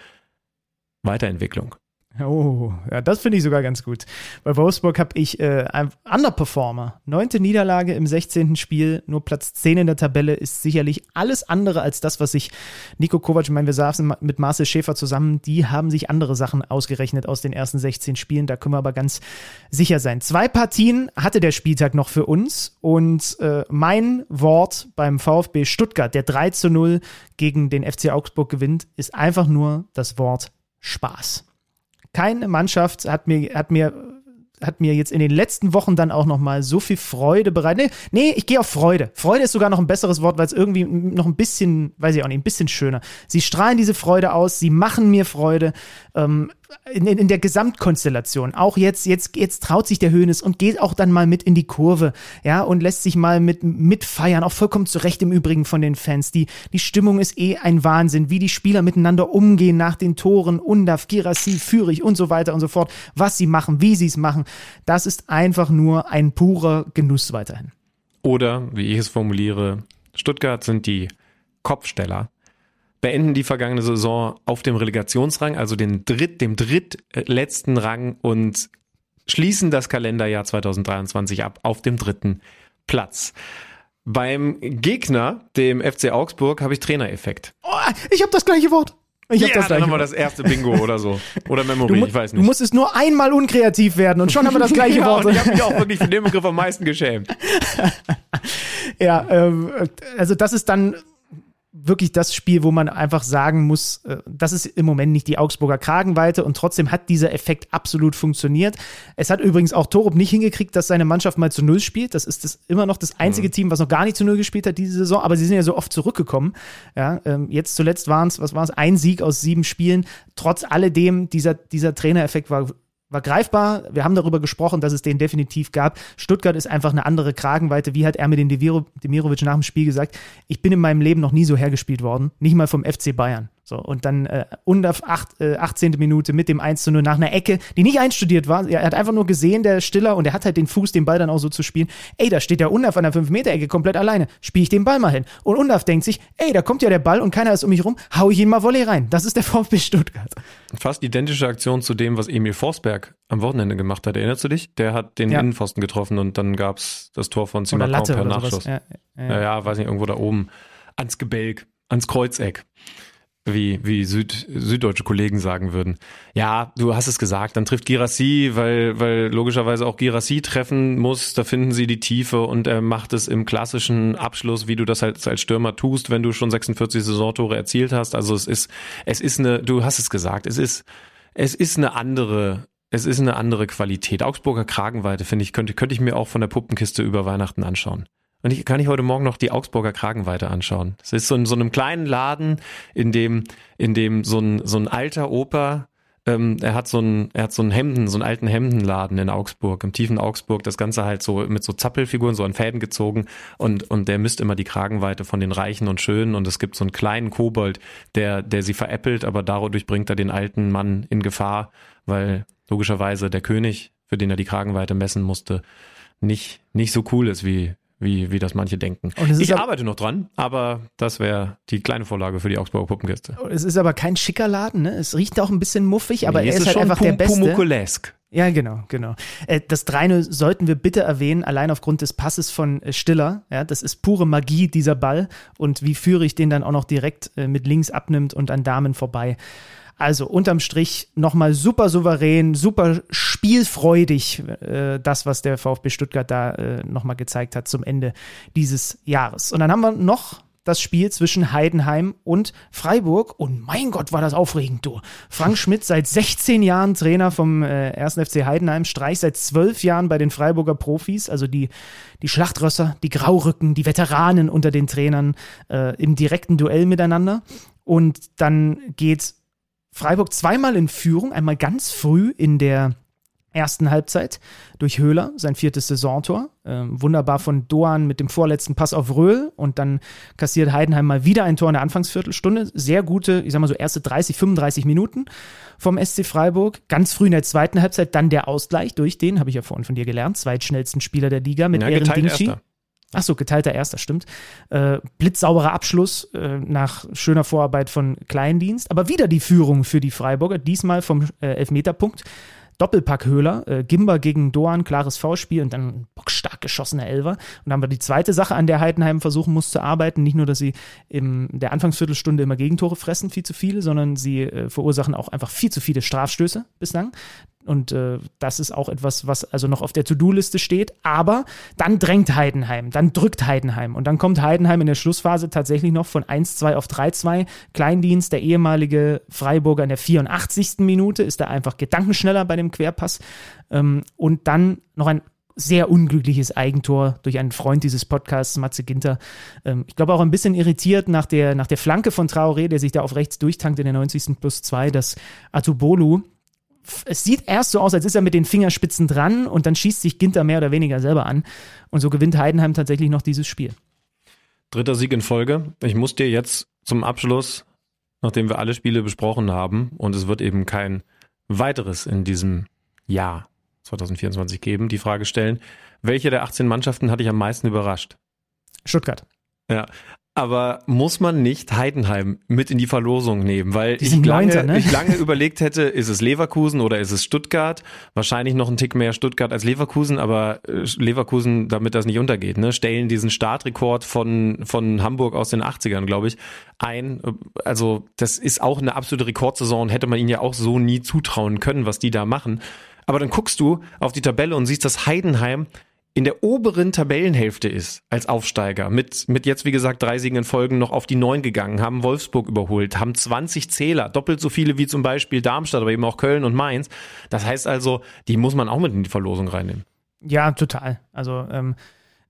S4: Weiterentwicklung.
S3: Oh, ja, das finde ich sogar ganz gut. Bei Wolfsburg habe ich äh, einen Underperformer. Neunte Niederlage im 16. Spiel, nur Platz 10 in der Tabelle ist sicherlich alles andere als das, was sich Nico Kovac, ich meine, wir saßen mit Marcel Schäfer zusammen, die haben sich andere Sachen ausgerechnet aus den ersten 16 Spielen, da können wir aber ganz sicher sein. Zwei Partien hatte der Spieltag noch für uns und äh, mein Wort beim VfB Stuttgart, der 3 zu 0 gegen den FC Augsburg gewinnt, ist einfach nur das Wort Spaß keine Mannschaft hat mir, hat mir hat mir jetzt in den letzten Wochen dann auch noch mal so viel Freude bereitet. Nee, nee ich gehe auf Freude. Freude ist sogar noch ein besseres Wort, weil es irgendwie noch ein bisschen, weiß ich auch nicht, ein bisschen schöner. Sie strahlen diese Freude aus, sie machen mir Freude. Ähm, in, in, der Gesamtkonstellation. Auch jetzt, jetzt, jetzt traut sich der Hönes und geht auch dann mal mit in die Kurve, ja, und lässt sich mal mit mitfeiern, auch vollkommen zurecht im Übrigen von den Fans. Die, die Stimmung ist eh ein Wahnsinn, wie die Spieler miteinander umgehen nach den Toren, Undaf, Girassi, Führig und so weiter und so fort, was sie machen, wie sie es machen. Das ist einfach nur ein purer Genuss weiterhin.
S4: Oder, wie ich es formuliere, Stuttgart sind die Kopfsteller beenden die vergangene Saison auf dem Relegationsrang, also den dritt, dem drittletzten Rang und schließen das Kalenderjahr 2023 ab auf dem dritten Platz. Beim Gegner, dem FC Augsburg, habe ich Trainereffekt.
S3: Oh, ich habe das gleiche Wort. Ich
S4: hab ja, das gleiche dann haben wir das erste Bingo oder so. Oder Memory, ich weiß nicht.
S3: Du musstest nur einmal unkreativ werden und schon haben wir das gleiche
S4: ja,
S3: Wort.
S4: Und ich habe mich auch wirklich für den Begriff am meisten geschämt.
S3: ja, ähm, also das ist dann wirklich das Spiel, wo man einfach sagen muss, äh, das ist im Moment nicht die Augsburger Kragenweite und trotzdem hat dieser Effekt absolut funktioniert. Es hat übrigens auch Torup nicht hingekriegt, dass seine Mannschaft mal zu Null spielt. Das ist das immer noch das einzige mhm. Team, was noch gar nicht zu Null gespielt hat diese Saison, aber sie sind ja so oft zurückgekommen. Ja, ähm, jetzt zuletzt waren es, was war es, ein Sieg aus sieben Spielen. Trotz alledem, dieser, dieser Trainereffekt war war greifbar. Wir haben darüber gesprochen, dass es den definitiv gab. Stuttgart ist einfach eine andere Kragenweite. Wie hat er mit den Demirovic nach dem Spiel gesagt? Ich bin in meinem Leben noch nie so hergespielt worden. Nicht mal vom FC Bayern. So, und dann äh, unter acht, äh, 18. Minute mit dem 1 zu 0 nach einer Ecke, die nicht einstudiert war. Er hat einfach nur gesehen, der Stiller, und er hat halt den Fuß, den Ball dann auch so zu spielen. Ey, da steht der Undaf an der 5-Meter-Ecke komplett alleine. Spiel ich den Ball mal hin. Und Undaf denkt sich, ey, da kommt ja der Ball und keiner ist um mich rum, hau ich ihn mal Volley rein. Das ist der VfB Stuttgart.
S4: Fast identische Aktion zu dem, was Emil Forsberg am Wochenende gemacht hat. Erinnerst du dich? Der hat den ja. Innenpfosten getroffen und dann gab's das Tor von Simakon per Nachschuss. Ja, ja, ja. ja, weiß nicht, irgendwo da oben. Ans Gebälk, ans Kreuzeck wie, wie Süd, süddeutsche Kollegen sagen würden. Ja, du hast es gesagt, dann trifft Girassi, weil, weil logischerweise auch Girassi treffen muss, da finden sie die Tiefe und er macht es im klassischen Abschluss, wie du das halt als Stürmer tust, wenn du schon 46 Saisontore erzielt hast. Also es ist, es ist eine, du hast es gesagt, es ist, es ist eine andere, es ist eine andere Qualität. Augsburger Kragenweite, finde ich, könnte, könnte ich mir auch von der Puppenkiste über Weihnachten anschauen. Und ich kann ich heute Morgen noch die Augsburger Kragenweite anschauen. Es ist so in so einem kleinen Laden, in dem, in dem so ein, so ein alter Opa, ähm, er hat so ein, er hat so einen Hemden, so einen alten Hemdenladen in Augsburg, im tiefen Augsburg, das Ganze halt so mit so Zappelfiguren, so an Fäden gezogen und, und der misst immer die Kragenweite von den Reichen und Schönen und es gibt so einen kleinen Kobold, der, der sie veräppelt, aber dadurch bringt er den alten Mann in Gefahr, weil logischerweise der König, für den er die Kragenweite messen musste, nicht, nicht so cool ist wie, wie, wie das manche denken. ich arbeite noch dran, aber das wäre die kleine Vorlage für die Augsburger Puppenkiste.
S3: Es ist aber kein schicker Laden, ne? Es riecht auch ein bisschen muffig, aber nee, er ist, ist halt einfach der Beste.
S4: Pumukulesk.
S3: Ja, genau, genau. Äh, das 3 sollten wir bitte erwähnen, allein aufgrund des Passes von äh, Stiller. Ja, das ist pure Magie, dieser Ball. Und wie Führig den dann auch noch direkt äh, mit links abnimmt und an Damen vorbei. Also unterm Strich nochmal super souverän, super spielfreudig, äh, das, was der VfB Stuttgart da äh, nochmal gezeigt hat zum Ende dieses Jahres. Und dann haben wir noch das Spiel zwischen Heidenheim und Freiburg. Und mein Gott, war das aufregend, du. Frank Schmidt seit 16 Jahren Trainer vom äh, 1. FC Heidenheim, Streich seit 12 Jahren bei den Freiburger Profis, also die, die Schlachtrösser, die Graurücken, die Veteranen unter den Trainern äh, im direkten Duell miteinander. Und dann geht Freiburg zweimal in Führung, einmal ganz früh in der ersten Halbzeit durch Höhler, sein viertes Saisontor. Ähm, wunderbar von Doan mit dem vorletzten Pass auf Röhl und dann kassiert Heidenheim mal wieder ein Tor in der Anfangsviertelstunde. Sehr gute, ich sag mal so erste 30, 35 Minuten vom SC Freiburg. Ganz früh in der zweiten Halbzeit dann der Ausgleich durch den, habe ich ja vorhin von dir gelernt, zweitschnellsten Spieler der Liga mit ja, Ehren Dingshi. Erster. Ach so, geteilter Erster, stimmt. Äh, blitzsauberer Abschluss äh, nach schöner Vorarbeit von Kleindienst. Aber wieder die Führung für die Freiburger, diesmal vom äh, Elfmeterpunkt. Doppelpackhöhler, äh, Gimba gegen Doan, klares V-Spiel und dann bockstark geschossener Elver. Und dann haben wir die zweite Sache, an der Heidenheim versuchen muss zu arbeiten. Nicht nur, dass sie in der Anfangsviertelstunde immer Gegentore fressen, viel zu viele, sondern sie äh, verursachen auch einfach viel zu viele Strafstöße bislang. Und äh, das ist auch etwas, was also noch auf der To-Do-Liste steht. Aber dann drängt Heidenheim, dann drückt Heidenheim. Und dann kommt Heidenheim in der Schlussphase tatsächlich noch von 1-2 auf 3-2. Kleindienst, der ehemalige Freiburger in der 84. Minute, ist da einfach gedankenschneller bei dem Querpass. Ähm, und dann noch ein sehr unglückliches Eigentor durch einen Freund dieses Podcasts, Matze Ginter. Ähm, ich glaube auch ein bisschen irritiert nach der, nach der Flanke von Traoré, der sich da auf rechts durchtankt in der 90. plus 2, dass Atubolu es sieht erst so aus, als ist er mit den Fingerspitzen dran und dann schießt sich Ginter mehr oder weniger selber an. Und so gewinnt Heidenheim tatsächlich noch dieses Spiel.
S4: Dritter Sieg in Folge. Ich muss dir jetzt zum Abschluss, nachdem wir alle Spiele besprochen haben, und es wird eben kein weiteres in diesem Jahr 2024 geben, die Frage stellen, welche der 18 Mannschaften hat dich am meisten überrascht?
S3: Stuttgart.
S4: Ja, aber muss man nicht Heidenheim mit in die Verlosung nehmen? Weil ich lange,
S3: Neunter, ne?
S4: ich lange überlegt hätte, ist es Leverkusen oder ist es Stuttgart? Wahrscheinlich noch ein Tick mehr Stuttgart als Leverkusen, aber äh, Leverkusen, damit das nicht untergeht, ne, stellen diesen Startrekord von, von Hamburg aus den 80ern, glaube ich, ein. Also das ist auch eine absolute Rekordsaison, hätte man ihnen ja auch so nie zutrauen können, was die da machen. Aber dann guckst du auf die Tabelle und siehst, dass Heidenheim in der oberen Tabellenhälfte ist als Aufsteiger. Mit, mit jetzt, wie gesagt, drei Siegen in Folgen noch auf die neun gegangen, haben Wolfsburg überholt, haben 20 Zähler, doppelt so viele wie zum Beispiel Darmstadt, aber eben auch Köln und Mainz. Das heißt also, die muss man auch mit in die Verlosung reinnehmen.
S3: Ja, total. Also ähm,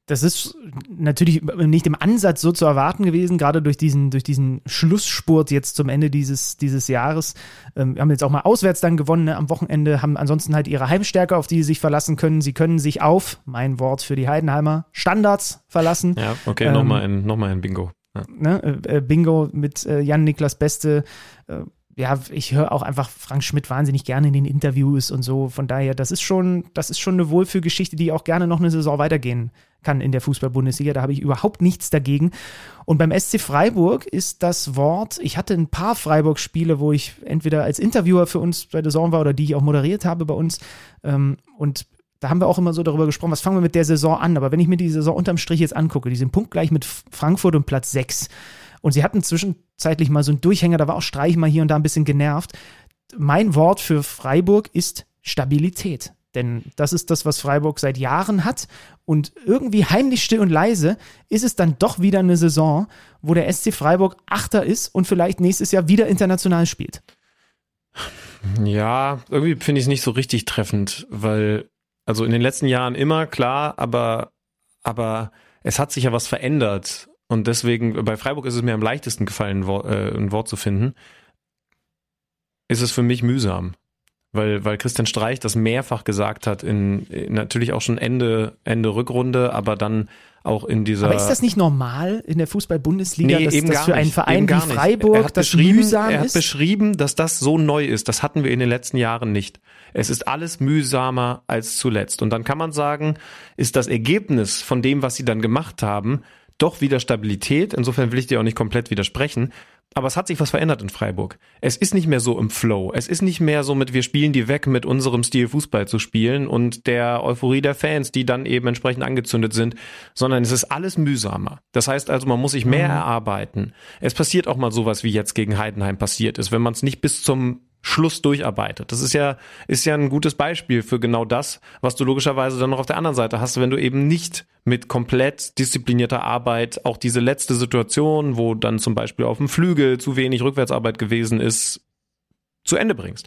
S3: das ist natürlich nicht im Ansatz so zu erwarten gewesen, gerade durch diesen, durch diesen Schlussspurt jetzt zum Ende dieses, dieses Jahres. Ähm, wir haben jetzt auch mal auswärts dann gewonnen ne, am Wochenende, haben ansonsten halt ihre Heimstärke, auf die sie sich verlassen können. Sie können sich auf, mein Wort für die Heidenheimer, Standards verlassen.
S4: Ja, okay,
S3: Ähm,
S4: nochmal ein, noch mal ein Bingo. Ja.
S3: ne, äh, äh, Bingo mit äh, Jan-Niklas Beste. Äh, ja, ich höre auch einfach Frank Schmidt wahnsinnig gerne in den Interviews und so. Von daher, das ist schon, das ist schon eine Wohlfühlgeschichte, die auch gerne noch eine Saison weitergehen kann in der Fußball-Bundesliga. Da habe ich überhaupt nichts dagegen. Und beim SC Freiburg ist das Wort, ich hatte ein paar Freiburg-Spiele, wo ich entweder als Interviewer für uns bei der Saison war oder die ich auch moderiert habe bei uns. Ähm, und da haben wir auch immer so darüber gesprochen, was fangen wir mit der Saison an. Aber wenn ich mir die Saison unterm Strich jetzt angucke, die sind punktgleich mit Frankfurt und Platz 6. Und sie hatten zwischenzeitlich mal so einen Durchhänger, da war auch Streich mal hier und da ein bisschen genervt. Mein Wort für Freiburg ist Stabilität. Denn das ist das, was Freiburg seit Jahren hat. Und irgendwie heimlich still und leise ist es dann doch wieder eine Saison, wo der SC Freiburg Achter ist und vielleicht nächstes Jahr wieder international spielt.
S4: Ja, irgendwie finde ich es nicht so richtig treffend, weil, also in den letzten Jahren immer klar, aber, aber es hat sich ja was verändert. Und deswegen, bei Freiburg ist es mir am leichtesten gefallen, äh, ein Wort zu finden. Ist es für mich mühsam. Weil, weil Christian Streich das mehrfach gesagt hat, in, in natürlich auch schon Ende, Ende Rückrunde, aber dann auch in dieser.
S3: Aber ist das nicht normal in der Fußball-Bundesliga,
S4: Nee,
S3: dass,
S4: gar
S3: für einen Verein wie Freiburg das mühsam
S4: Er hat
S3: ist?
S4: beschrieben, dass das so neu ist. Das hatten wir in den letzten Jahren nicht. Es ist alles mühsamer als zuletzt. Und dann kann man sagen, ist das Ergebnis von dem, was sie dann gemacht haben, doch wieder Stabilität. Insofern will ich dir auch nicht komplett widersprechen. Aber es hat sich was verändert in Freiburg. Es ist nicht mehr so im Flow. Es ist nicht mehr so mit, wir spielen die weg, mit unserem Stil Fußball zu spielen und der Euphorie der Fans, die dann eben entsprechend angezündet sind, sondern es ist alles mühsamer. Das heißt also, man muss sich mehr erarbeiten. Es passiert auch mal sowas, wie jetzt gegen Heidenheim passiert ist, wenn man es nicht bis zum Schluss durcharbeitet. Das ist ja, ist ja ein gutes Beispiel für genau das, was du logischerweise dann noch auf der anderen Seite hast, wenn du eben nicht mit komplett disziplinierter Arbeit auch diese letzte Situation, wo dann zum Beispiel auf dem Flügel zu wenig Rückwärtsarbeit gewesen ist, zu Ende bringst.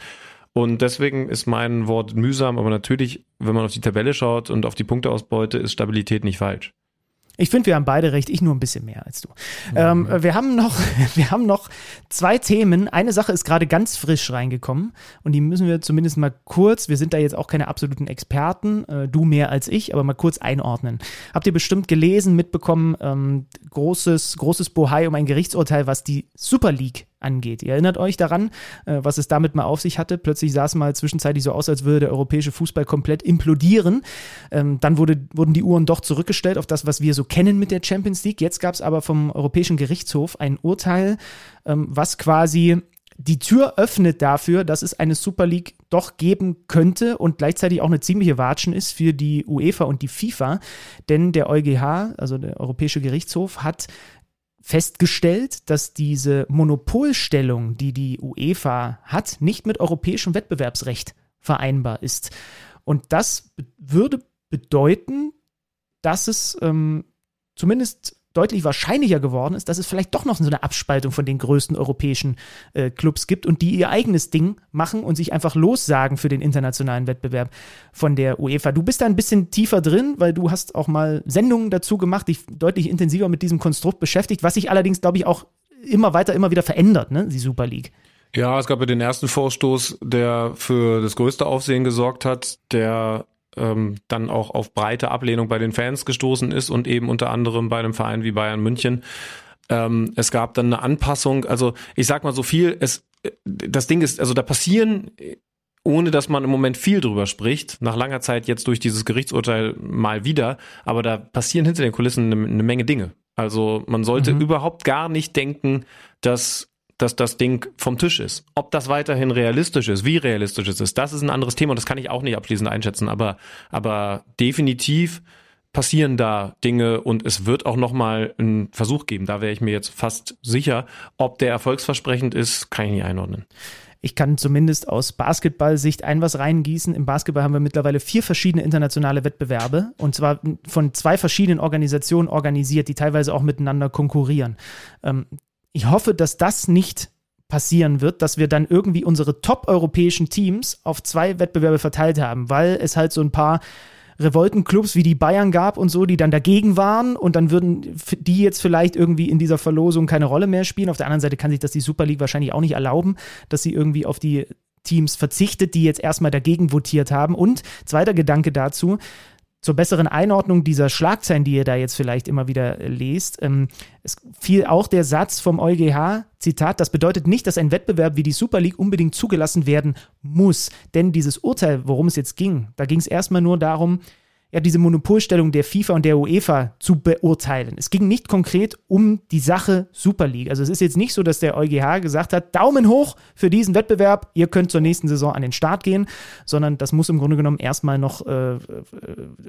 S4: Und deswegen ist mein Wort mühsam, aber natürlich, wenn man auf die Tabelle schaut und auf die Punkteausbeute, ist Stabilität nicht falsch.
S3: Ich finde, wir haben beide recht, ich nur ein bisschen mehr als du. Ähm, wir, haben noch, wir haben noch zwei Themen. Eine Sache ist gerade ganz frisch reingekommen und die müssen wir zumindest mal kurz, wir sind da jetzt auch keine absoluten Experten, äh, du mehr als ich, aber mal kurz einordnen. Habt ihr bestimmt gelesen, mitbekommen, ähm, großes, großes Bohai um ein Gerichtsurteil, was die Super League angeht. Ihr erinnert euch daran, äh, was es damit mal auf sich hatte. Plötzlich sah es mal zwischenzeitlich so aus, als würde der europäische Fußball komplett implodieren. Ähm, dann wurde, wurden die Uhren doch zurückgestellt auf das, was wir so kennen mit der Champions League. Jetzt gab es aber vom Europäischen Gerichtshof ein Urteil, ähm, was quasi die Tür öffnet dafür, dass es eine Super League doch geben könnte und gleichzeitig auch eine ziemliche Watschen ist für die UEFA und die FIFA. Denn der EuGH, also der Europäische Gerichtshof, hat festgestellt, dass diese Monopolstellung, die die UEFA hat, nicht mit europäischem Wettbewerbsrecht vereinbar ist. Und das würde bedeuten, dass es ähm, zumindest deutlich wahrscheinlicher geworden ist, dass es vielleicht doch noch so eine Abspaltung von den größten europäischen äh, Clubs gibt und die ihr eigenes Ding machen und sich einfach lossagen für den internationalen Wettbewerb von der UEFA. Du bist da ein bisschen tiefer drin, weil du hast auch mal Sendungen dazu gemacht, dich deutlich intensiver mit diesem Konstrukt beschäftigt, was sich allerdings, glaube ich, auch immer weiter, immer wieder verändert, ne, die Super League.
S4: Ja, es gab ja den ersten Vorstoß, der für das größte Aufsehen gesorgt hat, der ähm, dann auch auf breite Ablehnung bei den Fans gestoßen ist und eben unter anderem bei einem Verein wie Bayern München. Ähm, es gab dann eine Anpassung. Also ich sag mal so viel, es das Ding ist, also da passieren ohne dass man im Moment viel drüber spricht, nach langer Zeit jetzt durch dieses Gerichtsurteil mal wieder, aber da passieren hinter den Kulissen eine, eine Menge Dinge. Also man sollte mhm. überhaupt gar nicht denken, dass dass das Ding vom Tisch ist. Ob das weiterhin realistisch ist, wie realistisch es ist, das ist ein anderes Thema und das kann ich auch nicht abschließend einschätzen, aber, aber definitiv passieren da Dinge und es wird auch nochmal einen Versuch geben. Da wäre ich mir jetzt fast sicher. Ob der erfolgsversprechend ist, kann ich nicht einordnen.
S3: Ich kann zumindest aus Basketball-Sicht ein was reingießen. Im Basketball haben wir mittlerweile vier verschiedene internationale Wettbewerbe und zwar von zwei verschiedenen Organisationen organisiert, die teilweise auch miteinander konkurrieren. Ich hoffe, dass das nicht passieren wird, dass wir dann irgendwie unsere top-europäischen Teams auf zwei Wettbewerbe verteilt haben, weil es halt so ein paar Revoltenclubs wie die Bayern gab und so, die dann dagegen waren und dann würden die jetzt vielleicht irgendwie in dieser Verlosung keine Rolle mehr spielen. Auf der anderen Seite kann sich das die Super League wahrscheinlich auch nicht erlauben, dass sie irgendwie auf die Teams verzichtet, die jetzt erstmal dagegen votiert haben. Und zweiter Gedanke dazu, zur besseren Einordnung dieser Schlagzeilen, die ihr da jetzt vielleicht immer wieder äh, lest, ähm, es fiel auch der Satz vom EuGH, Zitat, das bedeutet nicht, dass ein Wettbewerb wie die Super League unbedingt zugelassen werden muss. Denn dieses Urteil, worum es jetzt ging, da ging es erstmal nur darum, ja, diese Monopolstellung der FIFA und der UEFA zu beurteilen. Es ging nicht konkret um die Sache Super League. Also es ist jetzt nicht so, dass der EuGH gesagt hat, Daumen hoch für diesen Wettbewerb, ihr könnt zur nächsten Saison an den Start gehen, sondern das muss im Grunde genommen erstmal noch äh, äh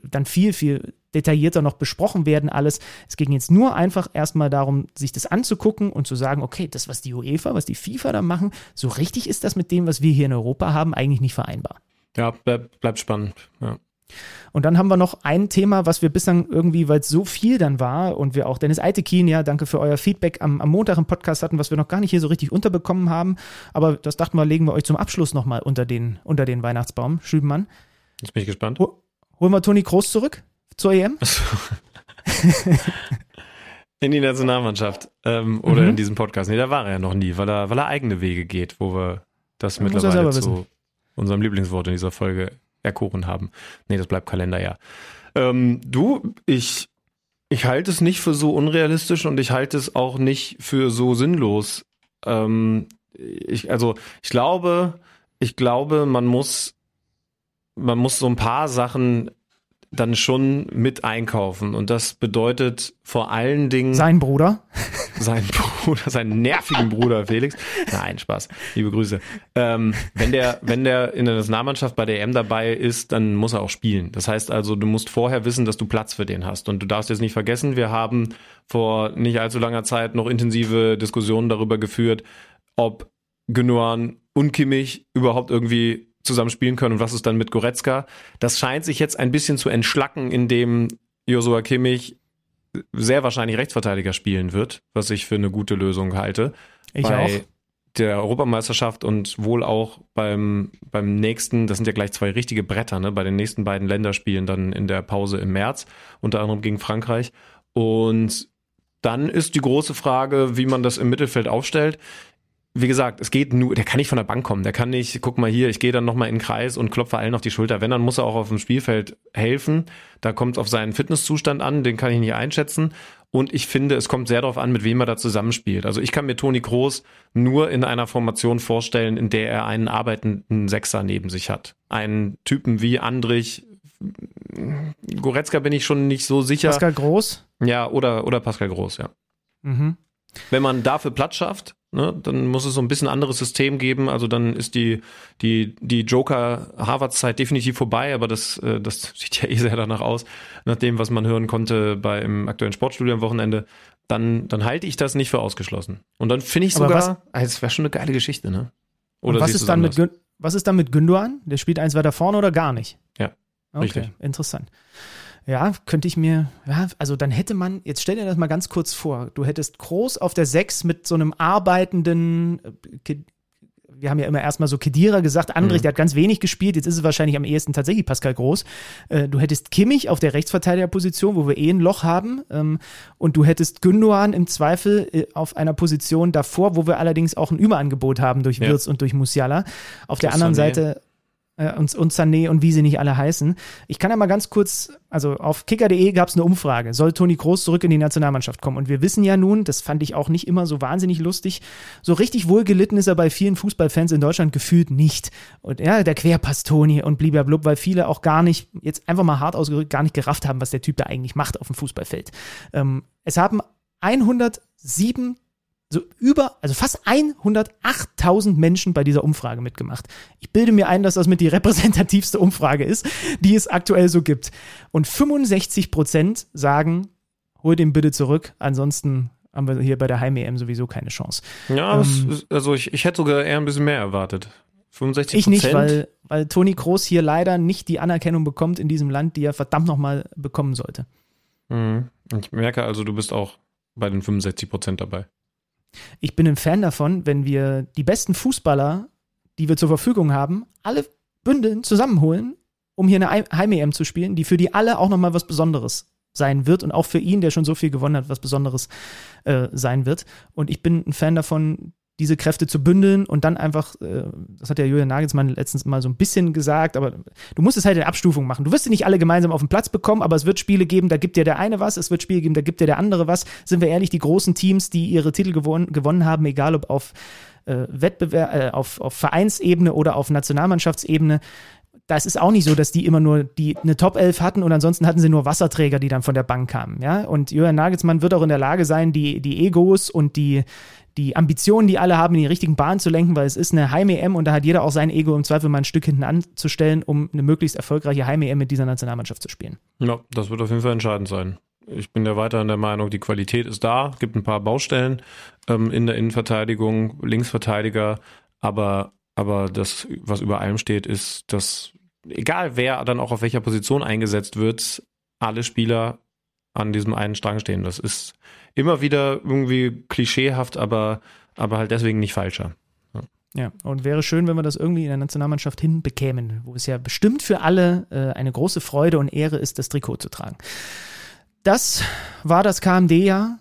S3: dann viel, viel detaillierter noch besprochen werden alles. Es ging jetzt nur einfach erstmal darum, sich das anzugucken und zu sagen, okay, das, was die UEFA, was die FIFA da machen, so richtig ist das mit dem, was wir hier in Europa haben, eigentlich nicht vereinbar.
S4: Ja, bleibt spannend. Ja.
S3: Und dann haben wir noch ein Thema, was wir bislang irgendwie, weil es so viel dann war und wir auch Dennis Eitekin, ja, danke für euer Feedback am, am Montag im Podcast hatten, was wir noch gar nicht hier so richtig unterbekommen haben. Aber das dachten wir, legen wir euch zum Abschluss nochmal unter den, unter den Weihnachtsbaum. Schübenmann.
S4: Jetzt bin ich gespannt.
S3: holen wir Toni Kroos zurück zur EM?
S4: in die Nationalmannschaft ähm, oder mhm. in diesem Podcast. Nee, da war er ja noch nie, weil er, weil er eigene Wege geht, wo wir das ja, mittlerweile zu unserem Lieblingswort in dieser Folge erkoren haben. Nee, das bleibt Kalender, ja. Ähm, du, ich, ich halte es nicht für so unrealistisch und ich halte es auch nicht für so sinnlos. Ähm, ich, also, ich glaube, ich glaube, man muss, man muss so ein paar Sachen dann schon mit einkaufen. Und das bedeutet vor allen Dingen.
S3: Sein Bruder?
S4: Sein Bruder, seinen nervigen Bruder Felix. Nein, Spaß. Liebe Grüße. Ähm, wenn der, wenn der in der Nationalmannschaft bei der EM dabei ist, dann muss er auch spielen. Das heißt also, du musst vorher wissen, dass du Platz für den hast. Und du darfst jetzt nicht vergessen, wir haben vor nicht allzu langer Zeit noch intensive Diskussionen darüber geführt, ob Gündogan und Kimmich überhaupt irgendwie zusammen spielen können und was ist dann mit Goretzka. Das scheint sich jetzt ein bisschen zu entschlacken, indem Josua Kimmich sehr wahrscheinlich Rechtsverteidiger spielen wird, was ich für eine gute Lösung halte.
S3: Ich Bei auch.
S4: Der Europameisterschaft und wohl auch beim, beim nächsten, das sind ja gleich zwei richtige Bretter, ne, bei den nächsten beiden Länderspielen dann in der Pause im März, unter anderem gegen Frankreich. Und dann ist die große Frage, wie man das im Mittelfeld aufstellt wie gesagt, es geht nur, der kann nicht von der Bank kommen. Der kann nicht, guck mal hier, ich gehe dann nochmal in den Kreis und klopfe allen auf die Schulter. Wenn, dann muss er auch auf dem Spielfeld helfen. Da kommt es auf seinen Fitnesszustand an, den kann ich nicht einschätzen. Und ich finde, es kommt sehr darauf an, mit wem er da zusammenspielt. Also ich kann mir Toni Kroos nur in einer Formation vorstellen, in der er einen arbeitenden Sechser neben sich hat. Einen Typen wie Andrich, Goretzka bin ich schon nicht so sicher.
S3: Pascal Groß?
S4: Ja, oder, oder Pascal Groß, ja. Mhm. Wenn man dafür Platz schafft, ne, dann muss es so ein bisschen anderes System geben. Also dann ist die, die, die Joker-Harvard-Zeit definitiv vorbei, aber das, äh, das sieht ja eh sehr danach aus, nach dem, was man hören konnte beim aktuellen Sportstudio am Wochenende. Dann, dann halte ich das nicht für ausgeschlossen. Und dann finde ich sogar, was, ah, es wäre schon eine geile Geschichte, ne?
S3: Oder was ist, dann mit, was ist dann mit Gündogan? Der spielt eins weiter vorne oder gar nicht?
S4: Ja. Okay, richtig.
S3: interessant. Ja, könnte ich mir, ja, also dann hätte man, jetzt stell dir das mal ganz kurz vor, du hättest Groß auf der 6 mit so einem arbeitenden, äh, wir haben ja immer erstmal so Kedira gesagt, Andrich,
S4: Mhm.
S3: der hat ganz wenig gespielt, jetzt ist es wahrscheinlich am ehesten tatsächlich Pascal Groß. Äh, du hättest Kimmich auf der Rechtsverteidigerposition, wo wir eh ein Loch haben, ähm, und du hättest Gündogan im Zweifel äh, auf einer Position davor, wo wir allerdings auch ein Überangebot haben durch
S4: Ja.
S3: Wirtz und durch Musiala. Auf der anderen. Seite äh, und, und Sané und wie sie nicht alle heißen. Ich kann ja mal ganz kurz, also auf kicker.de gab es eine Umfrage, soll Toni Kroos zurück in die Nationalmannschaft kommen? Und wir wissen ja nun, das fand ich auch nicht immer so wahnsinnig lustig, so richtig wohlgelitten ist er bei vielen Fußballfans in Deutschland gefühlt nicht. Und ja, der Querpass Toni und blub, weil viele auch gar nicht, jetzt einfach mal hart ausgedrückt, gar nicht gerafft haben, was der Typ da eigentlich macht auf dem Fußballfeld. Ähm, es haben 107 so über, also fast 108.000 Menschen bei dieser Umfrage mitgemacht. Ich bilde mir ein, dass das mit die repräsentativste Umfrage ist, die es aktuell so gibt. Und 65 Prozent sagen, hol den bitte zurück, ansonsten haben wir hier bei der Heim-EM sowieso keine Chance.
S4: Ja,
S3: Ähm,
S4: ist- also ich, ich hätte sogar eher ein bisschen mehr erwartet. 65
S3: Ich nicht, weil, weil Toni Kroos hier leider nicht die Anerkennung bekommt in diesem Land, die er verdammt nochmal bekommen sollte.
S4: Mhm. Ich merke also, du bist auch bei den 65 Prozent dabei.
S3: Ich bin ein Fan davon, wenn wir die besten Fußballer, die wir zur Verfügung haben, alle bündeln, zusammenholen, um hier eine Heim-EM zu spielen, die für die alle auch nochmal was Besonderes sein wird und auch für ihn, der schon so viel gewonnen hat, was Besonderes äh, sein wird. Und ich bin ein Fan davon, diese Kräfte zu bündeln und dann einfach, äh, das hat ja Julian Nagelsmann letztens mal so ein bisschen gesagt, aber du musst es halt in Abstufung machen. Du wirst sie nicht alle gemeinsam auf den Platz bekommen, aber es wird Spiele geben, da gibt dir der eine was, es wird Spiele geben, da gibt dir der andere was. Sind wir ehrlich, die großen Teams, die ihre Titel gewonnen, gewonnen haben, egal ob auf äh, Wettbewerb, äh, auf, auf Vereinsebene oder auf Nationalmannschaftsebene, das ist auch nicht so, dass die immer nur die eine Top 11 hatten und ansonsten hatten sie nur Wasserträger, die dann von der Bank kamen, ja? Und Julian Nagelsmann wird auch in der Lage sein, die die Egos und die die Ambitionen, die alle haben, in die richtigen Bahnen zu lenken, weil es ist eine Heim-EM und da hat jeder auch sein Ego im Zweifel mal ein Stück hinten anzustellen, um eine möglichst erfolgreiche Heim-EM mit dieser Nationalmannschaft zu spielen.
S4: Ja, das wird auf jeden Fall entscheidend sein. Ich bin ja weiterhin der Meinung, die Qualität ist da, gibt ein paar Baustellen ähm, in der Innenverteidigung, Linksverteidiger, aber, aber das, was über allem steht, ist, dass egal wer dann auch auf welcher Position eingesetzt wird, alle Spieler an diesem einen Strang stehen. Das ist immer wieder irgendwie klischeehaft, aber, aber halt deswegen nicht falscher.
S3: Ja, und wäre schön, wenn wir das irgendwie in der Nationalmannschaft hinbekämen, wo es ja bestimmt für alle äh, eine große Freude und Ehre ist, das Trikot zu tragen. Das war das KMD-Jahr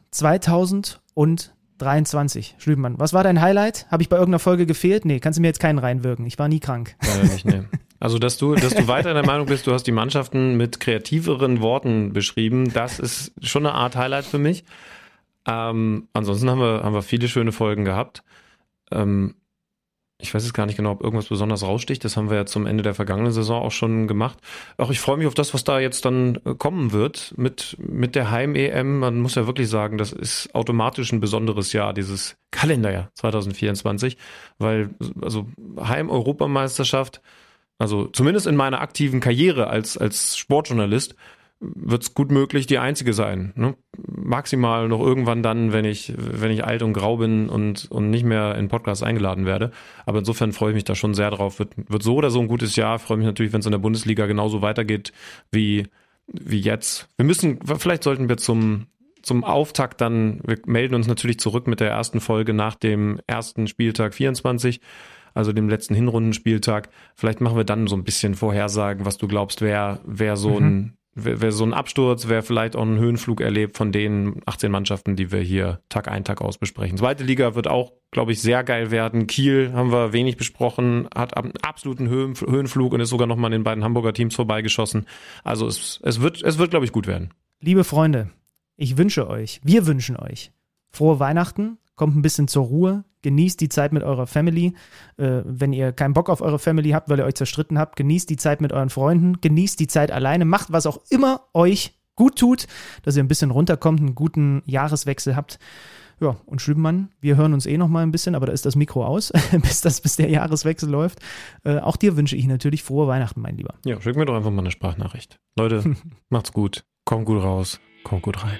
S3: 2023. Schlübenmann, was war dein Highlight? Habe ich bei irgendeiner Folge gefehlt? Nee, kannst du mir jetzt keinen reinwirken. Ich war nie krank.
S4: Leider nicht, nee. Also, dass du, dass du weiter der Meinung bist, du hast die Mannschaften mit kreativeren Worten beschrieben, das ist schon eine Art Highlight für mich. Ähm, ansonsten haben wir, haben wir viele schöne Folgen gehabt. Ähm, ich weiß jetzt gar nicht genau, ob irgendwas besonders raussticht. Das haben wir ja zum Ende der vergangenen Saison auch schon gemacht. Auch ich freue mich auf das, was da jetzt dann äh, kommen wird mit, mit der Heim-EM. Man muss ja wirklich sagen, das ist automatisch ein besonderes Jahr, dieses Kalenderjahr 2024, weil also Heim-Europameisterschaft, also zumindest in meiner aktiven Karriere als, als Sportjournalist, wird es gut möglich die einzige sein. Ne? Maximal noch irgendwann dann, wenn ich, wenn ich alt und grau bin und, und nicht mehr in Podcasts eingeladen werde. Aber insofern freue ich mich da schon sehr drauf. Wird, wird so oder so ein gutes Jahr. Freue mich natürlich, wenn es in der Bundesliga genauso weitergeht wie, wie jetzt. Wir müssen, vielleicht sollten wir zum, zum Auftakt dann, wir melden uns natürlich zurück mit der ersten Folge nach dem ersten Spieltag 24 also dem letzten Hinrundenspieltag. Vielleicht machen wir dann so ein bisschen Vorhersagen, was du glaubst, wer, wer so
S3: Mhm.
S4: ein, wer, wer so ein Absturz, wer vielleicht auch einen Höhenflug erlebt von den 18 Mannschaften, die wir hier Tag ein, Tag aus besprechen. Zweite Liga wird auch, glaube ich, sehr geil werden. Kiel haben wir wenig besprochen, hat einen absoluten Höhen, Höhenflug und ist sogar nochmal an den beiden Hamburger Teams vorbeigeschossen. Also es, es wird, es wird, glaube ich, gut werden.
S3: Liebe Freunde, ich wünsche euch, wir wünschen euch frohe Weihnachten, kommt ein bisschen zur Ruhe, genießt die Zeit mit eurer Family. Äh, wenn ihr keinen Bock auf eure Family habt, weil ihr euch zerstritten habt, genießt die Zeit mit euren Freunden, genießt die Zeit alleine, macht was auch immer euch gut tut, dass ihr ein bisschen runterkommt, einen guten Jahreswechsel habt. Ja, und Schübenmann, wir hören uns eh noch mal ein bisschen, aber da ist das Mikro aus, bis, das, bis der Jahreswechsel läuft. Äh, auch dir wünsche ich natürlich frohe Weihnachten, mein Lieber.
S4: Ja, schick mir doch einfach mal eine Sprachnachricht. Leute, macht's gut. Kommt gut raus. Kommt gut rein.